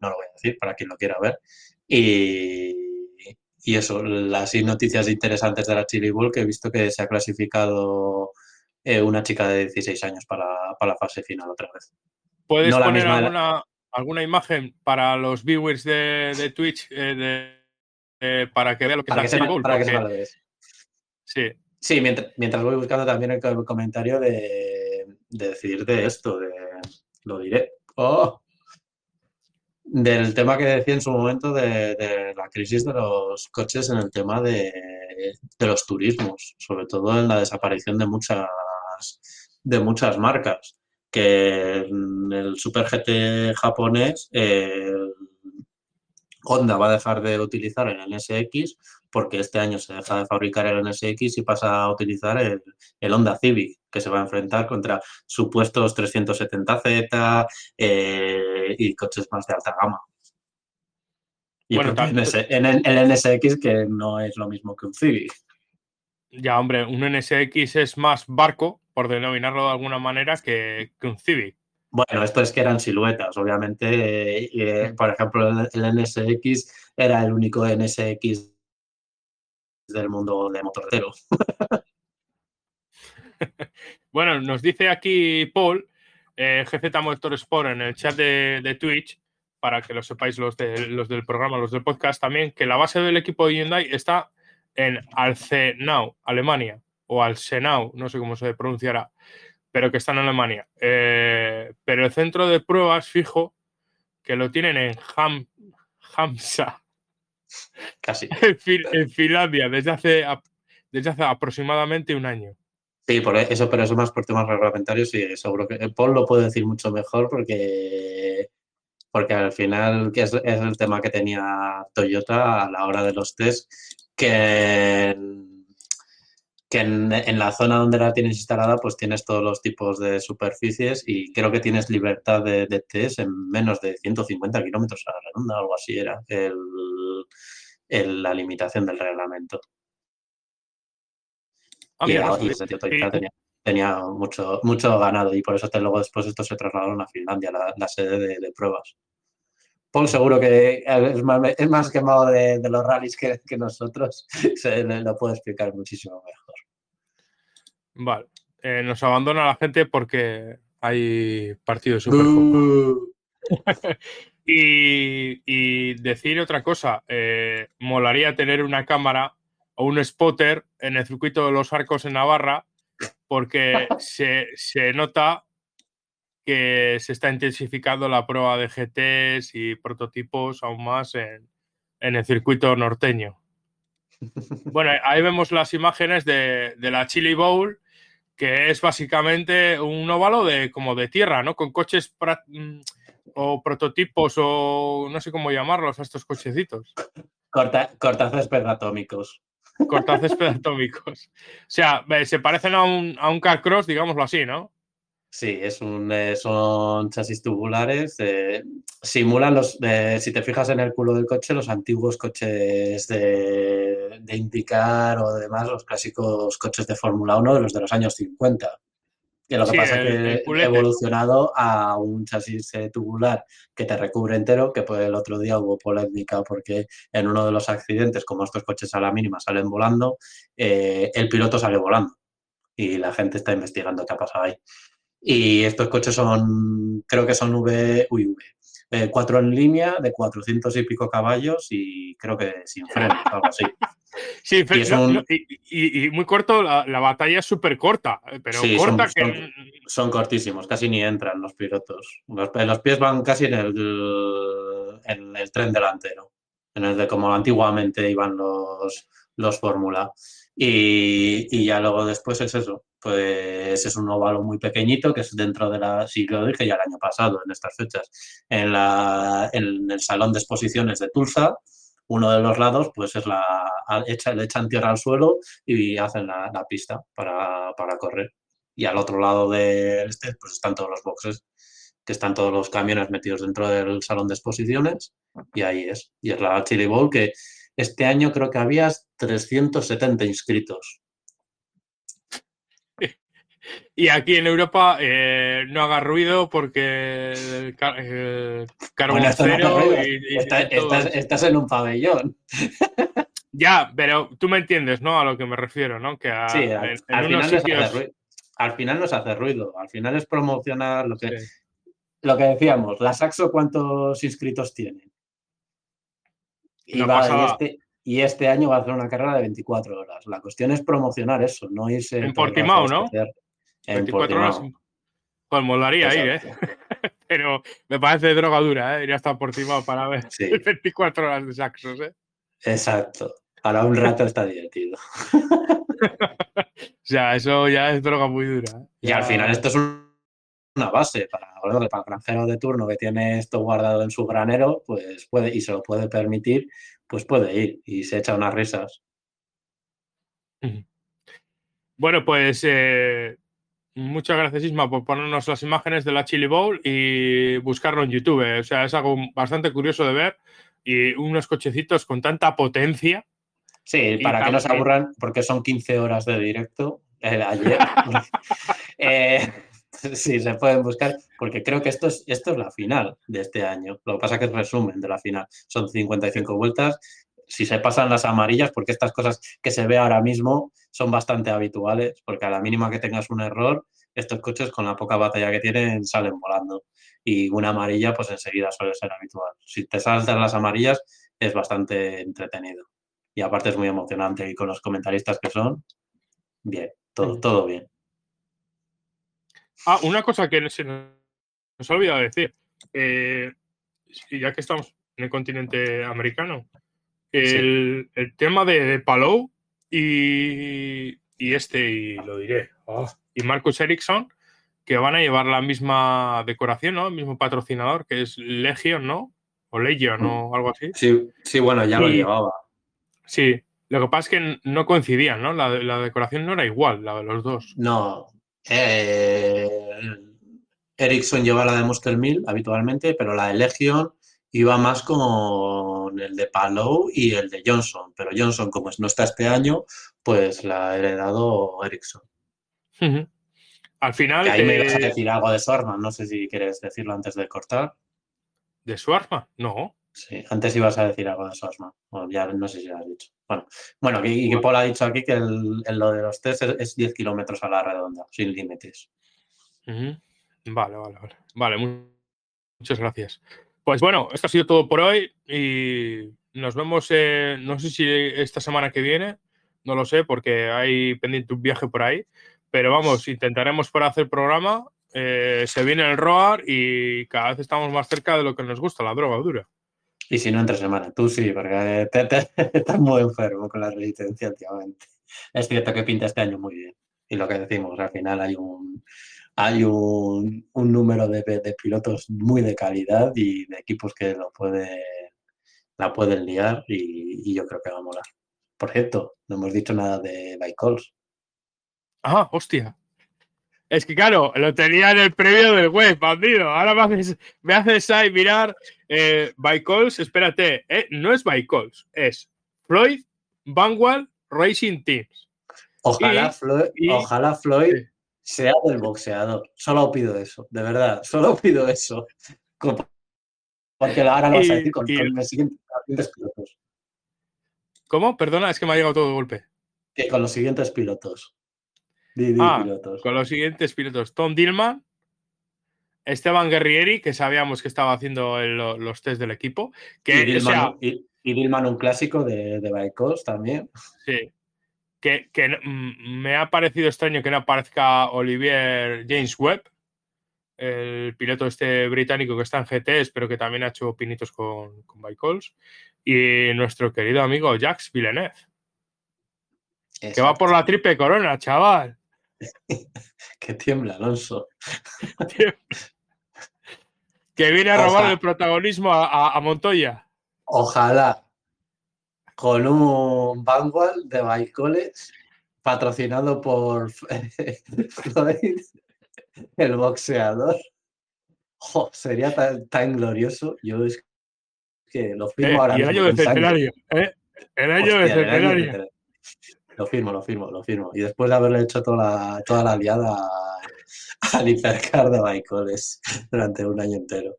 no lo voy a decir para quien lo quiera ver. Y, y eso, las noticias interesantes de la Chili Bowl, que he visto que se ha clasificado eh, una chica de 16 años para, la fase final otra vez. ¿Puedes poner alguna, alguna, imagen para los viewers de, Twitch eh, para que vean lo que es la Chili Bowl? Para que Sí. Sí, mientras, mientras, voy buscando también el comentario de, de decir de esto, de, lo diré. ¡Oh! Del tema que decía en su momento de, la crisis de los coches en el tema de, los turismos, sobre todo en la desaparición de muchas, de muchas marcas. Que en el Super GT japonés, Honda va a dejar de utilizar el NSX porque este año se deja de fabricar el NSX y pasa a utilizar el, el Honda Civic, que se va a enfrentar contra supuestos 370Z eh, y coches más de alta gama. Y Bueno, en el, el NSX que no es lo mismo que un Civic. Ya, hombre, un NSX es más barco, por denominarlo de alguna manera, que, que un Civic. Bueno, esto es que eran siluetas, obviamente. eh, eh, por ejemplo, el, el NSX era el único NSX del mundo de motorero. Bueno, nos dice aquí Paul, eh, GZ Motorsport, en el chat de, Twitch, para que lo sepáis los, de- los del programa, los del podcast también, que la base del equipo de Hyundai está en Alzenau, Alemania, o Alzenau, no sé cómo se pronunciará, pero que está en Alemania. Eh, pero el centro de pruebas fijo que lo tienen en Ham, Hamsa, Casi. en, Fin- en Finlandia, desde hace, desde hace aproximadamente un año. Sí, por eso, pero eso más por temas reglamentarios y seguro que Paul lo puede decir mucho mejor porque, porque al final que es, es el tema que tenía Toyota a la hora de los test, que, en- que en, en la zona donde la tienes instalada pues tienes todos los tipos de superficies y creo que tienes libertad de, test en menos de 150 kilómetros a la redonda, algo así era el, el- la limitación del reglamento. Ah, y, mira, y ese tío tenía, tenía mucho, mucho ganado y por eso te- luego después esto se trasladaron a Finlandia, la, la sede de, de pruebas. Paul seguro que es más, es más quemado de, de los rallies que, que nosotros, se lo puede explicar muchísimo mejor. Vale. Eh, nos abandona la gente porque hay partido de y decir otra cosa, eh, molaría tener una cámara o un spotter en el circuito de los arcos en Navarra, porque se, se nota que se está intensificando la prueba de GTs y prototipos aún más en, en el circuito norteño. Bueno, ahí vemos las imágenes de, de la Chili Bowl, que es básicamente un óvalo de como de tierra, ¿no? Con coches pra- mm, o prototipos o no sé cómo llamarlos a estos cochecitos. corta, cortacésped atómicos. Cortacésped atómicos. O sea, eh, se parecen a un, a un car cross, digámoslo así, ¿no? Sí, es un, eh, son chasis tubulares. eh, simulan los, eh, si te fijas en el culo del coche, los antiguos coches de, de IndyCar o demás, los clásicos coches de Fórmula 1 de los de los años 50. Que lo que Sí, pasa el- es que ha evolucionado a un chasis eh, tubular que te recubre entero, que pues el otro día hubo polémica porque en uno de los accidentes, como estos coches a la mínima salen volando, eh, el piloto sale volando y la gente está investigando qué ha pasado ahí. Y estos coches son, creo que son V, uy, V, eh, cuatro en línea de 400 y pico caballos y creo que sin frenos, algo así. Sí, un- y, y- y muy corto, la, la batalla es súper corta, eh, pero Sí, corta son- que. son- Son cortísimos, casi ni entran los pilotos. Los, los pies van casi en el, en el tren delantero, en el de como antiguamente iban los, los Fórmula. Y, y ya luego después es eso, pues es un óvalo muy pequeñito que es dentro de la, sí lo dije ya el año pasado, en estas fechas, en, el salón de exposiciones de Tulsa, uno de los lados pues es la, echa, le echan tierra al suelo y hacen la, la pista para, para correr y al otro lado de este pues están todos los boxes, que están todos los camiones metidos dentro del salón de exposiciones y ahí es. Y es la Chili Bowl que este año creo que había 370 inscritos. Y aquí en Europa eh, no haga ruido porque el car- el carbón Bueno, no cero y- está- estás, en un pabellón. Ya, pero tú me entiendes, ¿no? A lo que me refiero, ¿no? Que a- Sí, en, al, en al unos final sitios. hace ruido. Al final no se hace ruido, al final es promocionar lo que, Sí. lo que decíamos. La Saxo, ¿cuántos inscritos tiene? Y, Una va- y pasada. este, y este año va a hacer una carrera de 24 horas. La cuestión es promocionar eso, no irse. En Portimao, ¿no? En 24 horas. Pues molaría ir, ¿eh? Pero me parece droga dura, ¿eh? Ir hasta Portimao para ver Sí. 24 horas de saxos, ¿eh? Exacto. Para un rato está divertido. O sea, eso ya es droga muy dura. ¿eh? Y Ya- al final esto es un- una base para, para el granjero de turno que tiene esto guardado en su granero, pues puede, y se lo puede permitir, pues puede ir y se echa unas risas. Bueno, pues eh, muchas gracias Isma por ponernos las imágenes de la Chili Bowl y buscarlo en YouTube. O sea, es algo bastante curioso de ver y unos cochecitos con tanta potencia. Sí, para que no se aburran, porque son 15 horas de directo eh, ayer. eh, sí, se pueden buscar, porque creo que esto es, esto es la final de este año. Lo que pasa es que es resumen de la final. Son 55 vueltas. Si se pasan las amarillas, porque estas cosas que se ve ahora mismo son bastante habituales, porque a la mínima que tengas un error, estos coches con la poca batalla que tienen salen volando. Y una amarilla, pues enseguida suele ser habitual. Si te saltan las amarillas, es bastante entretenido. Y aparte es muy emocionante y con los comentaristas que son, bien, todo, todo bien. Ah, una cosa que se nos ha olvidado decir. Eh, ya que estamos en el continente americano, el, el tema de, de Palou y, y, este, y lo diré, oh, y Marcus Ericsson, que van a llevar la misma decoración, ¿no? El mismo patrocinador, que es Legion, ¿no? O Legion, ¿no? Algo así. Sí, sí bueno, ya y, lo llevaba. Sí, lo que pasa es que no coincidían, ¿no? La, la, decoración no era igual, la de los dos. No. Eh, Ericsson lleva la de Monster Mill habitualmente, pero la de Legion iba más con el de Palou y el de Johnson. Pero Johnson, como no está este año, pues la ha heredado Ericsson. Uh -huh. Al final. Que ahí me ibas a decir algo de Swartman, no sé si quieres decirlo antes de cortar. ¿De Swartman? No. Sí, antes ibas a decir algo de Swartman. Bueno, ya no sé si lo has dicho. Bueno, bueno y, que Paul ha dicho aquí que el, el, lo de los test es, es 10 kilómetros a la redonda, sin límites. Uh -huh. Vale, vale, vale. Vale, muchas gracias. Pues bueno, esto ha sido todo por hoy y nos vemos, eh, no sé si esta semana que viene, no lo sé porque hay pendiente un viaje por ahí, pero vamos, intentaremos por hacer programa. Eh, se viene el ROAR y cada vez estamos más cerca de lo que nos gusta, la droga dura. Y si no, entre semana. Tú sí, porque te, te, estás muy enfermo con la resistencia últimamente. Es cierto que pinta este año muy bien. Y lo que decimos, al final hay un, hay un, un número de, de, pilotos muy de calidad y de equipos que lo puede, la pueden liar y, y, yo creo que va a molar. Por cierto, no hemos dicho nada de Calls. Ah, hostia. Es que claro, lo tenía en el previo del web, bandido. Ahora me haces, me haces ahí mirar eh, Calls, espérate, eh, no es Calls, es Floyd Vanguard Racing Teams. Ojalá y, Floyd, y, ojalá Floyd sí sea del boxeador. Solo pido eso, de verdad, solo pido eso. Porque ahora lo vas a decir con, y, con los siguientes pilotos. ¿Cómo? Perdona, es que me ha llegado todo de golpe. Que con los siguientes pilotos. Di, di ah, pilotos. Con los siguientes pilotos. Tom Dillman, Esteban Guerrieri, que sabíamos que estaba haciendo el, los test del equipo. Que, y, Dillman, o sea, y, y Dillman un clásico de, de Baikos también. Sí, que, que, me ha parecido extraño que no aparezca Olivier James Webb, el piloto este británico que está en GTs, pero que también ha hecho pinitos con, con y nuestro querido amigo Jacques Villeneuve, Exacto. que va por la triple corona, chaval. que tiembla, Alonso. que viene a robar Ojalá. el protagonismo a, a, a Montoya. Ojalá, con un Vanguard de Baicoles patrocinado por Floyd, el boxeador. Sería tan, tan, glorioso. Yo es que lo firmo eh, ahora y el año de centenario, ¿eh? El año Hostia, de centenario. Lo firmo, lo firmo, lo firmo. Y después de haberle hecho toda la, toda la liada al hipercar de Baicoles durante un año entero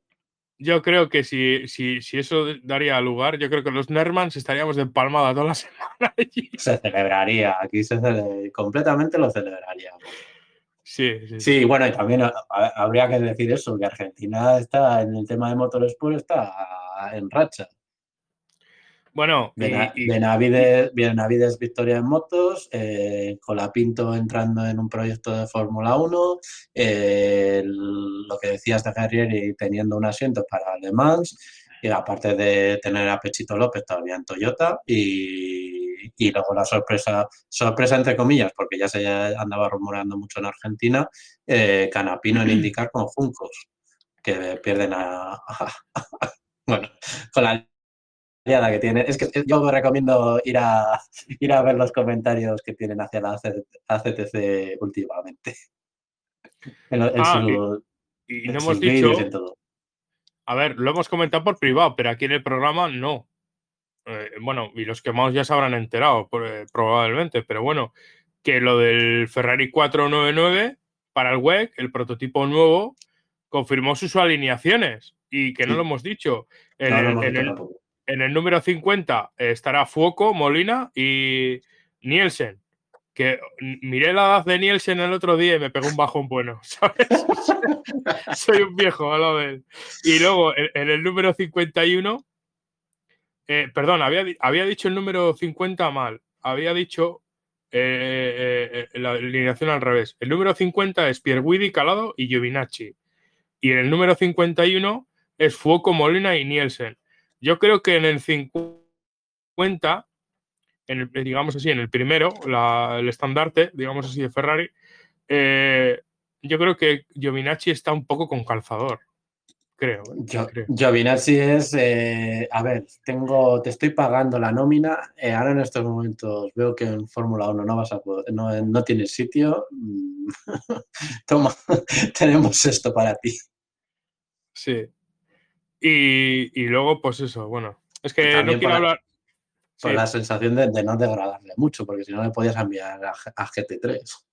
yo creo que si, si, si, eso daría lugar, yo creo que los Nermans estaríamos de palmada toda la semana allí. Se celebraría, aquí se cele... completamente lo celebraría. Sí, sí, sí, bueno, y también habría que decir eso, que Argentina está en el tema de motorsport, está en racha. Bueno. Benavides, Benavides victoria en motos, eh, Colapinto entrando en un proyecto de Fórmula 1, eh, lo que decías de Guerrieri teniendo un asiento para Le Mans, y aparte de tener a Pechito López todavía en Toyota, y, y, luego la sorpresa, sorpresa entre comillas, porque ya se andaba rumorando mucho en Argentina, eh, Canapino en indicar con Juncos, que pierden a, bueno, con la liada que tiene. Es que yo me recomiendo ir a, ir a ver los comentarios que tienen hacia la ACTC últimamente. Ah, y, no hemos dicho. A ver, lo hemos comentado por privado, pero aquí en el programa no. Eh, bueno, y los quemados ya se habrán enterado eh, probablemente, pero bueno, que lo del Ferrari 499 para el WEC, el prototipo nuevo, confirmó sus alineaciones y que no lo hemos dicho. En, el, número 50 estará Fuoco, Molina y Nielsen. Que miré la edad de Nielsen el otro día y me pegó un bajón bueno, ¿sabes? Soy un viejo a de él. Y luego en, el número 51, eh, perdón, había, había dicho el número 50 mal. Había dicho eh, eh, la alineación al revés. El número 50 es Pierguidi, Calado y Giovinacci. Y en el número 51 es Fuoco, Molina y Nielsen. Yo creo que en el 50, en el, digamos así, en el primero, el estandarte, digamos así, de Ferrari, eh, yo creo que Giovinacci está un poco con calzador. Creo. ¿eh? Giovinacci es, eh, a ver, tengo, te estoy pagando la nómina. ahora en estos momentos veo que en Fórmula 1 no vas a no, no tienes sitio. Toma, tenemos esto para ti. Sí. Y, luego, pues eso, bueno. Es que no quiero hablar. Con la sensación de, no degradarle mucho, porque si no le podías enviar a, GT3.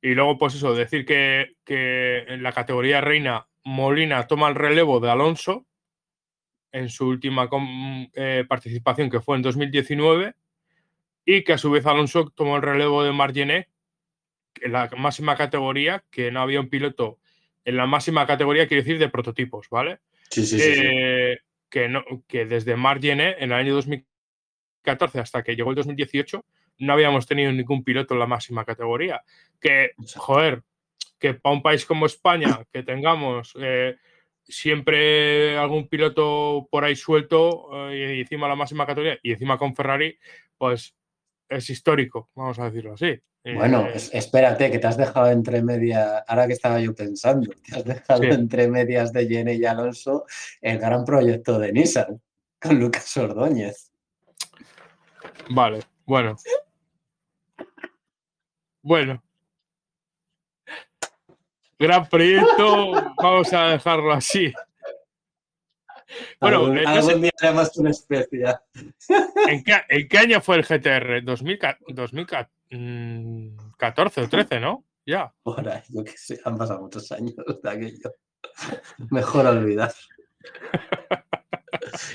Y luego, pues eso, decir que, en la categoría reina, Molina toma el relevo de Alonso en su última eh, participación, que fue en 2019, y que a su vez Alonso tomó el relevo de Margenet en la máxima categoría, que no había un piloto en la máxima categoría, quiero decir, de prototipos, ¿vale? Sí, sí, sí, Que, no, que desde Margene, en el año 2014 hasta que llegó el 2018, no habíamos tenido ningún piloto en la máxima categoría. Que, joder, que para un país como España, que tengamos eh, siempre algún piloto por ahí suelto eh, y encima la máxima categoría y encima con Ferrari, pues es histórico, vamos a decirlo así. Bueno, eh, espérate, que te has dejado entre medias, ahora que estaba yo pensando, te has dejado entre medias de Jenny y Alonso el gran proyecto de Nissan con Lucas Ordóñez. Vale, bueno. Bueno. Gran proyecto, vamos a dejarlo así. Bueno, algún, eh, algún día haremos una especie. ¿En qué, año fue el GTR? 2014 14 o 13, ¿no? Ya. Ahora, yo que sé, han pasado muchos años de aquello. Mejor olvidar.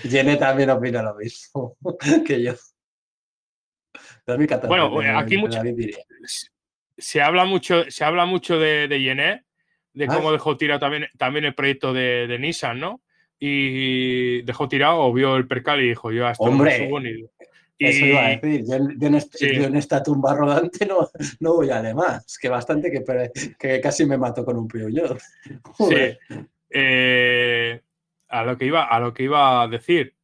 Jenny también opina lo mismo que yo. 2014. Bueno, aquí mucho, se habla mucho, se habla mucho de, de de cómo ah. dejó tirado también, también el proyecto de, de Nissan, ¿no? Y dejó tirado o vio el percal y dijo, yo hasta Hombre, Eso iba a decir, yo, en, esta tumba rodante no, no voy a además, que bastante que, que casi me mato con un yo. Sí. Eh, a, lo que iba, a lo que iba a decir,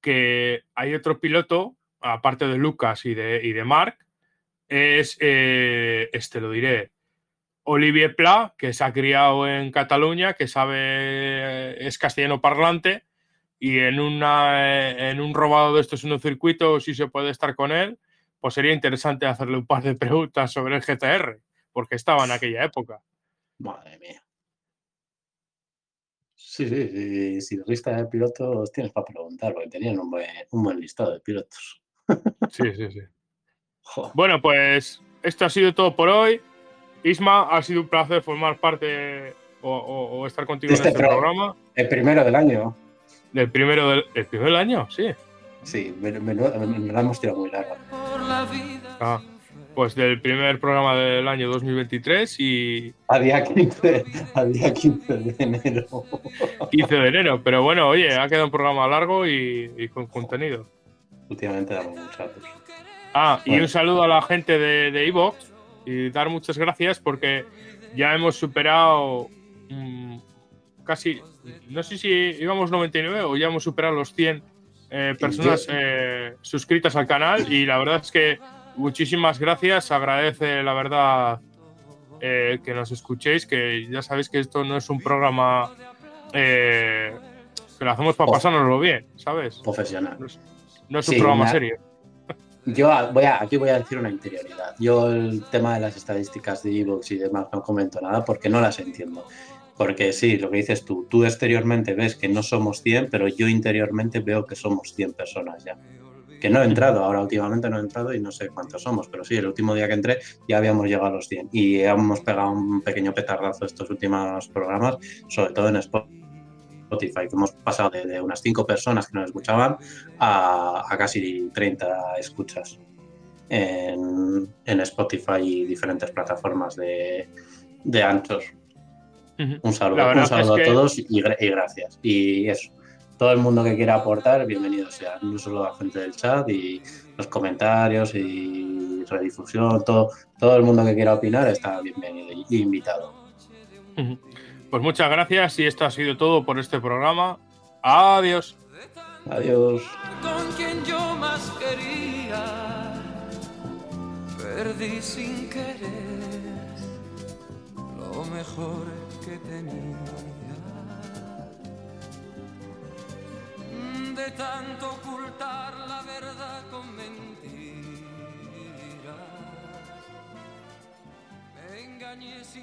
que hay otro piloto, aparte de Lucas y de, y de Mark, es, eh, este lo diré, Olivier Pla, que se ha criado en Cataluña, que sabe, es castellano parlante, y en, una, en un robado de estos en un circuito, si se puede estar con él, pues sería interesante hacerle un par de preguntas sobre el GTR, porque estaba en aquella época. Madre mía. Sí, sí, sí, si lista de pilotos tienes para preguntar, porque tenían un buen, listado de pilotos. Sí, sí, sí. Bueno, pues esto ha sido todo por hoy. Isma, ha sido un placer formar parte o, estar contigo en este, este programa. El primero del año. ¿El primero del, el primero del año? Sí. Sí, me, la hemos tirado muy larga. Ah, pues del primer programa del año 2023 y... A día 15, a día 15 de enero. 15 de enero, pero bueno, oye, ha quedado un programa largo y, con contenido. Últimamente damos muchas. Ah, y un saludo a la gente de Evox y dar muchas gracias porque ya hemos superado mm, casi, no sé si íbamos 99 o ya hemos superado los 100 eh, personas eh, suscritas al canal y la verdad es que muchísimas gracias. Agradece la verdad eh, que nos escuchéis, que ya sabéis que esto no es un programa que lo hacemos para pasárnoslo bien, ¿sabes? Profesional. No es, un programa serio. Yo voy a, aquí voy a decir una interioridad. Yo el tema de las estadísticas de Evox y demás no comento nada porque no las entiendo. Porque sí, lo que dices tú, tú exteriormente ves que no somos 100, pero yo interiormente veo que somos 100 personas ya. Que no he entrado, ahora últimamente no he entrado y no sé cuántos somos, pero sí, el último día que entré ya habíamos llegado a los 100 y hemos pegado un pequeño petardazo estos últimos programas, sobre todo en Spotify, que hemos pasado de, unas 5 personas que nos escuchaban a, casi 30 escuchas en, Spotify y diferentes plataformas de, de anchos. Un saludo, un saludo a todos y, gracias. Y eso, todo el mundo que quiera aportar, bienvenido sea, no solo la gente del chat y los comentarios y redifusión, todo, todo el mundo que quiera opinar está bienvenido y invitado. Pues muchas gracias y esto ha sido todo por este programa. Adiós. Adiós. Con quien yo más quería, perdí sin querer lo mejor que tenía. De tanto ocultar la verdad con mentiras, me engañé sin